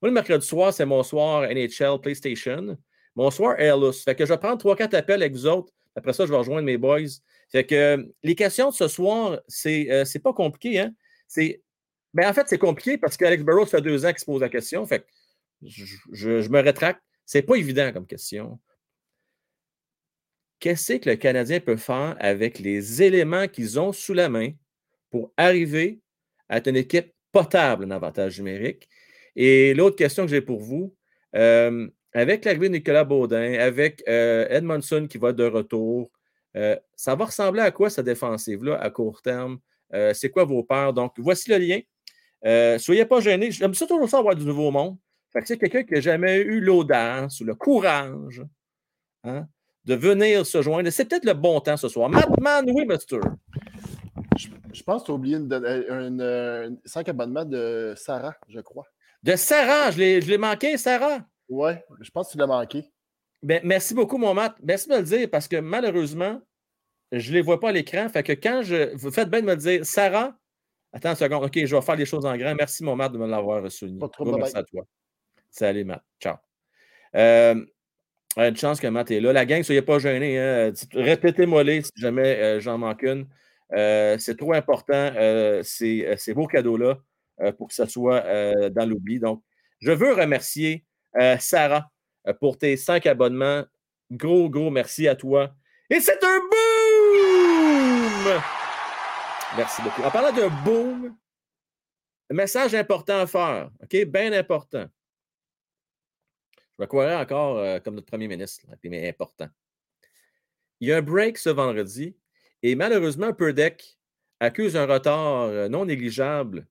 moi, le mercredi soir, c'est mon soir NHL PlayStation. Mon soir Airless. Fait que je vais prendre 3-4 appels avec vous autres. Après ça, je vais rejoindre mes boys. Fait que les questions de ce soir, c'est euh, pas compliqué. Hein? C'est, ben en fait, c'est compliqué parce qu'Alex Burrows fait deux ans qu'il se pose la question. Fait je, me rétracte. C'est pas évident comme question. Qu'est-ce que le Canadien peut faire avec les éléments qu'ils ont sous la main pour arriver à être une équipe potable en avantage numérique? Et l'autre question que j'ai pour vous, euh, avec l'arrivée de Nicolas Baudin, avec euh, Edmondson qui va de retour, euh, ça va ressembler à quoi, cette défensive-là, à court terme? Euh, c'est quoi vos peurs? Donc, voici le lien. Euh, soyez pas gênés. J'aime ça toujours ça avoir du nouveau monde. Fait que c'est quelqu'un qui n'a jamais eu l'audace ou le courage hein, de venir se joindre. C'est peut-être le bon temps ce soir. Mattman Webster. Je, je pense que tu as oublié un 5 abonnements de Sarah, je crois. De Sarah, je l'ai manqué, Sarah. Oui, je pense que tu l'as manqué. Ben, merci beaucoup, mon Matt. Merci de me le dire parce que malheureusement, je ne les vois pas à l'écran. Fait que quand je. Vous faites bien de me dire, Sarah, attends une seconde, OK, je vais faire les choses en grand. Merci, mon Matt, de me l'avoir souligné. Pas trop merci à toi. Salut, Matt. Ciao. Euh, une chance que Matt est là. La gang, soyez pas gênés. Hein. Répétez-moi-les si jamais euh, j'en manque une. Euh, c'est trop important, ces, ces, beaux cadeaux-là, pour que ça soit dans l'oubli. Donc, je veux remercier Sarah euh, pour tes cinq abonnements. Gros, gros merci à toi. Et c'est un! Merci beaucoup. En parlant de boom, message important à faire, OK? Bien important. Je me croirais encore euh, comme notre premier ministre, mais important. il y a un break ce vendredi et malheureusement, Deck accuse un retard euh, non négligeable.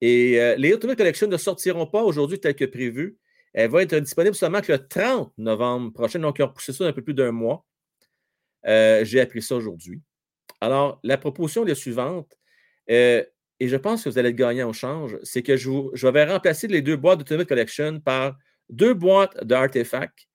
Et euh, les Ultimate Collection ne sortiront pas aujourd'hui tel que prévu. Elle va être disponible seulement que le 30 novembre prochain. Donc, ils ont repoussé ça d'un peu plus d'un mois. J'ai appris ça aujourd'hui. Alors, la proposition est suivante. et je pense que vous allez être gagnant au change. C'est que je, vais remplacer les deux boîtes d'Ultimate Collection par deux boîtes d'artefacts,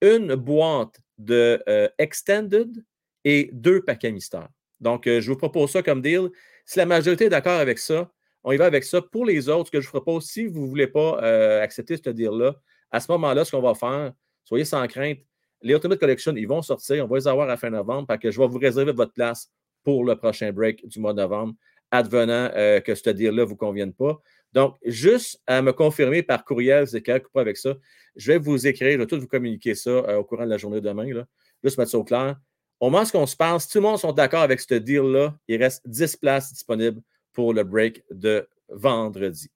une boîte de Extended et deux paquets mystères. Donc, je vous propose ça comme deal. Si la majorité est d'accord avec ça, on y va avec ça. Pour les autres, ce que je vous propose, si vous ne voulez pas euh, accepter ce deal-là, à ce moment-là, ce qu'on va faire, soyez sans crainte, les Ultimate Collection, ils vont sortir, on va les avoir à fin novembre, parce que je vais vous réserver votre place pour le prochain break du mois de novembre, advenant euh, que ce deal-là ne vous convienne pas. Donc, juste à me confirmer par courriel, c'est quelque pas avec ça, je vais vous écrire, je vais tout vous communiquer ça euh, au courant de la journée de demain, là. juste mettre ça au clair. Au moment où on se passe, tout le monde sont d'accord avec ce deal-là, il reste 10 places disponibles pour le break de vendredi.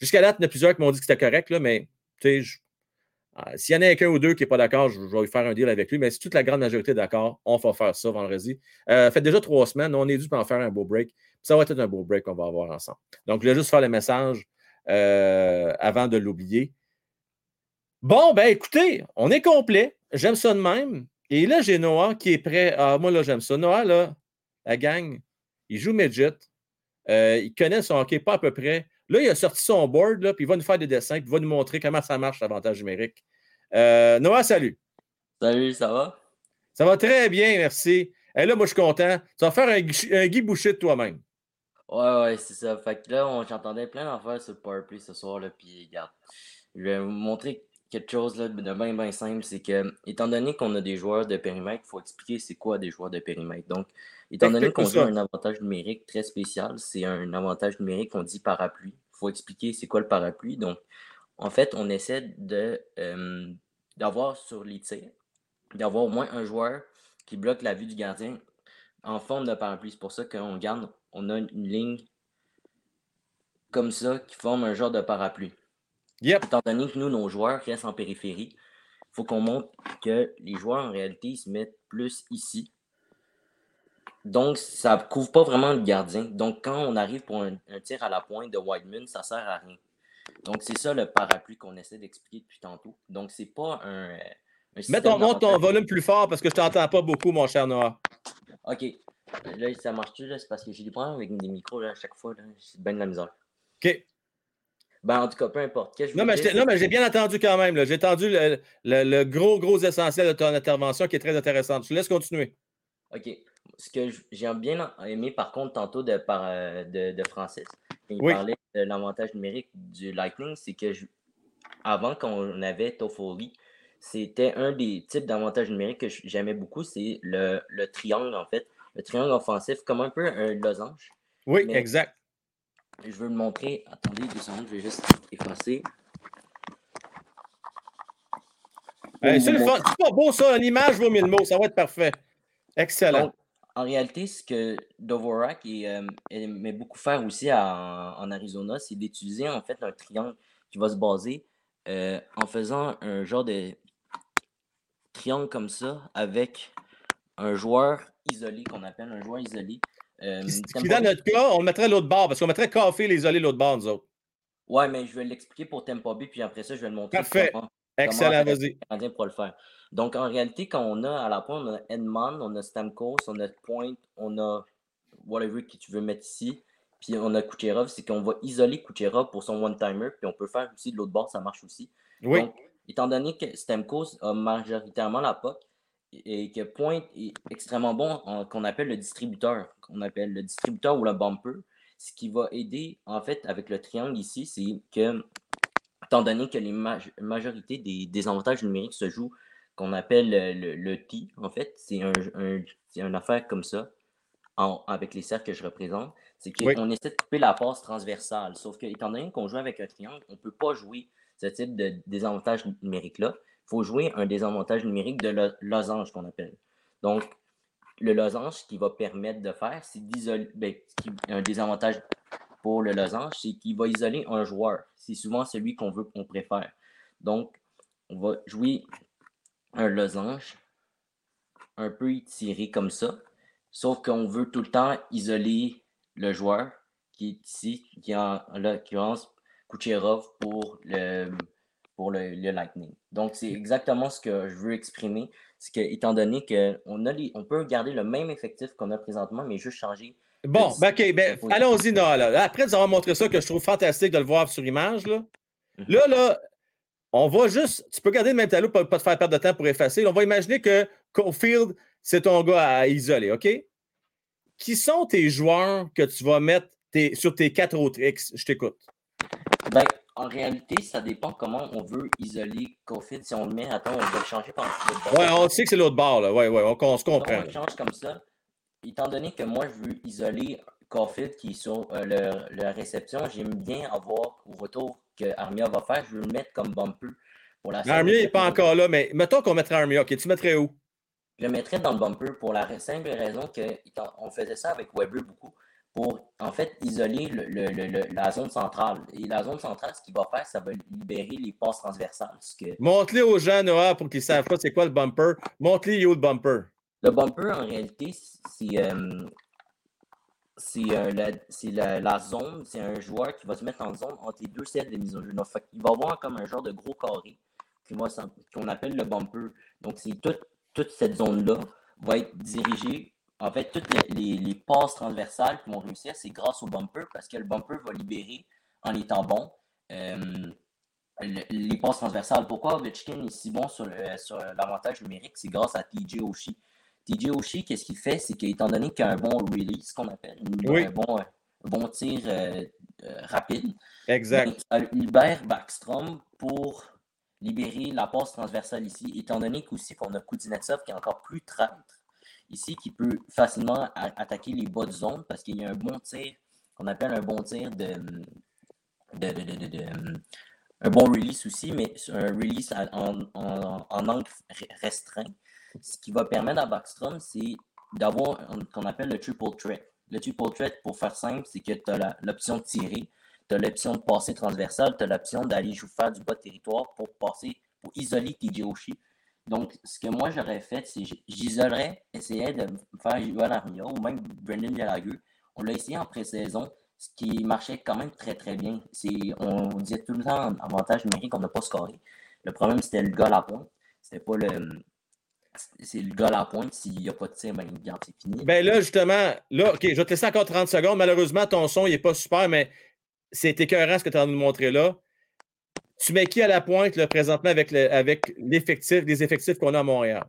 Jusqu'à date, il y en a plusieurs qui m'ont dit que c'était correct, là, mais euh, s'il y en a qu'un ou deux qui n'est pas d'accord, je, vais faire un deal avec lui. Mais si toute la grande majorité est d'accord, on va faire ça vendredi. Euh, fait déjà trois semaines, on est dû en faire un beau break. Ça va être un beau break qu'on va avoir ensemble. Donc, je vais juste faire le message euh, avant de l'oublier. Bon, ben écoutez, on est complet. J'aime ça de même. Et là, j'ai Noah qui est prêt. Ah, moi, là, j'aime ça. Noah, là, la gang, il joue Midget. Euh, il connaît son hockey pas à peu près. Là, il a sorti son board, puis il va nous faire des dessins, puis il va nous montrer comment ça marche l'avantage numérique. Euh, Noah, salut. Salut, ça va? Ça va très bien, merci. Et là, moi, je suis content. Tu vas faire un, un Guy Boucher de toi-même. Ouais, ouais, c'est ça. Fait que là, j'entendais plein d'affaires sur le Powerplay ce soir, là, puis regarde. Je vais vous montrer quelque chose là, de bien, bien simple. C'est que, étant donné qu'on a des joueurs de périmètre, il faut expliquer c'est quoi des joueurs de périmètre. Donc, Étant donné qu'on a un avantage numérique très spécial, c'est un avantage numérique qu'on dit parapluie. Il faut expliquer c'est quoi le parapluie. Donc, en fait, on essaie de, euh, d'avoir sur les tirs, d'avoir au moins un joueur qui bloque la vue du gardien en forme de parapluie. C'est pour ça qu'on garde, on a une ligne comme ça qui forme un genre de parapluie. Étant donné que nous, nos joueurs restent en périphérie, il faut qu'on montre que les joueurs, en réalité, se mettent plus ici donc, ça ne couvre pas vraiment le gardien. Donc, quand on arrive pour un, tir à la pointe de Whiteman, ça ne sert à rien. Donc, c'est ça le parapluie qu'on essaie d'expliquer depuis tantôt. Donc, c'est pas un. un Mets ton, ton volume plus fort parce que je t'entends pas beaucoup, mon cher Noah. OK. Là, ça marche-tu? C'est parce que j'ai des problèmes avec des micros là, à chaque fois. C'est bien de la misère. OK. Ben, en tout cas, peu importe. non, mais non, mais j'ai bien entendu quand même. J'ai entendu le, le, gros, gros essentiel de ton intervention qui est très intéressante. Je te laisse continuer. OK ce que j'ai bien aimé par contre tantôt de, par, euh, de, Francis, quand il parlait de l'avantage numérique du Lightning, c'est que avant qu'on avait Toffoli, c'était un des types d'avantages numériques que j'aimais beaucoup, c'est le, triangle en fait, le triangle offensif, comme un peu un losange. Oui, exact. Je veux le montrer. Attendez deux secondes, je vais juste effacer. c'est pas beau ça, l'image vaut mille mots, ça va être parfait. Excellent en réalité, ce que Dvorak euh, aimait beaucoup faire aussi en Arizona, c'est d'utiliser en fait un triangle qui va se baser euh, en faisant un genre de triangle comme ça avec un joueur isolé qu'on appelle un joueur isolé. Euh, qui, dans notre cas, on mettrait l'autre bord parce qu'on mettrait café l'isolé l'autre bord, nous autres. Ouais, mais je vais l'expliquer pour Tempo B, puis après ça, je vais le montrer. Parfait. Excellent, vas-y. Pour le faire? Donc, en réalité, quand on a à la pointe, on a Edmond, on a Stamkos, on a Point, on a whatever que tu veux mettre ici, puis on a Kucherov, c'est qu'on va isoler Kucherov pour son one-timer, puis on peut faire aussi de l'autre bord, ça marche aussi. Oui. Donc, étant donné que Stamkos a majoritairement la POC, et que Point est extrêmement bon qu'on appelle le distributeur, qu'on appelle le distributeur ou le bumper, ce qui va aider, en fait, avec le triangle ici, c'est que, étant donné que les majorités des, des avantages numériques se jouent qu'on appelle le, le, T, en fait. C'est un, une affaire comme ça, avec les cercles que je représente. C'est qu'on essaie de couper la passe transversale. Sauf que, étant donné qu'on joue avec un triangle, on ne peut pas jouer ce type de désavantage numérique-là. Il faut jouer un désavantage numérique de losange qu'on appelle. Donc, le losange, qui va permettre de faire, c'est d'isoler. Ben, un désavantage pour le losange, c'est qu'il va isoler un joueur. C'est souvent celui qu'on veut, qu'on préfère. Donc, on va jouer un losange, un peu étiré comme ça. Sauf qu'on veut tout le temps isoler le joueur qui est ici, qui est en l'occurrence Kucherov pour pour le, Lightning. Donc, c'est exactement ce que je veux exprimer. C'est que, étant donné qu'on on peut garder le même effectif qu'on a présentement, mais juste changer. Bon, ben, OK, ben, allons-y, Noah. Après nous avoir montré ça, que je trouve fantastique de le voir sur image, là, mhm. là, là, on va juste. Tu peux garder le même tableau, pas, pas te faire perdre de temps pour effacer. On va imaginer que Cofield, c'est ton gars à isoler, OK? Qui sont tes joueurs que tu vas mettre sur tes quatre autres X? Je t'écoute. Ben, en réalité, ça dépend comment on veut isoler Cofield. Si on le met, attends, on va le changer par Ouais, on sait que c'est l'autre bord, là. Ouais, ouais, on, se comprend. on le change comme ça. Étant donné que moi, je veux isoler Caulfield qui est sur euh, la réception, j'aime bien avoir au retour que Armia va faire, je veux le mettre comme bumper pour la Armia n'est pas encore là, mais mettons qu'on mettrait Armia. OK, tu mettrais où? Je le mettrais dans le bumper pour la simple raison qu'on faisait ça avec Weber beaucoup pour en fait isoler le, la zone centrale. Et la zone centrale, ce qu'il va faire, ça va libérer les passes transversales. Que... Montre-les aux gens, Noah, pour qu'ils savent pas c'est quoi le bumper. Montre-les où le bumper? Le bumper, en réalité, c'est euh, c'est la, zone, c'est un joueur qui va se mettre en zone entre les deux sets de mise au jeu. Donc, il va avoir comme un genre de gros carré qu'on appelle le bumper. Donc, c'est toute cette zone-là va être dirigée. En fait, toutes les, les, passes transversales qui vont réussir, c'est grâce au bumper parce que le bumper va libérer en étant bon. Euh, les passes transversales. Pourquoi Ovechkin est si bon sur l'avantage numérique? C'est grâce à TJ Oshie. TJ Oshie, qu'est-ce qu'il fait? C'est qu'étant donné qu'il a un bon release, qu'on appelle, un, bon, bon tir euh, euh, rapide, exact. Il libère Backstrom pour libérer la passe transversale ici, étant donné qu'aussi qu'on a Kuznetsov qui est encore plus traître ici, qui peut facilement attaquer les bas de zone parce qu'il y a un bon tir qu'on appelle un bon tir de, un bon release aussi, mais un release en, angle restreint. Ce qui va permettre à Backstrom, c'est d'avoir ce qu'on appelle le triple threat. Le triple threat, pour faire simple, c'est que tu as l'option de tirer, tu as l'option de passer transversal, tu as l'option d'aller faire du bas de territoire pour passer, pour isoler TJ Oshie. Donc, ce que moi j'aurais fait, c'est j'isolerais, essayer de faire Johan Armia ou même Brendan Gallagher. On l'a essayé en pré-saison, ce qui marchait quand même très très bien. On, disait tout le temps avantage numérique, on n'a pas scoré. Le problème, c'était le gars à la pointe. C'était pas le, c'est le gars à la pointe. S'il n'y a pas de tir, ben, c'est fini. Ben là, justement, là, OK, je vais te laisser encore 30 secondes. Malheureusement, ton son, il n'est pas super, mais c'est écœurant ce que tu as nous montrer là. Tu mets qui à la pointe là, présentement avec, avec l'effectif, les effectifs qu'on a à Montréal?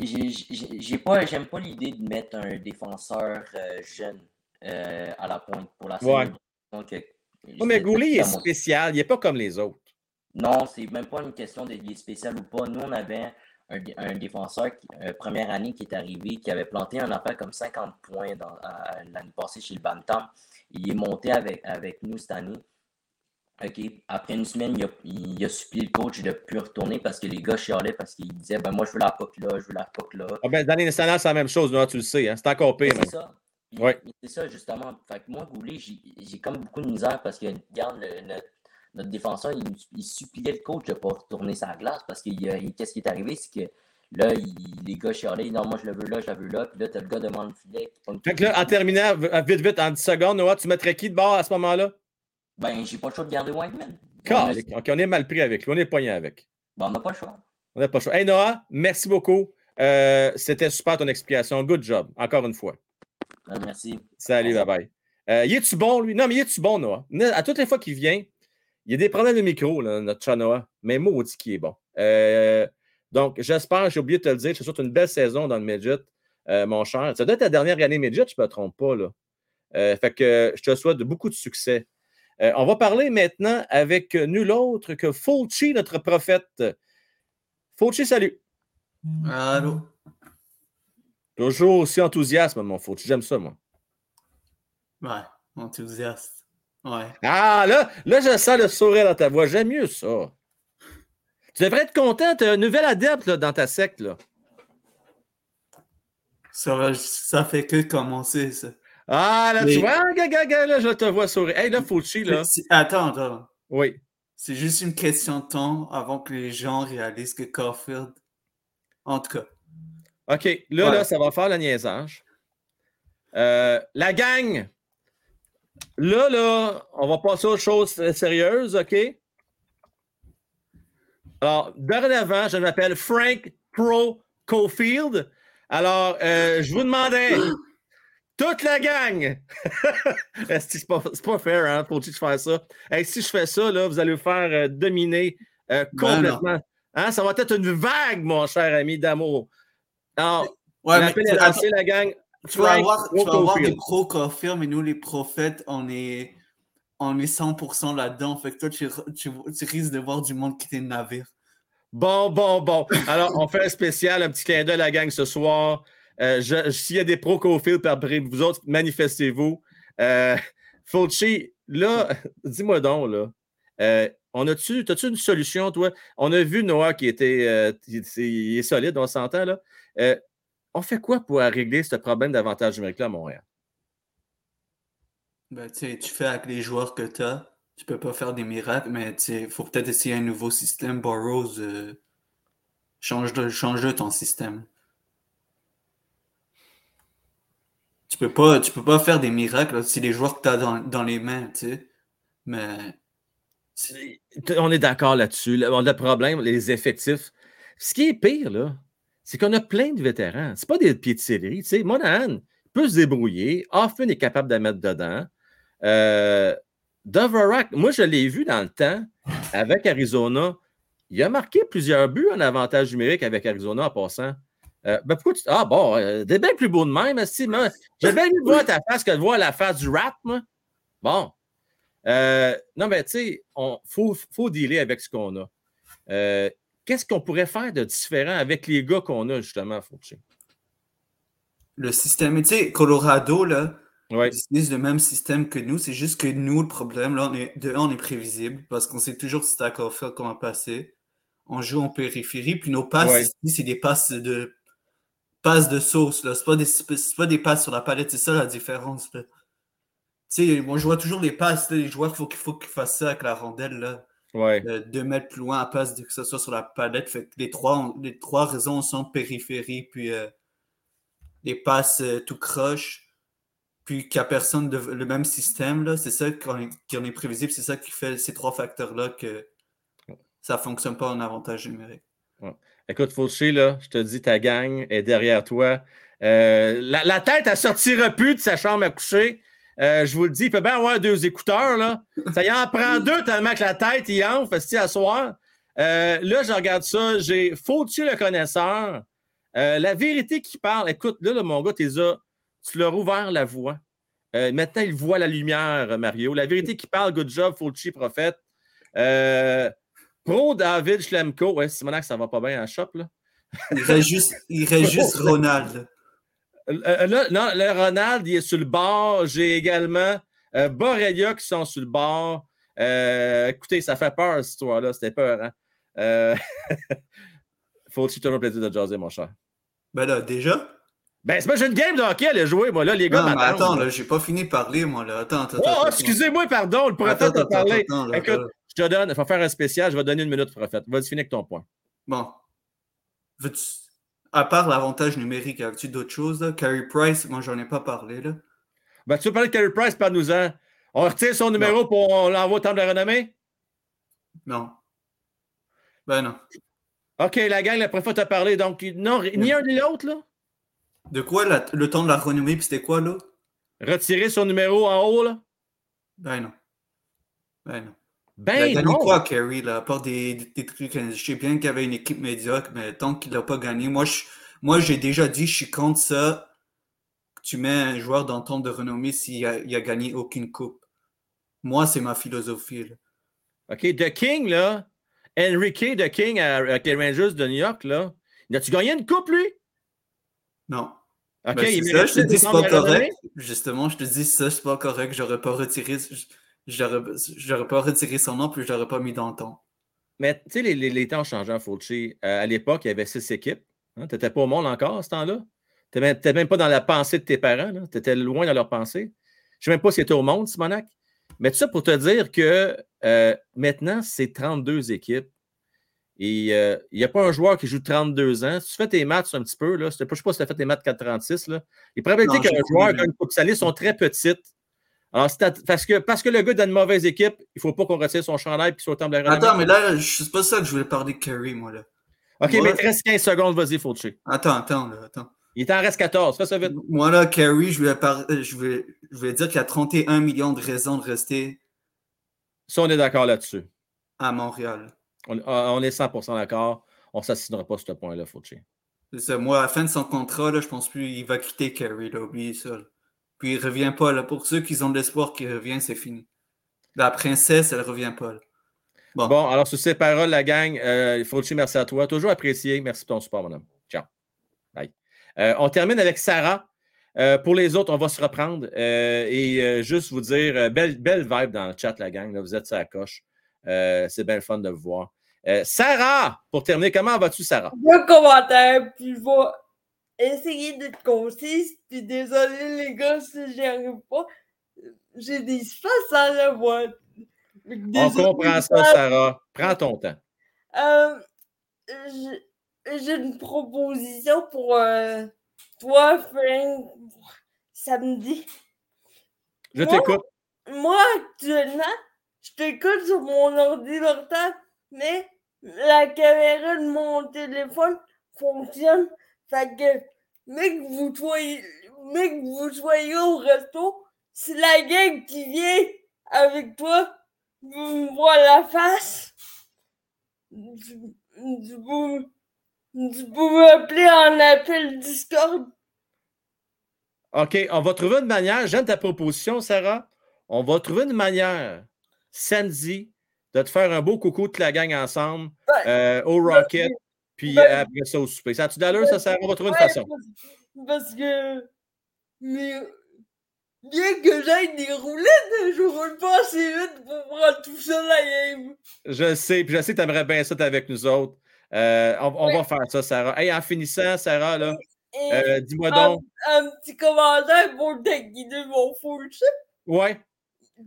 J'ai pas, j'aime pas l'idée de mettre un défenseur euh, jeune euh, à la pointe pour la ouais. Donc, euh, mais Goulet est spécial, il n'est pas comme les autres. Non, c'est même pas une question de spécial ou pas. Nous, on avait un, défenseur, euh, première année, qui est arrivé, qui avait planté un affaire comme 50 points l'année passée chez le Bantam. Il est monté avec, avec nous cette année. OK. Après une semaine, il a, il a, supplié le coach de ne plus retourner parce que les gars chialaient parce qu'ils disaient ben moi je veux la POC là, je veux la POC là. Ah ben, dans les nationales, c'est la même chose, tu le sais, hein? c'est encore pire. C'est ça. Ouais. C'est ça, justement. Fait que moi, Goulet, j'ai comme beaucoup de misère parce que, regarde, le, notre défenseur, il, suppliait le coach de ne pas retourner sa glace parce que qu'est-ce qui est arrivé, c'est que là, les gars chialaient, non, moi je le veux là, je le veux là, puis là, tu as le gars devant le filet. Fait que là, en terminant, vite, vite, en 10 secondes, Noah, tu mettrais qui de bord à ce moment-là? Ben, j'ai pas le choix de garder Whiteman. OK, on est mal pris avec lui, on est poigné avec. Ben, on n'a pas le choix. On n'a pas le choix. Hey Noah, merci beaucoup. Euh, c'était super ton explication. Good job, encore une fois. Ben, merci. Salut, bye bye. Euh, y est-tu bon, lui? Non, mais y est-tu bon, Noah? À toutes les fois qu'il vient, il y a des problèmes de micro, notre Chanoa, mais maudit qui est bon. Euh, donc, j'espère, j'ai oublié de te le dire, je te souhaite une belle saison dans le midget, euh, mon cher. Ça doit être ta dernière année midget, je ne me trompe pas. Là. Fait que je te souhaite beaucoup de succès. On va parler maintenant avec nul autre que Fulci, notre prophète. Fulci, salut. Allô. Toujours aussi enthousiaste, mon Fulci. J'aime ça, moi. Ouais, enthousiaste. Ah, là, là, je sens le sourire dans ta voix. J'aime mieux ça. Tu devrais être content. Tu as un nouvel adepte dans ta secte. Là. Ça, ça fait que commencer, ça. Ah, là, tu vois, gaga, là, je te vois sourire. Hey, là, Fauci, là. Attends, attends. Oui. C'est juste une question de temps avant que les gens réalisent que Caulfield En tout cas. OK, là, Ouais. là, ça va faire le niaisage. Euh, la gang, là, là, on va passer aux choses euh, sérieuses, OK? Alors, dorénavant, je m'appelle Frank Pro Cofield. Alors, euh, je vous demandais, toute la gang, c'est pas, pas fair, hein? Faut-il que je fasse ça? Hey, si je fais ça, là, vous allez vous faire euh, dominer euh, Ben complètement. Hein, ça va être une vague, mon cher ami d'amour. Alors, Ouais, mais l'appel est tu- lancé, la gang. Tu vas avoir, tu vas avoir des Cofield. pros confirmes, mais nous, les prophètes, on est, on est 100% là-dedans. Fait que toi, tu, tu, tu risques de voir du monde quitter le navire. Bon, bon, bon. Alors, on fait un spécial, un petit clin d'œil à la gang ce soir. Euh, S'il y a des pros Cofield parmi vous autres, manifestez-vous. Euh, là, dis-moi donc, là. euh, on a-tu, as-tu une solution, toi? On a vu Noah qui était euh, il, est solide, on s'entend, là. On fait quoi pour régler ce problème d'avantage numérique-là à Montréal? Ben, tu fais avec les joueurs que tu as. Tu peux pas faire des miracles, mais il faut peut-être essayer un nouveau système. Burroughs, change, de, change de ton système. Tu peux pas, tu peux pas faire des miracles si les joueurs que tu as dans, dans les mains, tu sais. Mais On est d'accord là-dessus. le problème, les effectifs. Ce qui est pire, là, c'est qu'on a plein de vétérans. C'est pas des pieds de céleri. Tu sais, Monahan peut se débrouiller. Hoffman est capable de la mettre dedans. Euh, Dvorak, moi, je l'ai vu dans le temps avec Arizona. Il a marqué plusieurs buts en avantage numérique avec Arizona en passant. Euh, ben pourquoi tu. Ah bon, euh, t'es bien plus beau de même, moi. J'ai bien mieux voir ta face que de voir la face du rat, moi. Bon. Euh, non, mais tu sais, il faut, faut dealer avec ce qu'on a. Euh, Qu'est-ce qu'on pourrait faire de différent avec les gars qu'on a, justement, Fauci? le système, tu sais, Colorado, là, Ils utilisent le même système que nous, c'est juste que nous, le problème, là, on est, de on est prévisible parce qu'on sait toujours si à faire comment passer. On joue en périphérie, puis nos passes Ouais. ici, c'est des passes de passes de sauce, là. C'est pas des, pas des passes sur la palette, c'est ça la différence, là. Tu sais, moi, je vois toujours les passes, là, les joueurs, il faut qu'il faut qu'ils fassent ça avec la rondelle, là. Euh, deux mètres plus loin à passe, que ce soit sur la palette. Fait que les trois, ont- les trois raisons sont périphérie, puis euh, les passes euh, tout croche, puis qu'il n'y a personne de le même système. là. C'est ça qu'on est, qu'on est prévisible, c'est ça qui fait ces trois facteurs-là que ça ne fonctionne pas en avantage numérique. Écoute, Fauché, là, je te dis, ta gang est derrière toi. Euh, la, tête, elle sortira plus de sa chambre à coucher. Euh, je vous le dis, il peut bien avoir deux écouteurs, là. Ça y en prend deux tellement que la tête, il enfle, fait à soir. Euh, là, je regarde ça, j'ai Fauché le connaisseur. Euh, la vérité qui parle, écoute, là, là, mon gars, t'es là, tu leur as ouvert la voie. Euh, maintenant, il voit la lumière, Mario. La vérité qui parle, good job, Fauci, prophète. Euh, Pro David Schlemko, ouais, Simonac, ça va pas bien en shop, là. Il reste juste, il reste juste Ronald. Euh, là, non, le Ronald, il est sur le bord. J'ai également euh, Borrelia qui sont sur le bord. Euh, écoutez, ça fait peur, cette histoire-là. C'était peur, hein? Euh... Faut-il toujours plaisir de jaser, mon cher? Ben là, déjà? Ben, c'est pas j'ai une game de hockey à aller jouer, moi, là, les gars. Non, mais attends, là, j'ai pas fini de parler, moi, là. Attends, attends. Oh, excusez-moi, pardon, le prophète a parlé. Écoute. Je te donne, il faut faire un spécial, je vais te donner une minute, prophète. Vas-y, finis avec ton point. Bon. Veux-tu- À part l'avantage numérique, as-tu d'autres choses, là? Carey Price, moi, j'en ai pas parlé, là. Ben, tu veux parler de Carey Price, parle-nous-en. On retire son numéro pour on l'envoie au temple de la renommée? Non. Ben non. OK, la gang, le prophète a parlé. Donc, non, ni un ni l'autre, là? De quoi la- le temps de la renommée, puis c'était quoi, là? Retirer son numéro en haut, là? Ben non. Ben non. Il a Ben gagné non! quoi, Carey, là? À part des, des, trucs. Je sais bien qu'il y avait une équipe médiocre, mais tant qu'il n'a pas gagné, moi, je- moi, j'ai déjà dit, je suis contre ça. Tu mets un joueur dans temps de renommée s'il a, il a gagné aucune coupe. Moi, c'est ma philosophie, là. OK, The King, là, Enrique The King à- avec les Rangers de New York, là, as-tu gagné une coupe, lui? Non. OK, Ben, il ça, je te dis, c'est pas la correct. Justement, je te dis, ça, c'est pas correct. J'aurais pas retiré, j'aurais pas retiré son nom, puis je l'aurais pas mis dans le temps. Mais tu sais, les, les, les temps en Fauci. Euh, à l'époque, il y avait six équipes. Hein, tu n'étais pas au monde encore à ce temps-là? Tu n'étais même pas dans la pensée de tes parents. Tu étais loin dans leur pensée? Je ne sais même pas si tu étais au monde, Simonac. Mais tout ça pour te dire que euh, maintenant, c'est 32 équipes. Et euh, il n'y a pas un joueur qui joue 32 ans. Si tu fais tes maths un petit peu, là, je ne sais pas si tu as fait tes maths 436, là, les probabilités qu'un joueur gagne une Coupe Stanley sont très petites. Alors, parce, que, parce que le gars a une mauvaise équipe, il ne faut pas qu'on retire son chandail et qu'il soit au temple de. Attends, mais là, c'est pas ça que je voulais parler de Curry, moi, là. OK, mais il te reste 15 secondes, vas-y, faut. Attends, attends, là, attends. Il t'en reste 14, fais ça vite. Moi, là, Curry, je voulais, par- euh, je voulais, je voulais dire qu'il y a 31 millions de raisons de rester Ça, on est d'accord là-dessus. à Montréal. On, ah, on est 100% d'accord. On ne s'assinera pas sur ce point-là, ça. Moi, à la fin de son contrat, là, je pense plus qu'il va quitter Curry, là, oubliez ça. là. Puis il revient pas, là. Pour ceux qui ont de l'espoir qu'il revient, c'est fini. La princesse, elle revient pas, là. Bon. Bon, alors sur ces paroles, la gang, euh, Fauci, merci à toi. Toujours apprécié. Merci pour ton support, mon homme. Ciao. Bye. Euh, on termine avec Sarah. Euh, pour les autres, on va se reprendre euh, et euh, juste vous dire, euh, belle, belle vibe dans le chat, la gang. là. vous êtes sur la coche. Euh, c'est bien le fun de vous voir. Euh, Sarah, pour terminer, comment vas-tu, Sarah? Deux commentaires, puis je vais essayer d'être concise. Puis désolé les gars si j'y arrive pas. J'ai des espaces à la voix. On comprend ça, Sarah. Prends ton temps. euh, j'ai- une proposition pour euh, toi, Frank, samedi. Je t'écoute. Moi, actuellement, je t'écoute sur mon ordinateur, mais la caméra de mon téléphone fonctionne. Fait que, mec, vous soyez, mec, vous soyez au resto, c'est la gang qui vient avec toi, vous me voit la face. Peux, tu peux m'appeler en appel Discord. OK, on va trouver une manière. J'aime ta proposition, Sarah. On va trouver une manière samedi de te faire un beau coucou de la gang ensemble euh, au Rocket, puis Ouais. euh, après ça au souper. Ça a-tu d'allure, ça, Sarah? On va trouver une Ouais, façon. Parce, que. Mais. Bien que j'aille des roulettes, je roule pas assez vite pour prendre tout ça la game. Je sais, puis je sais que tu aimerais bien ça t'es avec nous autres. Euh, on on va faire ça, Sarah. Hey, en finissant, Sarah, là, euh, dis-moi donc. un petit commentaire pour t'inquiéter mon full shit. Ouais.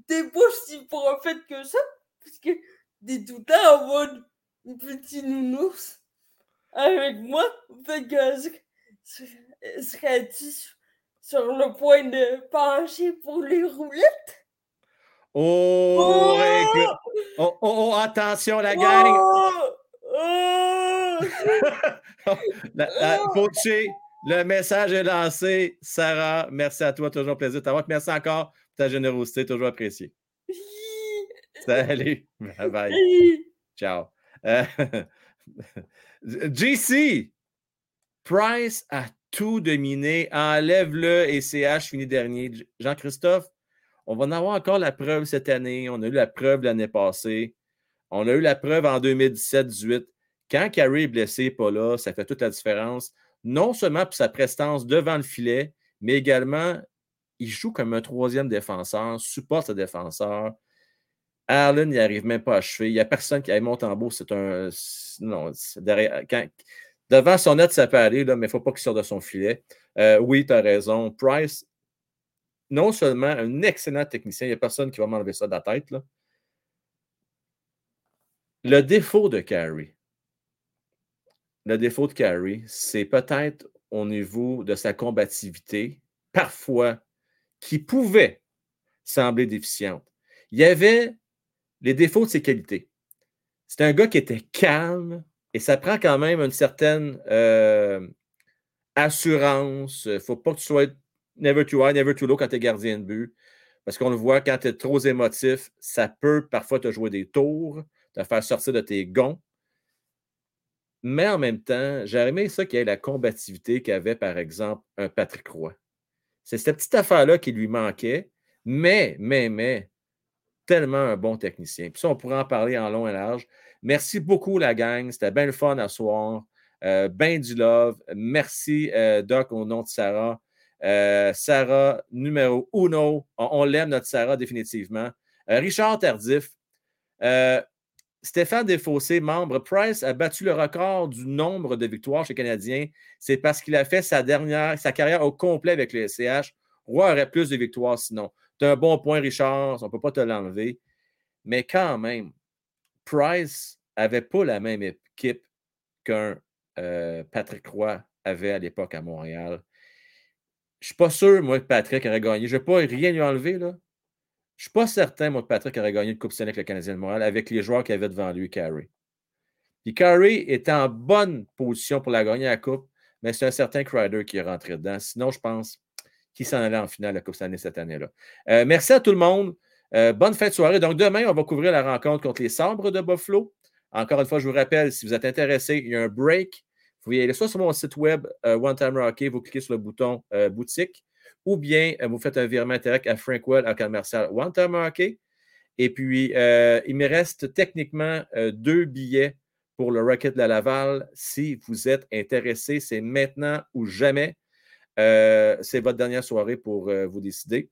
T'es pas si prophète que ça, parce que t'es tout le temps en mode petit nounours avec moi. Fait que ser- serais-tu sur le point de pencher pour les roulettes? Oh, écoute. Oh, oh, oh, attention, la gang. Oh! Oh! La- la- le message est lancé. Sarah, merci à toi. Toujours un plaisir de t'avoir. Merci encore pour ta générosité. Toujours apprécié. Salut. Bye bye. Ciao. Euh, JC, Price a tout dominé. Enlève-le et CH finit dernier. Jean-Christophe, on va en avoir encore la preuve cette année. On a eu la preuve l'année passée. On a eu la preuve en 2017-18. Quand Carey est blessé, pas là, ça fait toute la différence. Non seulement pour sa prestance devant le filet, mais également, il joue comme un troisième défenseur, supporte ce défenseur. Allen, il n'arrive même pas à achever. Il n'y a personne qui aille Montembeau. C'est un. Non, devant son net, ça peut aller, là, mais il ne faut pas qu'il sorte de son filet. Euh, oui, tu as raison. Price, non seulement un excellent technicien, il n'y a personne qui va m'enlever ça de la tête. Le défaut de Carey, le défaut de Carey, c'est peut-être au niveau de sa combativité, parfois, qui pouvait sembler déficiente. Il y avait les défauts de ses qualités. C'est un gars qui était calme et ça prend quand même une certaine euh, assurance. Il ne faut pas que tu sois never too high, never too low quand tu es gardien de but. Parce qu'on le voit, quand tu es trop émotif, ça peut parfois te jouer des tours, te faire sortir de tes gonds. Mais en même temps, j'aurais aimé ça qu'il y ait la combativité qu'avait, par exemple, un Patrick Roy. C'est cette petite affaire-là qui lui manquait, mais, mais, mais, tellement un bon technicien. Puis ça, on pourrait en parler en long et large. Merci beaucoup, la gang. C'était bien le fun à soir. Euh, ben du love. Merci, euh, Doc, au nom de Sarah. Euh, Sarah, numéro uno. On, l'aime, notre Sarah, définitivement. Euh, Richard Tardif. Stéphane Desfossés, membre, Price a battu le record du nombre de victoires chez les Canadiens. C'est parce qu'il a fait sa dernière, sa carrière au complet avec le SCH. Roy aurait plus de victoires sinon. Tu as un bon point, Richard. On ne peut pas te l'enlever. Mais quand même, Price n'avait pas la même équipe qu'un euh, Patrick Roy avait à l'époque à Montréal. Je ne suis pas sûr, moi, que Patrick aurait gagné. Je ne vais pas rien lui enlever, là. Je ne suis pas certain, moi, que Patrick aurait gagné le Coupe Stanley avec le Canadien de Montréal avec les joueurs qu'il avait devant lui, Carey. Puis Carey était en bonne position pour la gagner à la Coupe, mais c'est un certain Crider qui est rentré dedans. Sinon, je pense qu'il s'en allait en finale à la Coupe Stanley cette année-là. Euh, merci à tout le monde. Euh, bonne fin de soirée. Donc, demain, on va couvrir la rencontre contre les Sabres de Buffalo. Encore une fois, je vous rappelle, si vous êtes intéressé, il y a un break. Vous pouvez aller soit sur mon site web, euh, One Time Rocky, vous cliquez sur le bouton euh, boutique, ou bien vous faites un virement interact à Frankwell, à commercial One Time Rocky. Et puis, il me reste techniquement deux billets pour le Rocket de la Laval. Si vous êtes intéressé, c'est maintenant ou jamais. C'est votre dernière soirée pour vous décider.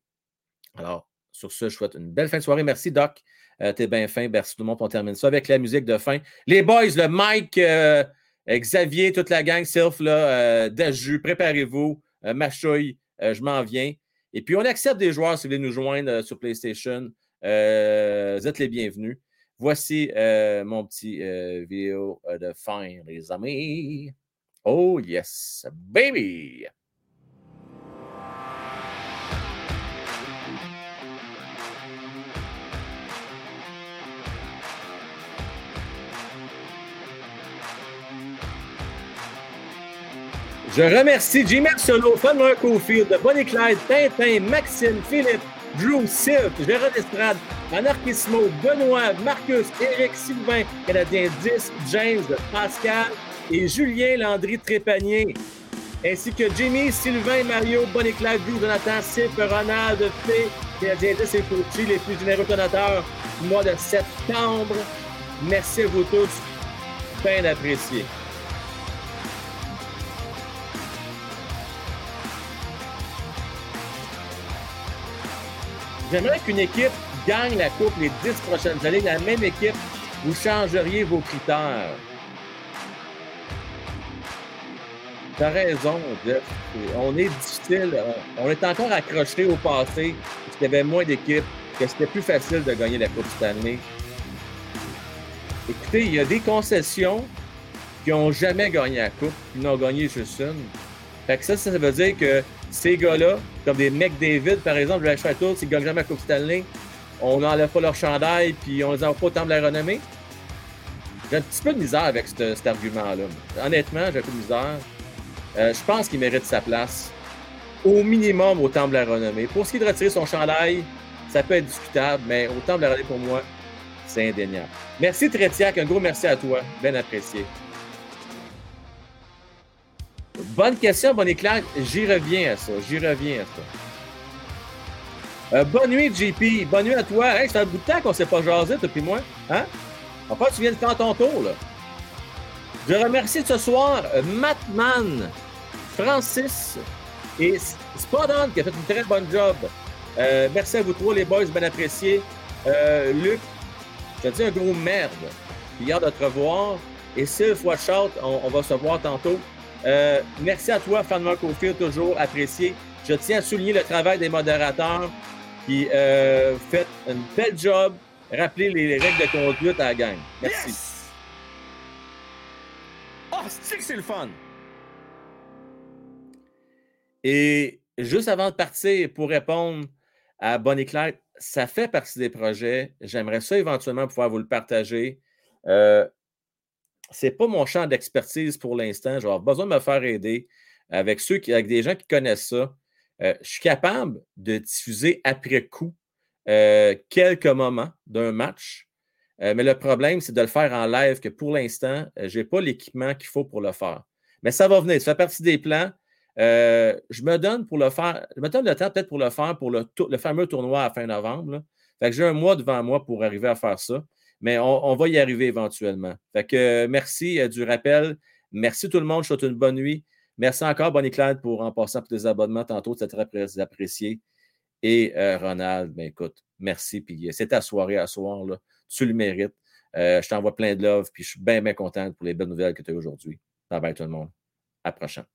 Alors, sur ce, je souhaite une belle fin de soirée. Merci, Doc. Euh, T'es bien fin. Merci tout le monde. On termine ça avec la musique de fin. Les boys, le Mike, euh, Xavier, toute la gang, Sylph, là, euh, préparez-vous. Euh, Machouille, je m'en viens. Et puis, on accepte des joueurs si vous voulez nous joindre sur PlayStation. vous êtes les bienvenus. Voici mon petit vidéo de fin, les amis. Oh, yes, baby! Je remercie Jimmy Solo, Fanler Cofield, Bonnie Clyde, Tintin, Maxime, Philippe, Drew, Sylph, Gérard Estrade, Anarchismo, Benoît, Marcus, Eric, Sylvain, Canadien 10, James, Pascal et Julien Landry Trépanier, ainsi que Jimmy, Sylvain, Mario, Bonnie Clyde, Drew, Jonathan, Sylph, Ronald, Fé, Canadien 10 et Fauci, les plus généreux donateurs du mois de septembre. Merci à vous tous. Bien apprécié. J'aimerais qu'une équipe gagne la Coupe les dix prochaines années. La même équipe, vous changeriez vos critères. T'as raison, Jeff. On est difficile. On est encore accroché au passé, parce qu'il y avait moins d'équipes, que c'était plus facile de gagner la Coupe cette année. Écoutez, il y a des concessions qui n'ont jamais gagné la Coupe, qui n'ont gagné juste une. Fait que ça, ça veut dire que ces gars-là, comme des McDavid, par exemple, le Tour, s'ils gagnent jamais la Coupe Stanley, on n'enlève pas leur chandail puis on les envoie pas au temple de la renommée. J'ai un petit peu de misère avec cet argument-là. Honnêtement, j'ai un peu de misère. Euh, je pense qu'il mérite sa place au minimum au temple de la renommée. Pour ce qui est de retirer son chandail, ça peut être discutable, mais au temple de la renommée, pour moi, c'est indéniable. Merci Trétiac, un gros merci à toi. Bien apprécié. Bonne question, bonne éclair. J'y reviens à ça. J'y reviens à ça. Euh, bonne nuit, JP. Bonne nuit à toi. Hey, ça fait un bout de temps qu'on s'est pas jasé, depuis moi. Hein? Enfin, tu viens de faire ton tour. Je remercie ce soir euh, Mattman, Francis et Spadon qui a fait une très bonne job. Euh, merci à vous trois, les boys, bien apprécié. Luc, je te dis un gros merde. Puis hâte de te revoir. Et Sylph, watch out, on, on va se voir tantôt. Euh, merci à toi, Fan Mark toujours apprécié. Je tiens à souligner le travail des modérateurs qui euh, fait un bel job. Rappelez les règles de conduite à la gang. Merci. Oh, c'est que c'est le fun! Et juste avant de partir, pour répondre à Bonnie Claire, ça fait partie des projets. J'aimerais ça éventuellement pouvoir vous le partager. Euh, c'est pas mon champ d'expertise pour l'instant. Je vais avoir besoin de me faire aider avec ceux avec des gens qui connaissent ça. Euh, je suis capable de diffuser après coup euh, quelques moments d'un match. Euh, mais le problème, c'est de le faire en live, que pour l'instant, je n'ai pas l'équipement qu'il faut pour le faire. Mais ça va venir, ça fait partie des plans. je me donne pour le faire, je me donne le temps peut-être pour le faire pour le, fameux tournoi à fin novembre. J'ai un mois devant moi pour arriver à faire ça mais on, va y arriver éventuellement. Fait que merci euh, du rappel. Merci tout le monde. Je souhaite une bonne nuit. Merci encore, Bonnie Claude, pour en passant pour tes abonnements tantôt. C'est très apprécié. Et euh, Ronald, ben écoute, merci. Puis euh, c'est ta soirée à soir. Là. Tu le mérites. je t'envoie plein de love. Puis je suis bien, bien content pour les belles nouvelles que tu as aujourd'hui. Bye bye tout le monde. À la prochaine.